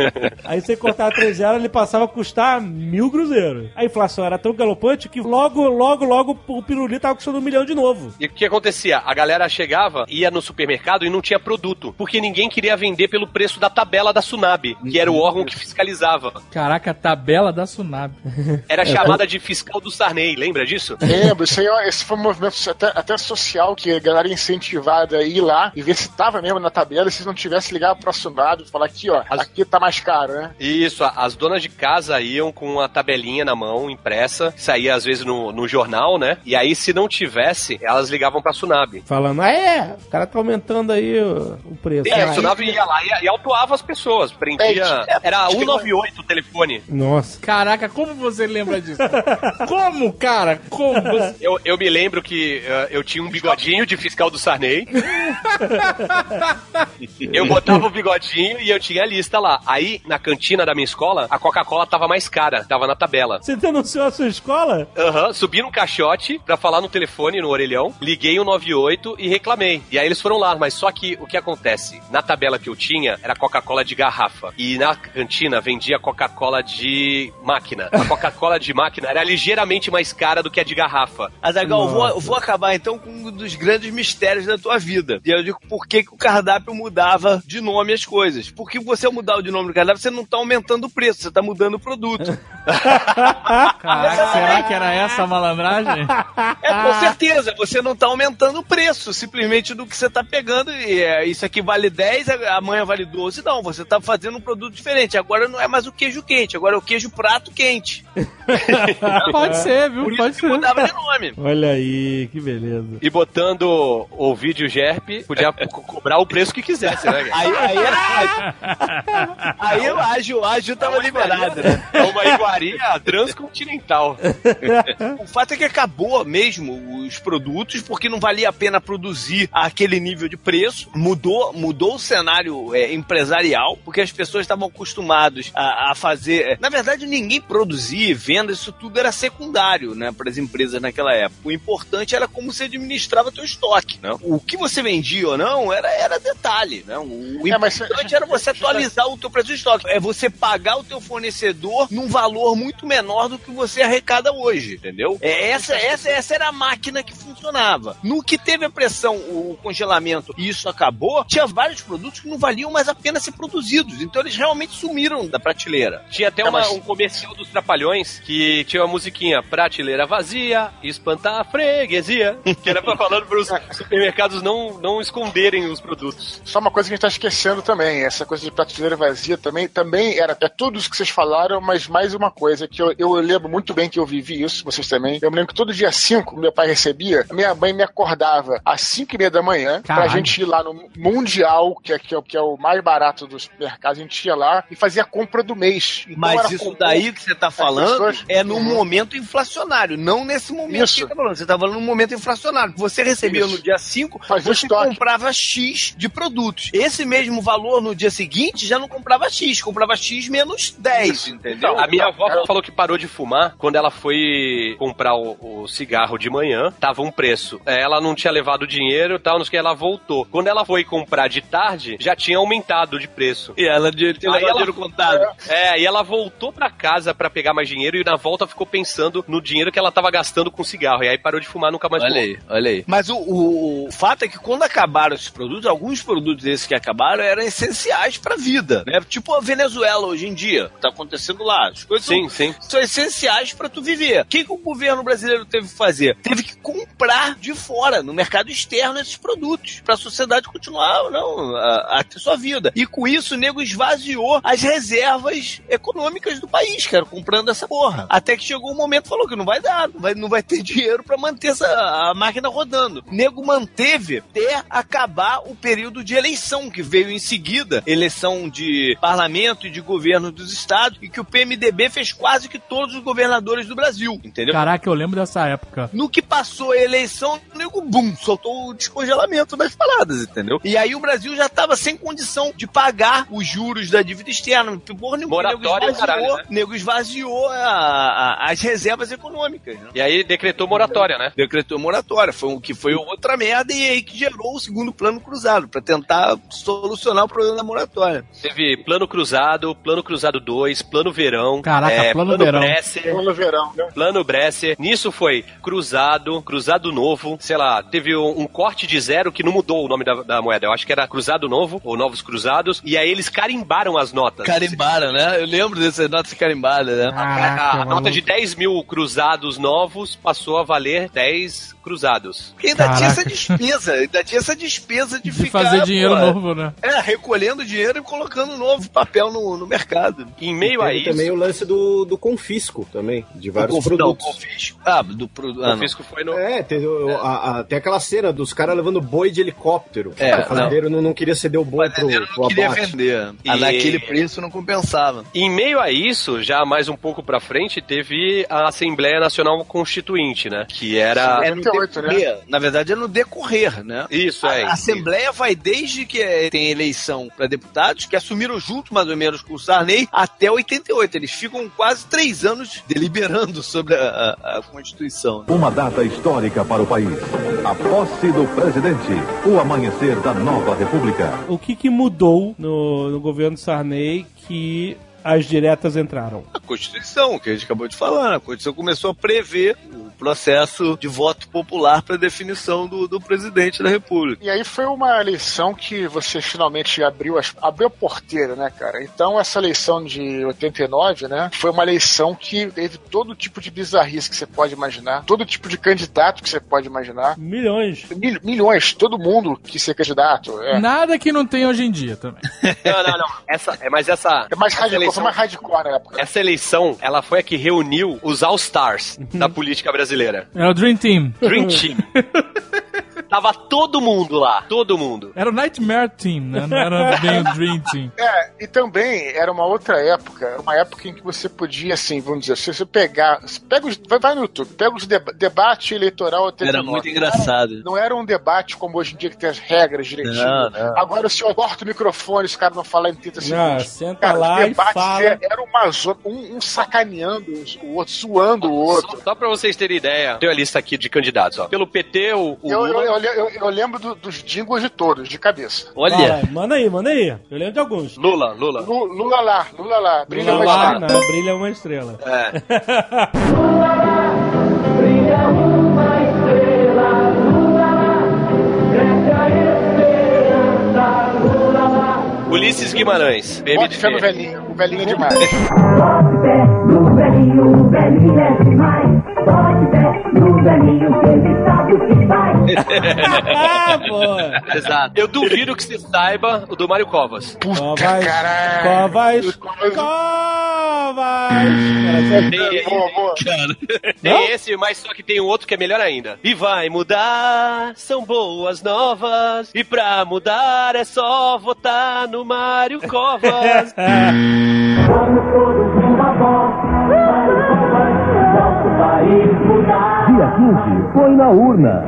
aí você cortava três zeros, ele passava a custar mil cruzeiros. A inflação era tão galopante que logo, logo, logo o pirulito tava custando um milhão de novo. E o que acontecia? A galera chegava, ia no supermercado e não tinha produto. Porque ninguém queria vender pelo preço da tabela da Sunab, que era o órgão que fiscalizava. Caraca, a tabela da Tsunami. Era chamada de fiscal do Sarney, lembra disso? Lembro, isso aí, ó, esse foi um movimento até, até social que a galera incentivada a ir lá e ver se tava mesmo na tabela e se não tivesse ligar pro e falar aqui, ó, aqui tá mais caro, né? Isso, a- as donas de casa iam com a tabelinha na mão, impressa, saía às vezes no, no jornal, né? E aí, se não tivesse, elas ligavam pra Sunab. Falando, ah, é, o cara tá aumentando aí o, o preço. E a Ah, Sunab ia lá e, e autuava as pessoas, prendia... Era 198 o telefone. Nossa. Caraca, como você lembra disso? Como, cara? Como? Você... Eu, eu me lembro que eh, eu tinha um bigodinho de fiscal do Sarney. eu botava o bigodinho e eu tinha a lista lá. Aí, na cantina da minha escola, a Coca-Cola tava mais cara, tava na tabela. Você denunciou a sua escola? Aham, subi num caixote pra falar no telefone, no orelhão, liguei o 98 e reclamei. E aí eles foram lá, mas só que o que acontece? Na tabela que eu tinha, era Coca-Cola de garrafa. E na cantina vendia Coca-Cola de máquina. A Coca-Cola de máquina era ligeiramente mais cara do que a de garrafa. Azagal, eu vou, vou acabar então com um dos grandes mistérios da tua vida. E eu digo por que, que o cardápio mudava de nome as coisas. Porque você mudar o de nome do cardápio, você não tá aumentando o preço, você tá mudando o produto. Caraca, será que era essa a malandragem? É, com certeza, você não tá aumentando o preço simplesmente do que você tá pegando. E é, isso aqui vale 10, a- amanhã vale 12. Não, você tá fazendo um produto diferente. Agora não é mais o queijo quente, agora é o queijo prato quente. Pode ser, viu? Por isso Pode que ser. mudava de nome. Olha aí, que beleza. E botando o vídeo GERP, podia co- cobrar o preço que quisesse, né? cara? Aí, aí, era- aí o ágil, ágil tava liberado, né? É uma iguaria transcontinental. O fato é que acabou mesmo os produtos, porque não valia a pena produzir aquele nível de preço. Mudou, mudou o cenário é, empresarial, porque as pessoas estavam acostumadas a, a fazer. Na verdade, ninguém produzia, venda, isso tudo era secundário, né, para as empresas naquela época. O importante era como você administrava teu estoque. Né? O que você vendia ou não era, era detalhe. Né? O É, mas- importante era você atualizar o teu preço de estoque. É você pagar o teu fornecedor num valor muito menor do que você arrecada hoje, entendeu? É, essa, essa, essa era a máquina que funcionava. No que teve a pressão, o congelamento e isso acabou, tinha vários produtos que não valiam mais a pena ser produzidos. Então eles realmente sumiram da prateleira. Tinha até Tá, uma- um comercial dos Trapalhões que tinha uma musiquinha Prateleira vazia, espantar a freguesia. Que era pra falando para os supermercados não, não esconderem os produtos. Só uma coisa que a gente tá esquecendo também, essa coisa de prateleira vazia também, também era é tudo isso que vocês falaram, mas mais uma coisa que eu, eu lembro muito bem que eu vivi isso, vocês também. Eu me lembro que todo dia 5 meu pai recebia, minha mãe me acordava às 5 e meia da manhã pra Caralho. gente ir lá no Mundial, que é, que, é, o- que é o mais barato dos mercados, a gente ia lá e fazia a compra do mês. Então Mas isso daí que você tá falando pessoas- é num Uhum. momento inflacionário, não nesse momento Isso. que você tá falando. Você tá falando num momento inflacionário. Você recebia Isso. no dia 5, Fazia você estoque. comprava X de produtos. Esse mesmo valor no dia seguinte já não comprava X, comprava X menos 10, entendeu? A minha avó falou que parou de fumar quando ela foi comprar o, o cigarro de manhã, tava um preço. É, Ela não tinha levado dinheiro e tal, não sei o que, ela voltou. Quando ela foi comprar de tarde, já tinha aumentado de preço. E ela tinha Aí levado ela- dinheiro contado. É, e ela voltou pra casa pra pegar mais dinheiro e na volta ficou pensando no dinheiro que ela tava gastando com cigarro. E aí parou de fumar, nunca mais Olha fumou. aí, olha aí. Mas o, o- o fato é que quando acabaram esses produtos, alguns produtos esses que acabaram eram essenciais pra vida, né? Tipo a Venezuela hoje em dia, tá acontecendo lá. As coisas Sim, são, sim. são essenciais pra tu viver. O que, que o governo brasileiro teve que fazer? Teve que comprar de fora, no mercado externo, esses produtos, pra sociedade continuar não, a, a ter sua vida. E com isso, o nego esvaziou as reservas econômicas do país, cara, comprando essa porra. Até que chegou um momento falou que não vai dar, não vai, não vai ter dinheiro pra manter essa, a máquina rodando. O nego manteve até acabar o período de eleição que veio em seguida, eleição de parlamento e de governo dos dos estados e que o PMDB fez quase que todos os governadores do Brasil, entendeu? Caraca, eu lembro dessa época. No que passou a eleição, o nego, bum, soltou o descongelamento das paradas, entendeu? E aí o Brasil já tava sem condição de pagar os juros da dívida externa. Porra, nenhuma, o nego Moratória, esvaziou, caralho, né? nego esvaziou a- a- as reservas econômicas, né? E aí decretou moratória, né? Decretou moratória, foi o que foi outra merda e aí que gerou o segundo plano cruzado, pra tentar solucionar o problema da moratória. Teve plano cruzado, plano cruzado 2, plano verão. Caraca, é, plano verão. Bresser, No verão, né? Plano Bresser. Nisso foi cruzado, cruzado novo. Sei lá, teve um, um corte de zero que não mudou o nome da, da moeda. Eu acho que era cruzado novo, ou novos cruzados. E aí eles carimbaram as notas. Carimbaram, né? Eu lembro dessas notas carimbadas, né? Caraca, a, a maluco. nota de 10 mil cruzados novos passou a valer 10 cruzados. Porque ainda tinha Caraca. essa despesa, ainda tinha essa despesa de, De ficar, fazer dinheiro pô, novo, né? É, recolhendo dinheiro e colocando novo papel no, no mercado. Em meio a Teve isso, também o lance do, do confisco também, de vários Conf- produtos. Não, confisco. Ah, do produto. o fisco foi no. É, tem, o- a- a- tem aquela cena dos caras levando boi de helicóptero. É, o fazendeiro não. Não, queria ceder o O boi pro, fazendeiro pro não queria abate. vender. E- Ah, naquele preço não compensava. Em meio a isso, já mais um pouco pra frente, teve a Assembleia Nacional Constituinte, né? Que era. É no 98, né? decorrer. Na verdade, é no decorrer, né? Isso, é. A Assembleia vai desde que é, tem eleição para deputados, que assumiram junto mais ou menos com o Sarney, até 88. Eles ficam quase três anos deliberando sobre a, a- a Constituição. né? Uma data histórica para o país. A posse do presidente. O amanhecer da nova república. O que, que mudou no, no governo Sarney que as diretas entraram? A Constituição, que a gente acabou de falar, né? a Constituição começou a prever o processo de voto popular para definição do, do presidente da República. E aí foi uma eleição que você finalmente abriu, as, abriu a porteira, né, cara? Então essa eleição de 89, né, foi uma eleição que teve todo tipo de bizarrice que você pode imaginar, todo tipo de candidato que você pode imaginar. Milhões. Mil- milhões, todo mundo quis ser candidato. É, Nada que não tem hoje em dia também. Não, não, não. Essa, é, mas essa. é mais essa hardcore, eleição- foi mais hardcore na época. Essa eleição, ela foi a que reuniu os All-Stars da política brasileira. Era o Dream Team. Dream Team. Tava todo mundo lá, todo mundo. Era o Nightmare Team, né? Não era bem o Dream Team. É, e também era uma outra época, uma época em que você podia, assim, vamos dizer, se você pegar, se pega os, vai, vai no YouTube, pega os deba debate eleitoral 89. Era muito engraçado. Não era um debate como hoje em dia que tem as regras direitinho. Não, não. Agora o senhor corta o microfone, os caras não falam em 30 Ah, segundos. senta Cara, lá os e debates fala. é- era uma zona, um, um sacaneando o outro, suando o outro. Só, só pra vocês terem ideia, tem a lista aqui de candidatos, ó. Pelo PT, o, o Eu, eu, eu, eu- eu lembro do- dos jingles de todos, de cabeça. Olha, Fala, manda aí, manda aí. Eu lembro de alguns. Lula, Lula. Lu- Lula lá, Lula lá, brilha Lula uma lá, estrela. não, brilha uma estrela. É. Ulisses Guimarães, Bote fé no velhinho, o velhinho é demais. no velhinho, o velhinho é demais. Pode fé no velhinho, que ele sabe o que faz. ah, pô. Exato. Eu duvido que você saiba o do Mário Covas. Covas, caralho. Covas, Covas. Covas. Tem, Boa, boa. tem esse, mas só que tem um outro que é melhor ainda. E vai mudar, são boas novas. E pra mudar é só votar no Mário Covas. Vamos todos numa volta, para o Covas, nosso país mudar. Dia 15, foi na urna.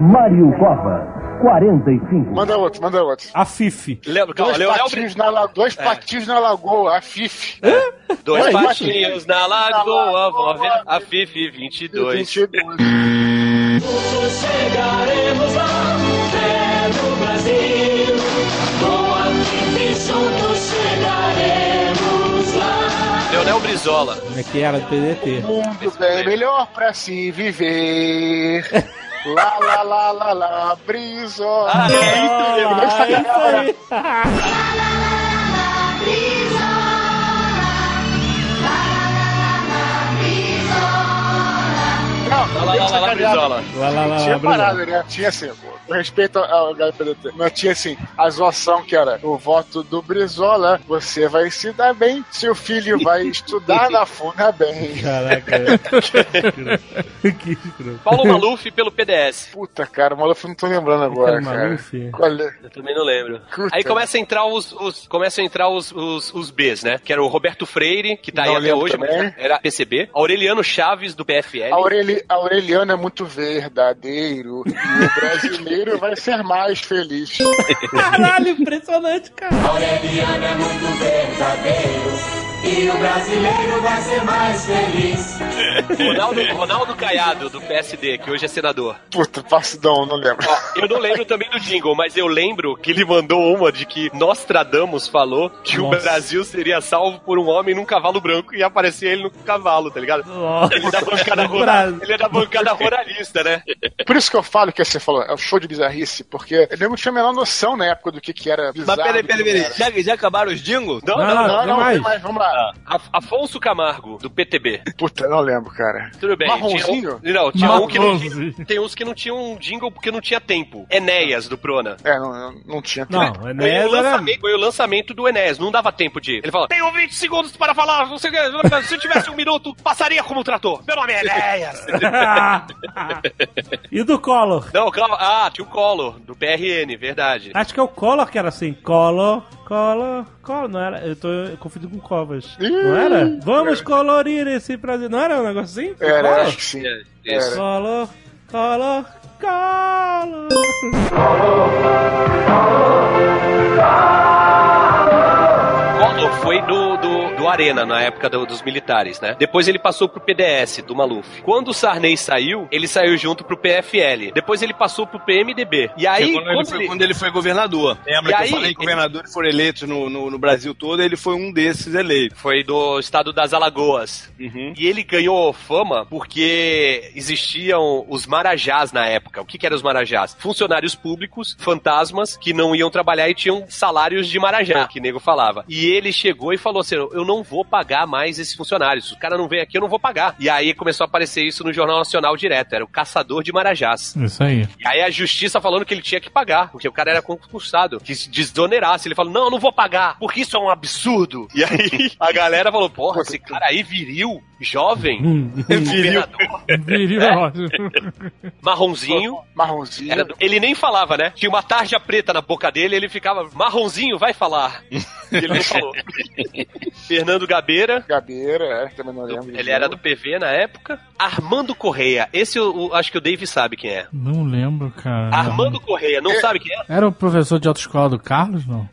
Mário Cova, 45. Manda outro, manda outro. A Fifi. Lembra, Dois Leonel patinhos, na, la- dois patinhos na lagoa, a FIF. Dois Dois patinhos na lagoa, vó, ver a Fifi 22. 22. Chegaremos lá, é no Brasil. Leonel Brizola. Como é que era do PDT? Mundo bem melhor pra se viver. Lá, lá, lá, lá, lá, brisola. Ah, é isso mesmo. Ah, é isso aí. Não, lá, lá, Brizola. Lá, lá, lá, tinha lá, Brizola. parada, né? Tinha assim, com respeito ao HPDT, mas tinha assim, a zoação que era o voto do Brizola, você vai se dar bem, seu filho vai estudar na FUNA bem. Caraca. que escroto. Paulo Maluf pelo PDS. Puta, cara, o Maluf eu não tô lembrando agora, Cara, cara. Maluf. Qual é? Eu também não lembro. Puta. Aí começa a entrar os, os começam a entrar os, os, os Bs, né? Que era o Roberto Freire, que tá Não aí até hoje, também. mas era PCB. Aureliano Chaves do PFL. Aureli, a Aureliana é muito verdadeiro e o brasileiro vai ser mais feliz. Caralho, impressionante, cara. Aureliano é muito verdadeiro e o brasileiro vai ser mais feliz. Ronaldo, Ronaldo Caiado do PSD, que hoje é senador. Puta, passidão, não lembro. Eu não lembro também do jingle, mas eu lembro que ele mandou uma de que Nostradamus falou que o Nossa. Brasil seria salvo por um homem num cavalo branco e aparecia ele no cavalo, tá ligado? Nossa. Ele é da bancada, rural, ele é da bancada ruralista, né? Por isso que eu falo que você falou, é um show de bizarrice, porque eu não tinha a menor noção na época do que, que era bizarro. Mas peraí, peraí, peraí. não era. Já, já acabaram os jingles? Não, Não, não, não, Não, não, mais. tem mais, vamos lá. Af- Afonso Camargo, do PTB. Puta, não lembro, cara. Tudo bem. Marronzinho? Tinha um, não, tinha um que não tinha, tem uns que não tinham um jingle porque não tinha tempo. Enéas, do Prona. É, não, não tinha. Não, Foi o, Enéas era... lançamento, foi o lançamento do Enéas, não dava tempo de. Ele falou: Tenho 20 segundos para falar, não sei o que, se eu tivesse um minuto, passaria como trator. Meu nome é Enéas. e do Collor? não, calma. Ah, tinha o Collor, do PRN, verdade. Acho que é o Collor que era assim. Collor, Collor, Collor. Não era? Eu tô confundindo com Covas. Não era? Vamos colorir esse Brasil. Não era um negócio assim? Era, Collor? acho que sim. É, Isso. Collor, Collor, Collor. Collor foi do Arena, na época do- dos militares, né? Depois ele passou pro PDS, do Maluf. Quando o Sarney saiu, ele saiu junto pro PFL. Depois ele passou pro PMDB. E aí, Que quando, ele quando foi, ele- quando ele foi governador. Lembra E que aí- eu falei que governadores foram eleitos no, no, no Brasil todo, ele foi um desses eleitos. Foi do estado das Alagoas. Uhum. E ele ganhou fama porque existiam os marajás na época. O que, que eram os marajás? Funcionários públicos, fantasmas, que não iam trabalhar e tinham salários de marajá, que nego falava. E ele chegou e falou assim: Eu não vou pagar mais esses funcionários. Se o cara não vem aqui, eu não vou pagar. E aí começou a aparecer isso no Jornal Nacional direto. Era o caçador de marajás. Isso aí. E aí a justiça falando que ele tinha que pagar, porque o cara era concursado, que se desonerasse. Ele falou, não, eu não vou pagar, porque isso é um absurdo. E aí a galera falou, porra, esse cara aí viril, jovem, governador, Viril É? ótimo. marronzinho. Marronzinho. Era- ele nem falava, né? Tinha uma tarja preta na boca dele, ele ficava, marronzinho, vai falar. E ele não falou. Fernando Gabeira, Gabeira, é, também não lembro. ele era do PV na época. Armando Correia, esse eu, eu acho que o Dave sabe quem é. Não lembro, cara. Armando Correia, não sabe quem é? Era o professor de autoescola do Carlos, não?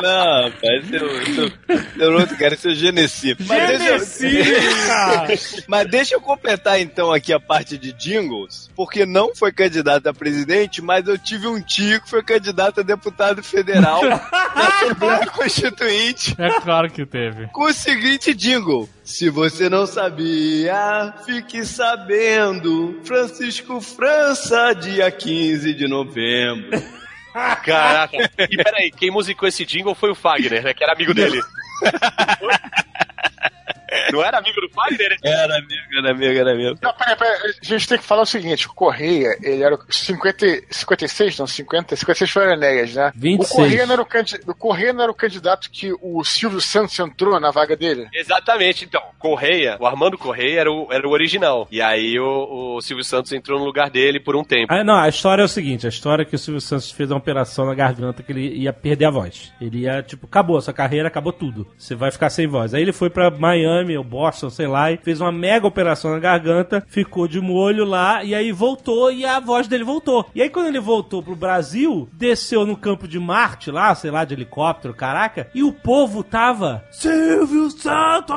Não, rapaz, é é é o outro cara, esse é o Genesi. Mas deixa, mas deixa eu completar então aqui a parte de jingles, porque não foi candidato a presidente, mas eu tive um tio que foi candidato a deputado federal na Assembleia Constituinte É claro que teve. com o seguinte jingle. Se você não sabia, fique sabendo. Francisco França, dia 15 de novembro. Caraca. E peraí, quem musicou esse jingle foi o Fagner, né? Que era amigo dele. Não era amigo do Fagner? Era amigo, era amigo, era amigo. Não, peraí, peraí, a gente tem que falar o seguinte: o Correia, ele era o 50, 56, não, 50, 56 foi o Enéas, né? 26. O Correia, não era o, o Correia não era o candidato que o Silvio Santos entrou na vaga dele? Exatamente, então. Correia, o Armando Correia era o, era o original. E aí o, o Silvio Santos entrou no lugar dele por um tempo. Ah, não, a história é o seguinte: a história é que o Silvio Santos fez uma operação na garganta que ele ia perder a voz. Ele ia, tipo, acabou, sua carreira acabou tudo. Você vai ficar sem voz. Aí ele foi pra Miami ou Boston, sei lá, e fez uma mega operação na garganta, ficou de molho lá, e aí voltou e a voz dele voltou. E aí quando ele voltou pro Brasil, desceu no campo de Marte lá, sei lá, de helicóptero, caraca, e o povo tava Silvio Santos!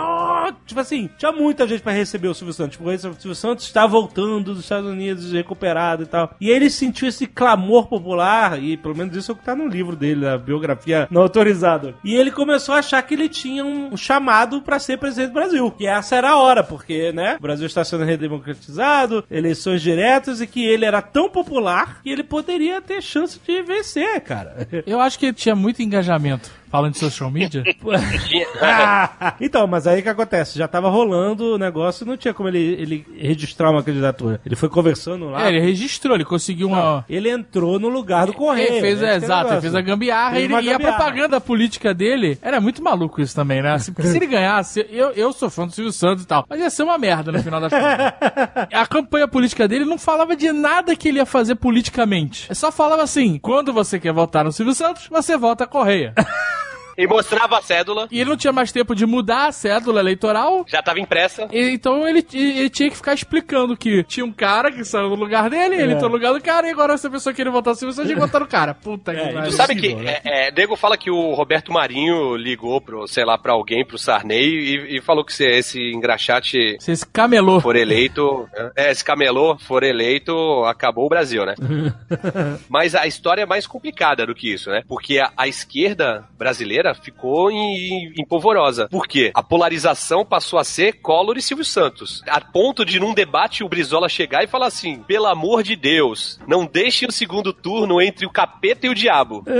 Tipo assim, tinha muita gente pra receber o Silvio Santos. Tipo, o Silvio Santos está voltando dos Estados Unidos, recuperado e tal. E ele sentiu esse clamor popular, e pelo menos isso é o que tá no livro dele, na biografia não autorizada. E ele começou a achar que ele tinha um chamado pra ser presidente do Brasil. Que essa era a hora, porque, né, o Brasil está sendo redemocratizado, eleições diretas, e que ele era tão popular que ele poderia ter chance de vencer, cara. Eu acho que tinha muito engajamento. Falando de social media? Ah, então, mas aí o que acontece? Já tava rolando o negócio, não tinha como ele, ele registrar uma candidatura. Ele foi conversando lá. É, ele registrou, ele conseguiu uma. Ele entrou no lugar do correio. Ele fez, né? exato, ele fez a gambiarra Fez e, uma e a gambiarra. propaganda política dele era muito maluco isso também, né? Assim, porque se ele ganhasse, eu, eu sou fã do Silvio Santos e tal, mas ia ser uma merda no final das contas. A campanha política dele não falava de nada que ele ia fazer politicamente. Ele só falava assim: quando você quer votar no Silvio Santos, você vota a Correia. E mostrava a cédula. E ele não tinha mais tempo de mudar a cédula eleitoral. Já tava impressa. E- Então ele, ele tinha que ficar explicando que tinha um cara que saiu do lugar dele, ele É. entrou no lugar do cara, e agora se a pessoa queria votar Silvio Santos, tinha que votar no cara. Puta que Tu pariu. sabe que é, é, Nego fala que o Roberto Marinho ligou pro, sei lá, pra alguém, pro Sarney, e, e falou que se esse engraxate Se esse camelô for eleito, é, esse camelô for eleito, acabou o Brasil, né? Mas a história é mais complicada do que isso, né? Porque a, a esquerda brasileira ficou em, em, polvorosa. Por quê? A polarização passou a ser Collor e Silvio Santos. A ponto de, num debate, o Brizola chegar e falar assim: pelo amor de Deus, não deixem o segundo turno entre o capeta e o diabo.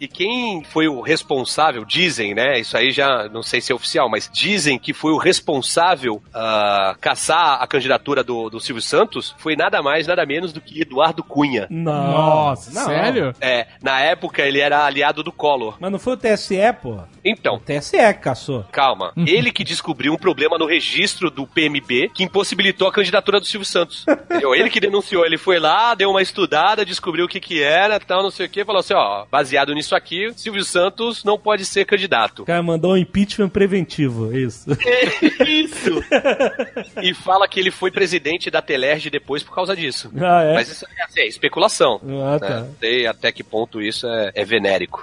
E quem foi o responsável, dizem, né? Isso aí já não sei se é oficial, mas dizem que foi o responsável a caçar a candidatura do, do Silvio Santos foi nada mais, nada menos do que Eduardo Cunha. Nossa, Nossa, sério? É, na época ele era aliado do Collor. Mas não foi o TSE, pô? Então. O TSE que caçou. Calma. Ele que descobriu um problema no registro do PMB que impossibilitou a candidatura do Silvio Santos. Entendeu? Ele que denunciou. Ele foi lá, deu uma estudada, descobriu o que que era, tal, não sei o que, falou assim, ó, baseado nisso aqui, Silvio Santos não pode ser candidato. O cara mandou um impeachment preventivo, é isso. Isso! e fala que ele foi presidente da Telerge depois por causa disso. Ah, é? Mas isso é, assim, é especulação. Ah, tá. né? Não sei até que ponto isso é, é venérico.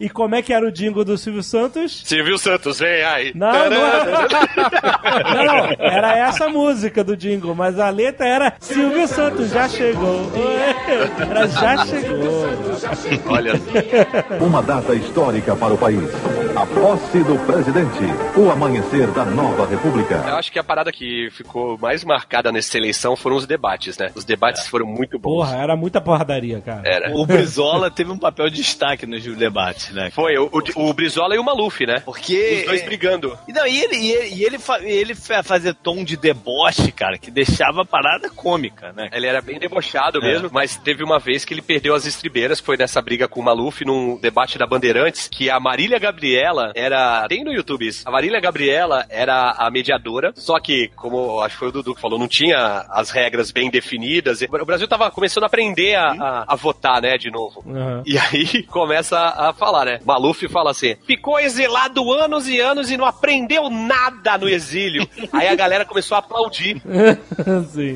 E como é que era o jingle do Silvio Santos? Silvio Santos, vem aí. Não, não, não, não, era essa música do jingle, mas a letra era Silvio Santos já chegou. Era já chegou. Olha. Uma data histórica para o país. A posse do presidente. O amanhecer da nova república. Eu acho que a parada que ficou mais marcada nessa eleição foram os debates, né? Os debates foram muito bons. Porra, era muita porradaria, cara. Era. O Brizola teve um papel de destaque nos debates, né? Foi, o, o, o Brizola e o Maluf, né? Porque. Os dois brigando. E Não, e ele, e ele, e ele, fa- ele fa- fazia tom de deboche, cara, que deixava a parada cômica, né? Ele era bem debochado É. mesmo, mas teve uma vez que ele perdeu as estribeiras, que foi nessa briga com o Maluf, num debate da Bandeirantes, que a Marília Gabriela era. Tem no YouTube isso. A Marília Gabriela era a mediadora, só que, como acho que foi o Dudu que falou, não tinha as regras bem definidas. O Brasil tava começando a aprender a, a- a votar, né, de novo. Uhum. E aí começa a falar, né? Maluf fala assim: ficou exilado anos e anos e não aprendeu nada no exílio. aí a galera começou a aplaudir.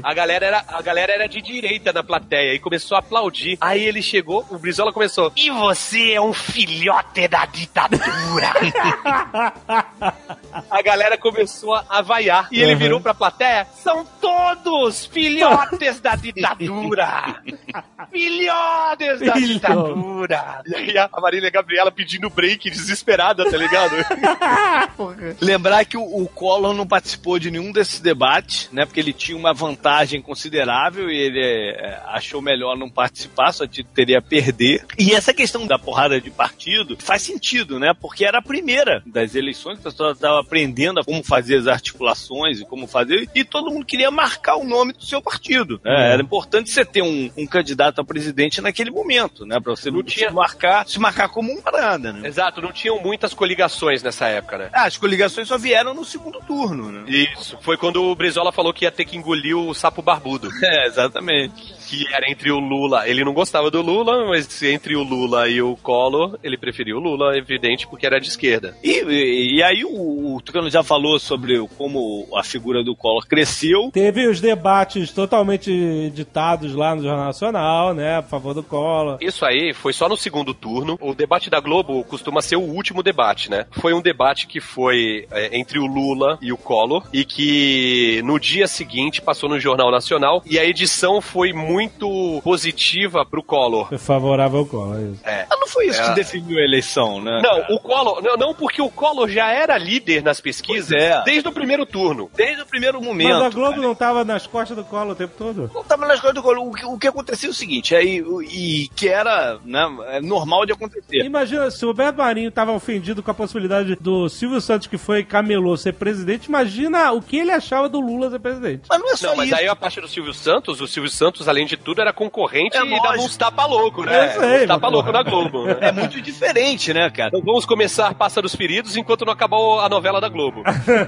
A galera, era, a galera era de direita na plateia e começou a aplaudir. Aí ele chegou, o Brizola começou. E você é um filhote da ditadura. a galera começou a vaiar. E ele Uhum. virou pra plateia: São todos filhotes da ditadura! filhotes da ditadura! E aí a Marília Gabriela pedindo break, desesperada, tá ligado? Lembrar que o, o Collor não participou de nenhum desses debates, né? Porque ele tinha uma vantagem considerável e ele é, achou melhor não participar, só te- teria a perder. E essa questão da porrada de partido faz sentido, né? Porque era a primeira das eleições, o pessoal estava aprendendo a como fazer as articulações e como fazer, e todo mundo queria marcar o nome do seu partido. né? Uhum. Era importante você ter um, um candidato a presidente naquele momento, né? Pra você não se marcar, se marcar como um parada, né? Exato, não tinham muitas coligações nessa época, né? Ah, as coligações só vieram no segundo turno, né? Isso, foi quando o Brizola falou que ia ter que engolir o sapo barbudo. É, exatamente. Que era entre o Lula. Ele não gostava do Lula, mas entre o Lula e o Collor, ele preferiu o Lula, evidente, porque era de esquerda. E, e, e aí o, o Tucano já falou sobre como a figura do Collor cresceu. Teve os debates totalmente editados lá no Jornal Nacional, né? A favor do Collor. Isso aí foi só no segundo turno. O debate da Globo costuma ser o último debate, né? Foi um debate que foi é, entre o Lula e o Collor e que no dia seguinte passou no Jornal Nacional e a edição foi muito muito positiva pro Collor. É favorável ao Collor. é isso. É. Mas não foi isso É. que definiu a eleição, né? Não, o Collor, não, não, porque o Collor já era líder nas pesquisas é. desde o primeiro turno. Desde o primeiro momento. Mas a Globo não tava nas costas do Collor o tempo todo? não tava nas coisas do Collor. O que, o que acontecia é o seguinte, aí, o- e que era né, é normal de acontecer. Imagina, se o Roberto Marinho tava ofendido com a possibilidade do Silvio Santos, que foi camelô, ser presidente, imagina o que ele achava do Lula ser presidente. Mas não é só Não, mas isso. aí a parte do Silvio Santos, o Silvio Santos, além de tudo, era concorrente É e dava uns tapa louco, né? Eu sei, uns tapa mas louco na Globo. né? É muito diferente, né, cara? Então vamos começar Pássaros Feridos enquanto não acabar a novela da Globo.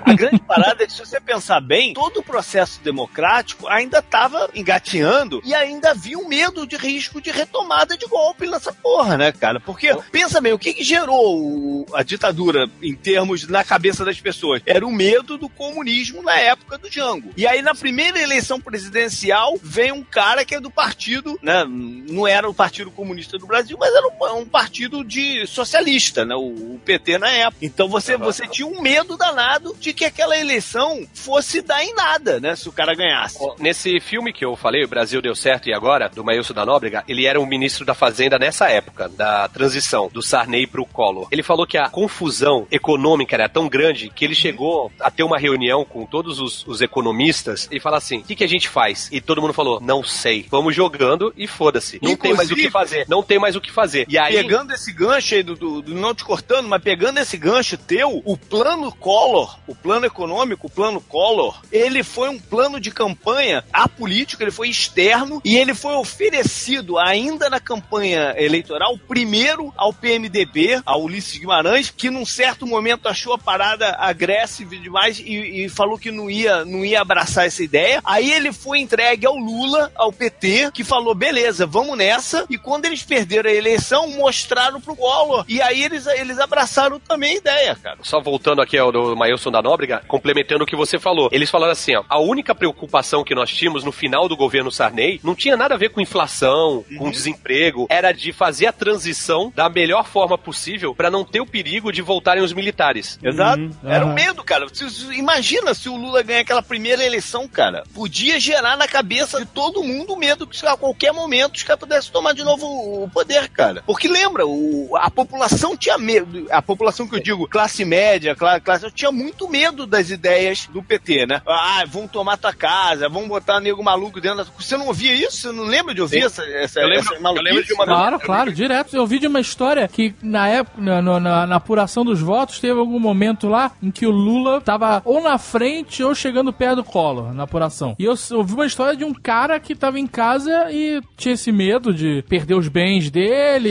A grande parada é que, se você pensar bem, todo o processo democrático ainda estava engateando e ainda havia um medo de risco de retomada de golpe nessa porra, né, cara? Porque, pensa bem, o que, que gerou o- a ditadura em termos na cabeça das pessoas? Era o medo do comunismo na época do Jango. E aí, na primeira eleição presidencial, vem um cara que é do partido, né? Não era o Partido Comunista do Brasil, mas era um, um partido de socialista, né? O, o PT na época. Então você, você tinha um medo danado de que aquela eleição fosse dar em nada, né? Se o cara ganhasse. Nesse filme que eu falei, O Brasil Deu Certo e Agora, do Maílson da Nóbrega, ele era o ministro da Fazenda nessa época, da transição, do Sarney pro Collor. Ele falou que a confusão econômica era tão grande que ele chegou a ter uma reunião com todos os, os economistas e falar assim, o que, que a gente faz? E todo mundo falou, não sei. Vamos jogando e foda-se. Não tem mais o que Inclusive- fazer. Não tem mais o que fazer. E aí... Pegando esse gancho aí, do, do- do- não te cortando, mas pegando esse gancho teu, o plano Collor, o plano econômico, o plano Collor, ele foi um plano de campanha apolítico, ele foi externo e ele foi oferecido ainda na campanha eleitoral, primeiro ao PMDB, ao Ulisses Guimarães, que num certo momento achou a parada agressiva demais e, e falou que não ia, não ia abraçar essa ideia. Aí ele foi entregue ao Lula, ao PT, que falou: beleza, vamos nessa. E quando eles perderam a eleição, mostraram pro Collor. E aí eles, eles abraçaram também a ideia, cara. Só voltando aqui ao do Mailson da Nóbrega, complementando o que você falou. Eles falaram assim, ó, a única preocupação que nós tínhamos no final do governo Sarney não tinha nada a ver com inflação, com desemprego, era de fazer a transição da melhor forma possível para não ter o perigo de voltarem os militares. Exato. Uhum, Era o aham. medo, cara. Imagina se o Lula ganhar aquela primeira eleição, cara. Podia gerar na cabeça de todo mundo medo que a qualquer momento os caras pudessem tomar de novo o poder, cara. Porque lembra, o- a população tinha medo. A população que eu digo, classe média, cla- classe, tinha muito medo das ideias do PT, né? Ah, vão tomar tua casa, vão botar nego maluco dentro da... Você não ouvia isso? Você não lembra de ouvir Sim. essa, essa, Eu lembro- essa eu lembro de uma- Claro, claro, direto. Eu vi de uma história que na época, na, na- na- na apuração dos votos, teve algum momento lá em que o Lula tava ou na frente ou chegando perto do Collor na apuração. E eu ouvi uma história de um cara que tava em casa e tinha esse medo de perder os bens dele,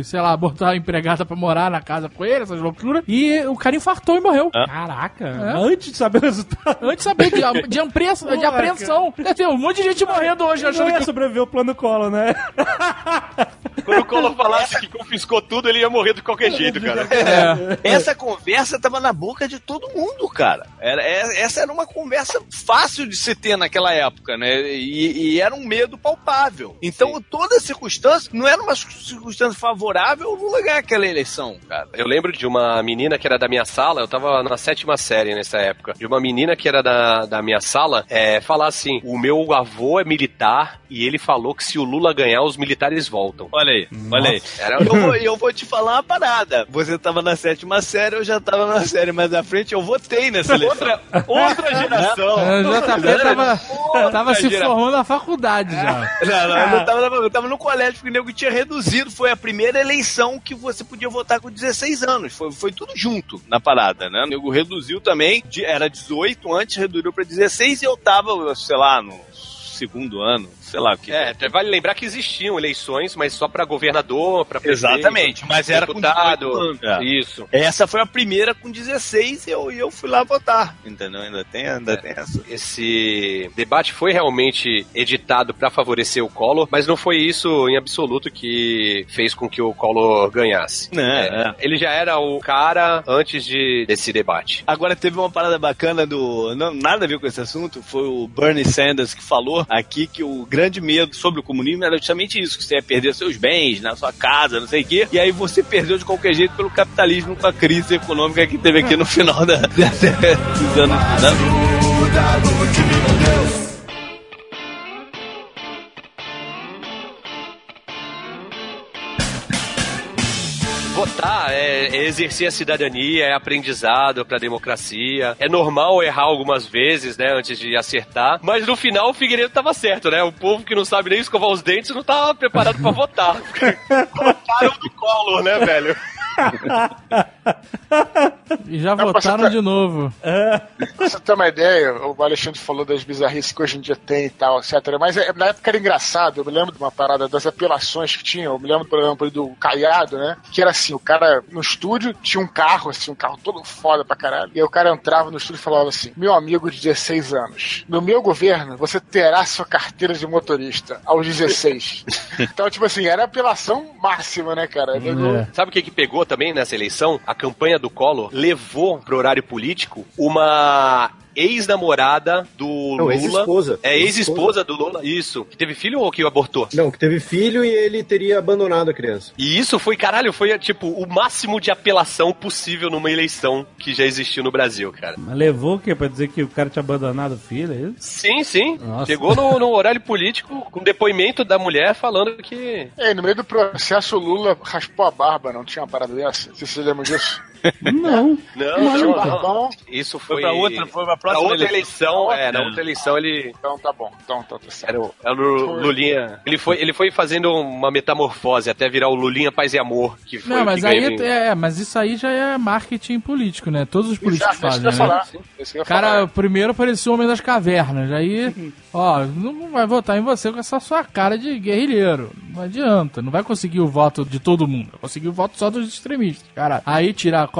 e, sei lá, botar a empregada pra morar na casa com ele, essas loucuras. E o cara infartou e morreu. Caraca, É. antes de saber o resultado. Antes de saber de, de, apreensão- de apreensão. Tem um monte de gente morrendo hoje Não achando ia que sobreviver o plano Collor, né? Quando o Collor falasse que confiscou tudo, ele ia morrer de qualquer jeito, cara. É. Essa conversa tava na boca de todo mundo, cara. Era, é- essa era uma conversa fácil de se ter naquela época, né? E, e era um medo palpável. Então, toda circunstância, não era uma circunstância favorável o Lula ganhar aquela eleição, cara. Eu lembro de uma menina que era da minha sala, eu tava na sétima série nessa época, de uma menina que era da, da minha sala, é, falar assim: o meu avô é militar e ele falou que se o Lula ganhar, os militares voltam. Olha aí, olha aí. Era- Eu vou, eu vou te falar uma parada. Você tava na sétima série, eu já tava na série mais à frente, eu votei nessa eleição. Outra, outra geração. É, o JP tava, tava se geração. formando na faculdade já. Não, não, eu, não tava, eu tava no colégio porque o nego tinha reduzido. Foi a primeira eleição que você podia votar com 16 anos. Foi, foi tudo junto na parada, né? O nego reduziu também. de- era 18 antes, reduziu pra 16 e eu tava, sei lá, no segundo ano, sei lá o que. É, vale lembrar que existiam eleições, mas só pra governador, pra prefeito, Exatamente, mas era com deputado. 18 anos. É. Isso. Essa foi a primeira com 16 e eu, e eu fui lá votar. Entendeu? Ainda tem, ainda tem essa. Esse debate foi realmente editado pra favorecer o Collor, mas não foi isso em absoluto que fez com que o Collor ganhasse. É, é. Ele já era o cara antes de, desse debate. Agora teve uma parada bacana do. Não, nada a ver com esse assunto. Foi o Bernie Sanders que falou aqui que o grande medo sobre o comunismo era justamente isso: que você ia perder seus bens, na sua casa, não sei o quê. E aí você perdeu de qualquer jeito pelo capitalismo com a crise econômica que teve aqui no final da, dos anos. Né? Votar é, é exercer a cidadania, é aprendizado pra democracia. É normal errar algumas vezes, né, antes de acertar. Mas no final o Figueiredo tava certo, né? O povo que não sabe nem escovar os dentes não tava preparado pra votar. Votaram no colo, né, velho? E já Não, votaram tá- de novo. Pra você ter uma ideia, o Alexandre falou das bizarrices que hoje em dia tem e tal, etc. Mas é, na época era engraçado, eu me lembro de uma parada das apelações que tinha, eu me lembro, por exemplo, do Caiado, né? Que era assim, o cara no estúdio tinha um carro, assim, um carro todo foda pra caralho. E aí o cara entrava no estúdio e falava assim: Meu amigo de 16 anos, no meu governo você terá sua carteira de motorista aos 16. então, tipo assim, era apelação máxima, né, cara? Nego- Sabe o que, que pegou também nessa eleição? A campanha do Collor levou pro horário político uma ex-namorada do Não, Lula. ex-esposa. É ex-esposa do Lula, isso. Que teve filho ou que abortou? Não, que teve filho e ele teria abandonado a criança. E isso foi, caralho, foi tipo o máximo de apelação possível numa eleição que já existiu no Brasil, cara. Mas levou o quê? Pra dizer que o cara tinha abandonado o filho, é isso? Sim, sim. Nossa. Chegou no, no horário político com depoimento da mulher falando que. É, no meio do processo o Lula raspou a barba, não tinha uma parada dessa? Vocês se lembram disso? Não. Não, Não, não, tá bom. Isso Foi foi. pra outra, foi pra Na próxima outra eleição, é, na É. outra eleição ele. Então tá bom, então, tá certo. Era o, era o Lulinha. Ele foi, ele foi fazendo uma metamorfose até virar o Lulinha Paz e Amor, que foi Não, mas que aí ganhou. é, mas isso aí já é marketing político, né? Todos os políticos Exato, isso fazem, né? falar. Isso que eu ia O cara falar. primeiro parecia o Homem das Cavernas, aí, ó, não vai votar em você com essa sua cara de guerrilheiro. Não adianta, não vai conseguir o voto de todo mundo, vai conseguir o voto só dos extremistas, cara. Aí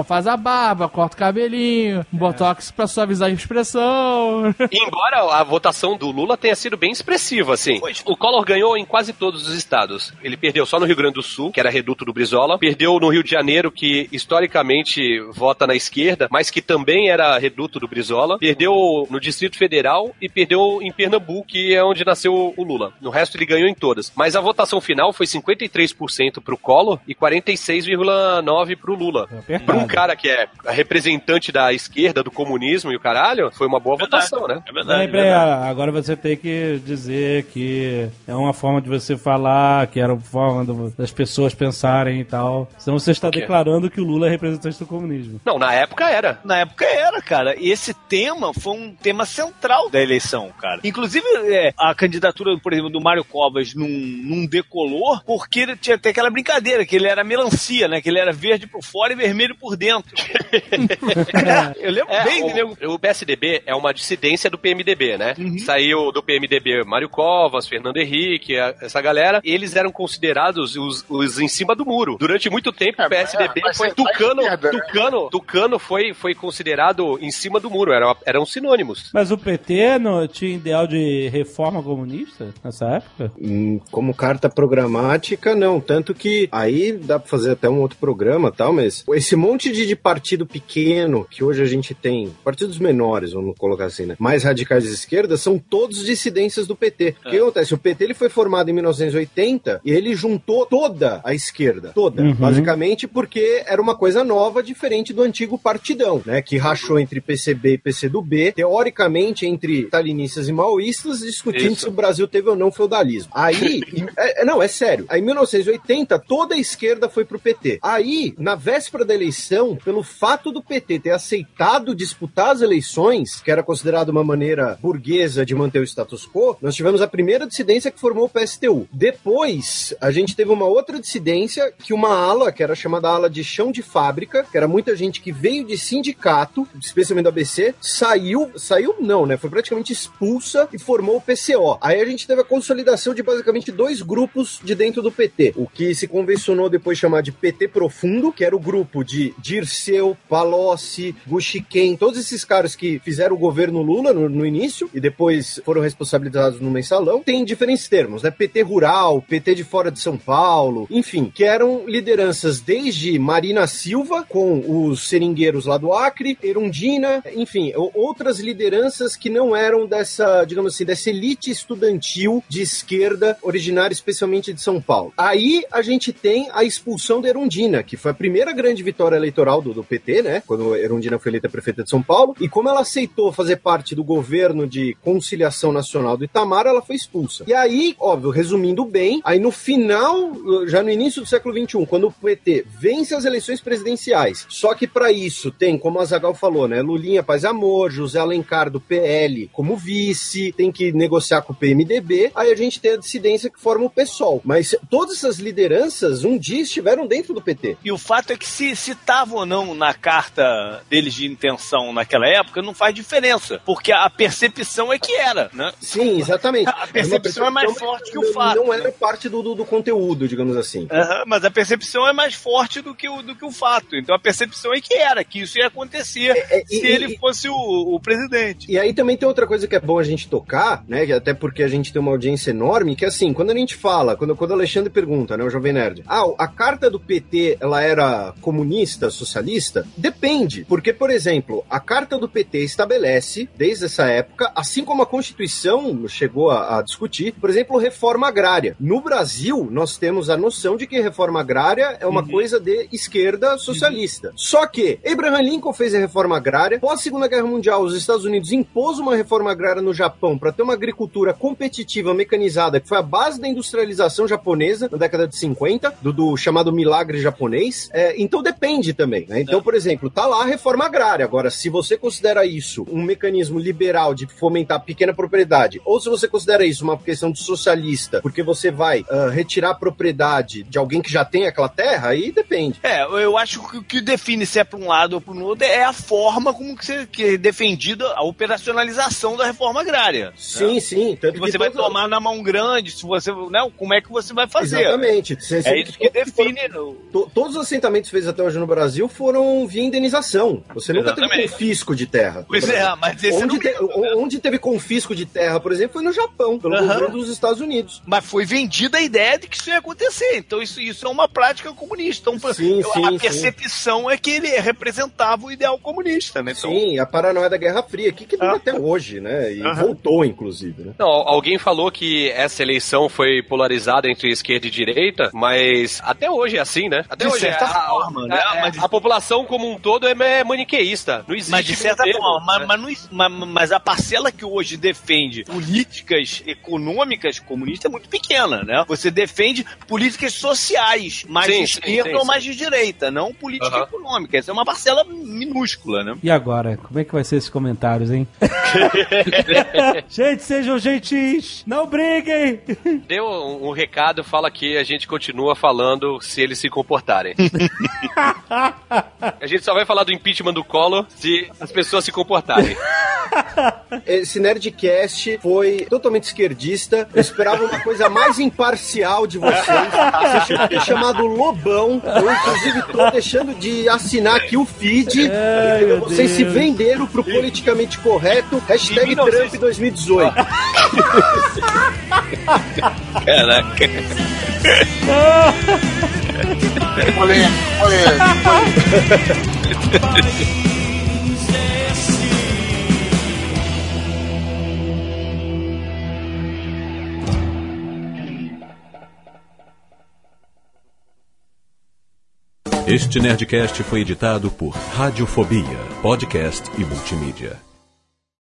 faz a barba, corta o cabelinho, um botox pra suavizar a expressão. Embora a votação do Lula tenha sido bem expressiva, assim. O Collor ganhou em quase todos os estados. Ele perdeu só no Rio Grande do Sul, que era reduto do Brizola. Perdeu no Rio de Janeiro, que historicamente vota na esquerda, mas que também era reduto do Brizola. Perdeu no Distrito Federal e perdeu em Pernambuco, que é onde nasceu o Lula. No resto ele ganhou em todas. Mas a votação final foi 53% pro Collor e 46,9% pro Lula. Pra um cara que é representante da esquerda, do comunismo e o caralho, foi uma boa votação, né? É Peraí, peraí, agora você tem que dizer que é uma forma de você falar, que era uma forma do- das pessoas pensarem e tal. Senão você está declarando que o Lula é representante do comunismo. Não, na época era. Na época era, cara. E esse tema foi um tema central da eleição, cara. Inclusive, é, a candidatura, por exemplo, do Mário Covas não, não decolou porque ele tinha até aquela brincadeira, que ele era melancia, né? Que ele era verde por fora e vermelho por dentro. Eu lembro É, bem, o, entendeu? o PSDB é uma dissidência do PMDB, né? Uhum. Saiu do PMDB Mário Covas, Fernando Henrique, a- essa galera. Eles eram considerados os, os em cima do muro. Durante muito tempo, o PSDB é, mas foi é da Tucano. esquerda, né? Tucano, Tucano foi, foi considerado em cima do muro. Era, eram sinônimos. Mas o PT não tinha ideal de reforma comunista nessa época? Hum, Como carta programática, não. Tanto que aí dá pra fazer até um outro programa e tal, mas esse monte de, de partido pequeno que hoje a gente tem, partidos menores, vamos colocar assim, né? Mais radicais de esquerda, são todos dissidências do PT. O que acontece? O PT ele foi formado em 1980 e ele juntou toda a esquerda. Toda. Uhum. Basicamente porque era uma coisa nova, diferente do antigo partidão, né? Que rachou entre PCB e PCdoB, teoricamente entre stalinistas e maoístas, discutindo Isso. se o Brasil teve ou não feudalismo. Aí, é- é- não, é sério. Aí em 1980, toda a esquerda foi pro PT. Aí, na véspera da eleição, pelo fato do PT ter aceitado disputar as eleições, que era considerado uma maneira burguesa de manter o status quo, nós tivemos a primeira dissidência que formou o PSTU. Depois, a gente teve uma outra dissidência que uma ala, que era chamada ala de chão de fábrica, que era muita gente que veio de sindicato, especialmente do ABC, saiu, saiu não, né? Foi praticamente expulsa e formou o PCO. Aí a gente teve a consolidação de basicamente dois grupos de dentro do PT. O que se convencionou depois chamar de PT Profundo, que era o grupo de Dirceu, Palocci, Guxiquem, todos esses caras que fizeram o governo Lula no, no início e depois foram responsabilizados no mensalão. Tem diferentes termos, né? PT Rural, PT de fora de São Paulo, enfim, que eram lideranças desde Marina Silva, com os seringueiros lá do Acre, Erundina, enfim, outras lideranças que não eram dessa, digamos assim, dessa elite estudantil de esquerda originária especialmente de São Paulo. Aí a gente tem a expulsão da Erundina, que foi a primeira grande vitória eleitoral do, do PT, né? Quando Erundina foi eleita prefeita de São Paulo. E como ela aceitou fazer parte do governo de conciliação nacional do Itamar, ela foi expulsa. E aí, óbvio, resumindo bem, aí no final, já no início do século XXI, quando o PT vence as eleições presidenciais, só que para isso tem, como a Zagal falou, né? Lulinha Paz Amor, José Alencar do PL como vice, tem que negociar com o PMDB, aí a gente tem a dissidência que forma o PSOL. Mas todas essas lideranças, um dia estiveram dentro do PT. E o fato é que se estavam ou não na carta deles de intenção naquela época não faz diferença, porque a percepção é que era, né? Sim, exatamente. A percepção é mais forte que o fato. Não era parte do, do, do conteúdo, digamos assim. Aham, mas a percepção é mais forte do que, o, do que o fato. Então a percepção é que era, que isso ia acontecer se e- ele e- fosse o, o presidente. E aí também tem outra coisa que é bom a gente tocar, né? Até porque a gente tem uma audiência enorme, que é assim, quando a gente fala, quando, quando o Alexandre pergunta, né, o Jovem Nerd, ah, a carta do PT, ela era comunista, socialista? Depende, porque, por exemplo, a carta do PT estabelece, desde essa época, assim como a Constituição chegou a, a discutir, por exemplo, reforma agrária. No Brasil, nós temos a noção de que reforma agrária é uma coisa de esquerda socialista. Só que Abraham Lincoln fez a reforma agrária, pós Segunda Guerra Mundial, os Estados Unidos impôs uma reforma agrária no Japão para ter uma agricultura competitiva, mecanizada, que foi a base da industrialização japonesa na década de 50, do, do chamado milagre japonês. É, então depende também. né? Então, por exemplo, tá lá a reforma agrária. Agora, se você considera isso um mecanismo liberal de fomentar a pequena propriedade, ou se você considera isso uma questão de socialista, porque você vai ah, retirar a propriedade de alguém que já tem aquela terra, aí depende. É, eu acho que o que define se é para um lado ou para o outro é a forma como que, você, que é defendida a operacionalização da reforma agrária. Sim, né? sim. Tanto Se que você vai todas- tomar na mão grande, se você, né, como é que você vai fazer? Exatamente. É isso que define. To- Todos os assentamentos feitos até hoje no Brasil foram via indenização. Você nunca teve Exatamente. confisco de terra. Pois Brasil. é, mas esse onde, te- onde teve confisco de terra, por exemplo, foi no Japão, pelo Aham. governo dos Estados Unidos. Mas foi vendida a ideia de que isso ia acontecer. Então isso, isso é uma prática comunista. Então, Sim, eu- sim, a sim. percepção é que ele representava o ideal comunista, né? Então, Sim, a paranoia da Guerra Fria, que, que dura até hoje, né? E voltou, inclusive, né? Não, alguém falou que essa eleição foi polarizada entre esquerda e direita, mas até hoje é assim, né? Até De hoje certa a, forma, né? a- Mas- a população como um todo é é maniqueísta. Não existe Mas de certa modelo, forma, mas, né? mas, não is- mas- mas a parcela que hoje defende políticas econômicas comunistas é muito pequena, né? Você defende políticas sociais, mais Sim, de esquerda sim, ou sim. mais de direita, não política Aham. econômica. Essa é uma parcela minúscula, né? E agora? Como é que vai ser esses comentários, hein? Gente, sejam gentis! Não briguem! Deu um, um recado, fala que a gente continua falando se eles se comportarem. a gente só vai falar do impeachment do Collor se as pessoas se comportarem. Esse Nerdcast foi totalmente esquerdista. Eu esperava uma coisa mais imparcial de vocês. Chamado Lobão. Eu, inclusive, tô deixando de assinar aqui o feed. Ai, vocês se Deus. venderam pro politicamente correto. Hashtag Trump 2018. Caraca. Polêmico, Este Nerdcast foi editado por Radiofobia, podcast e multimídia.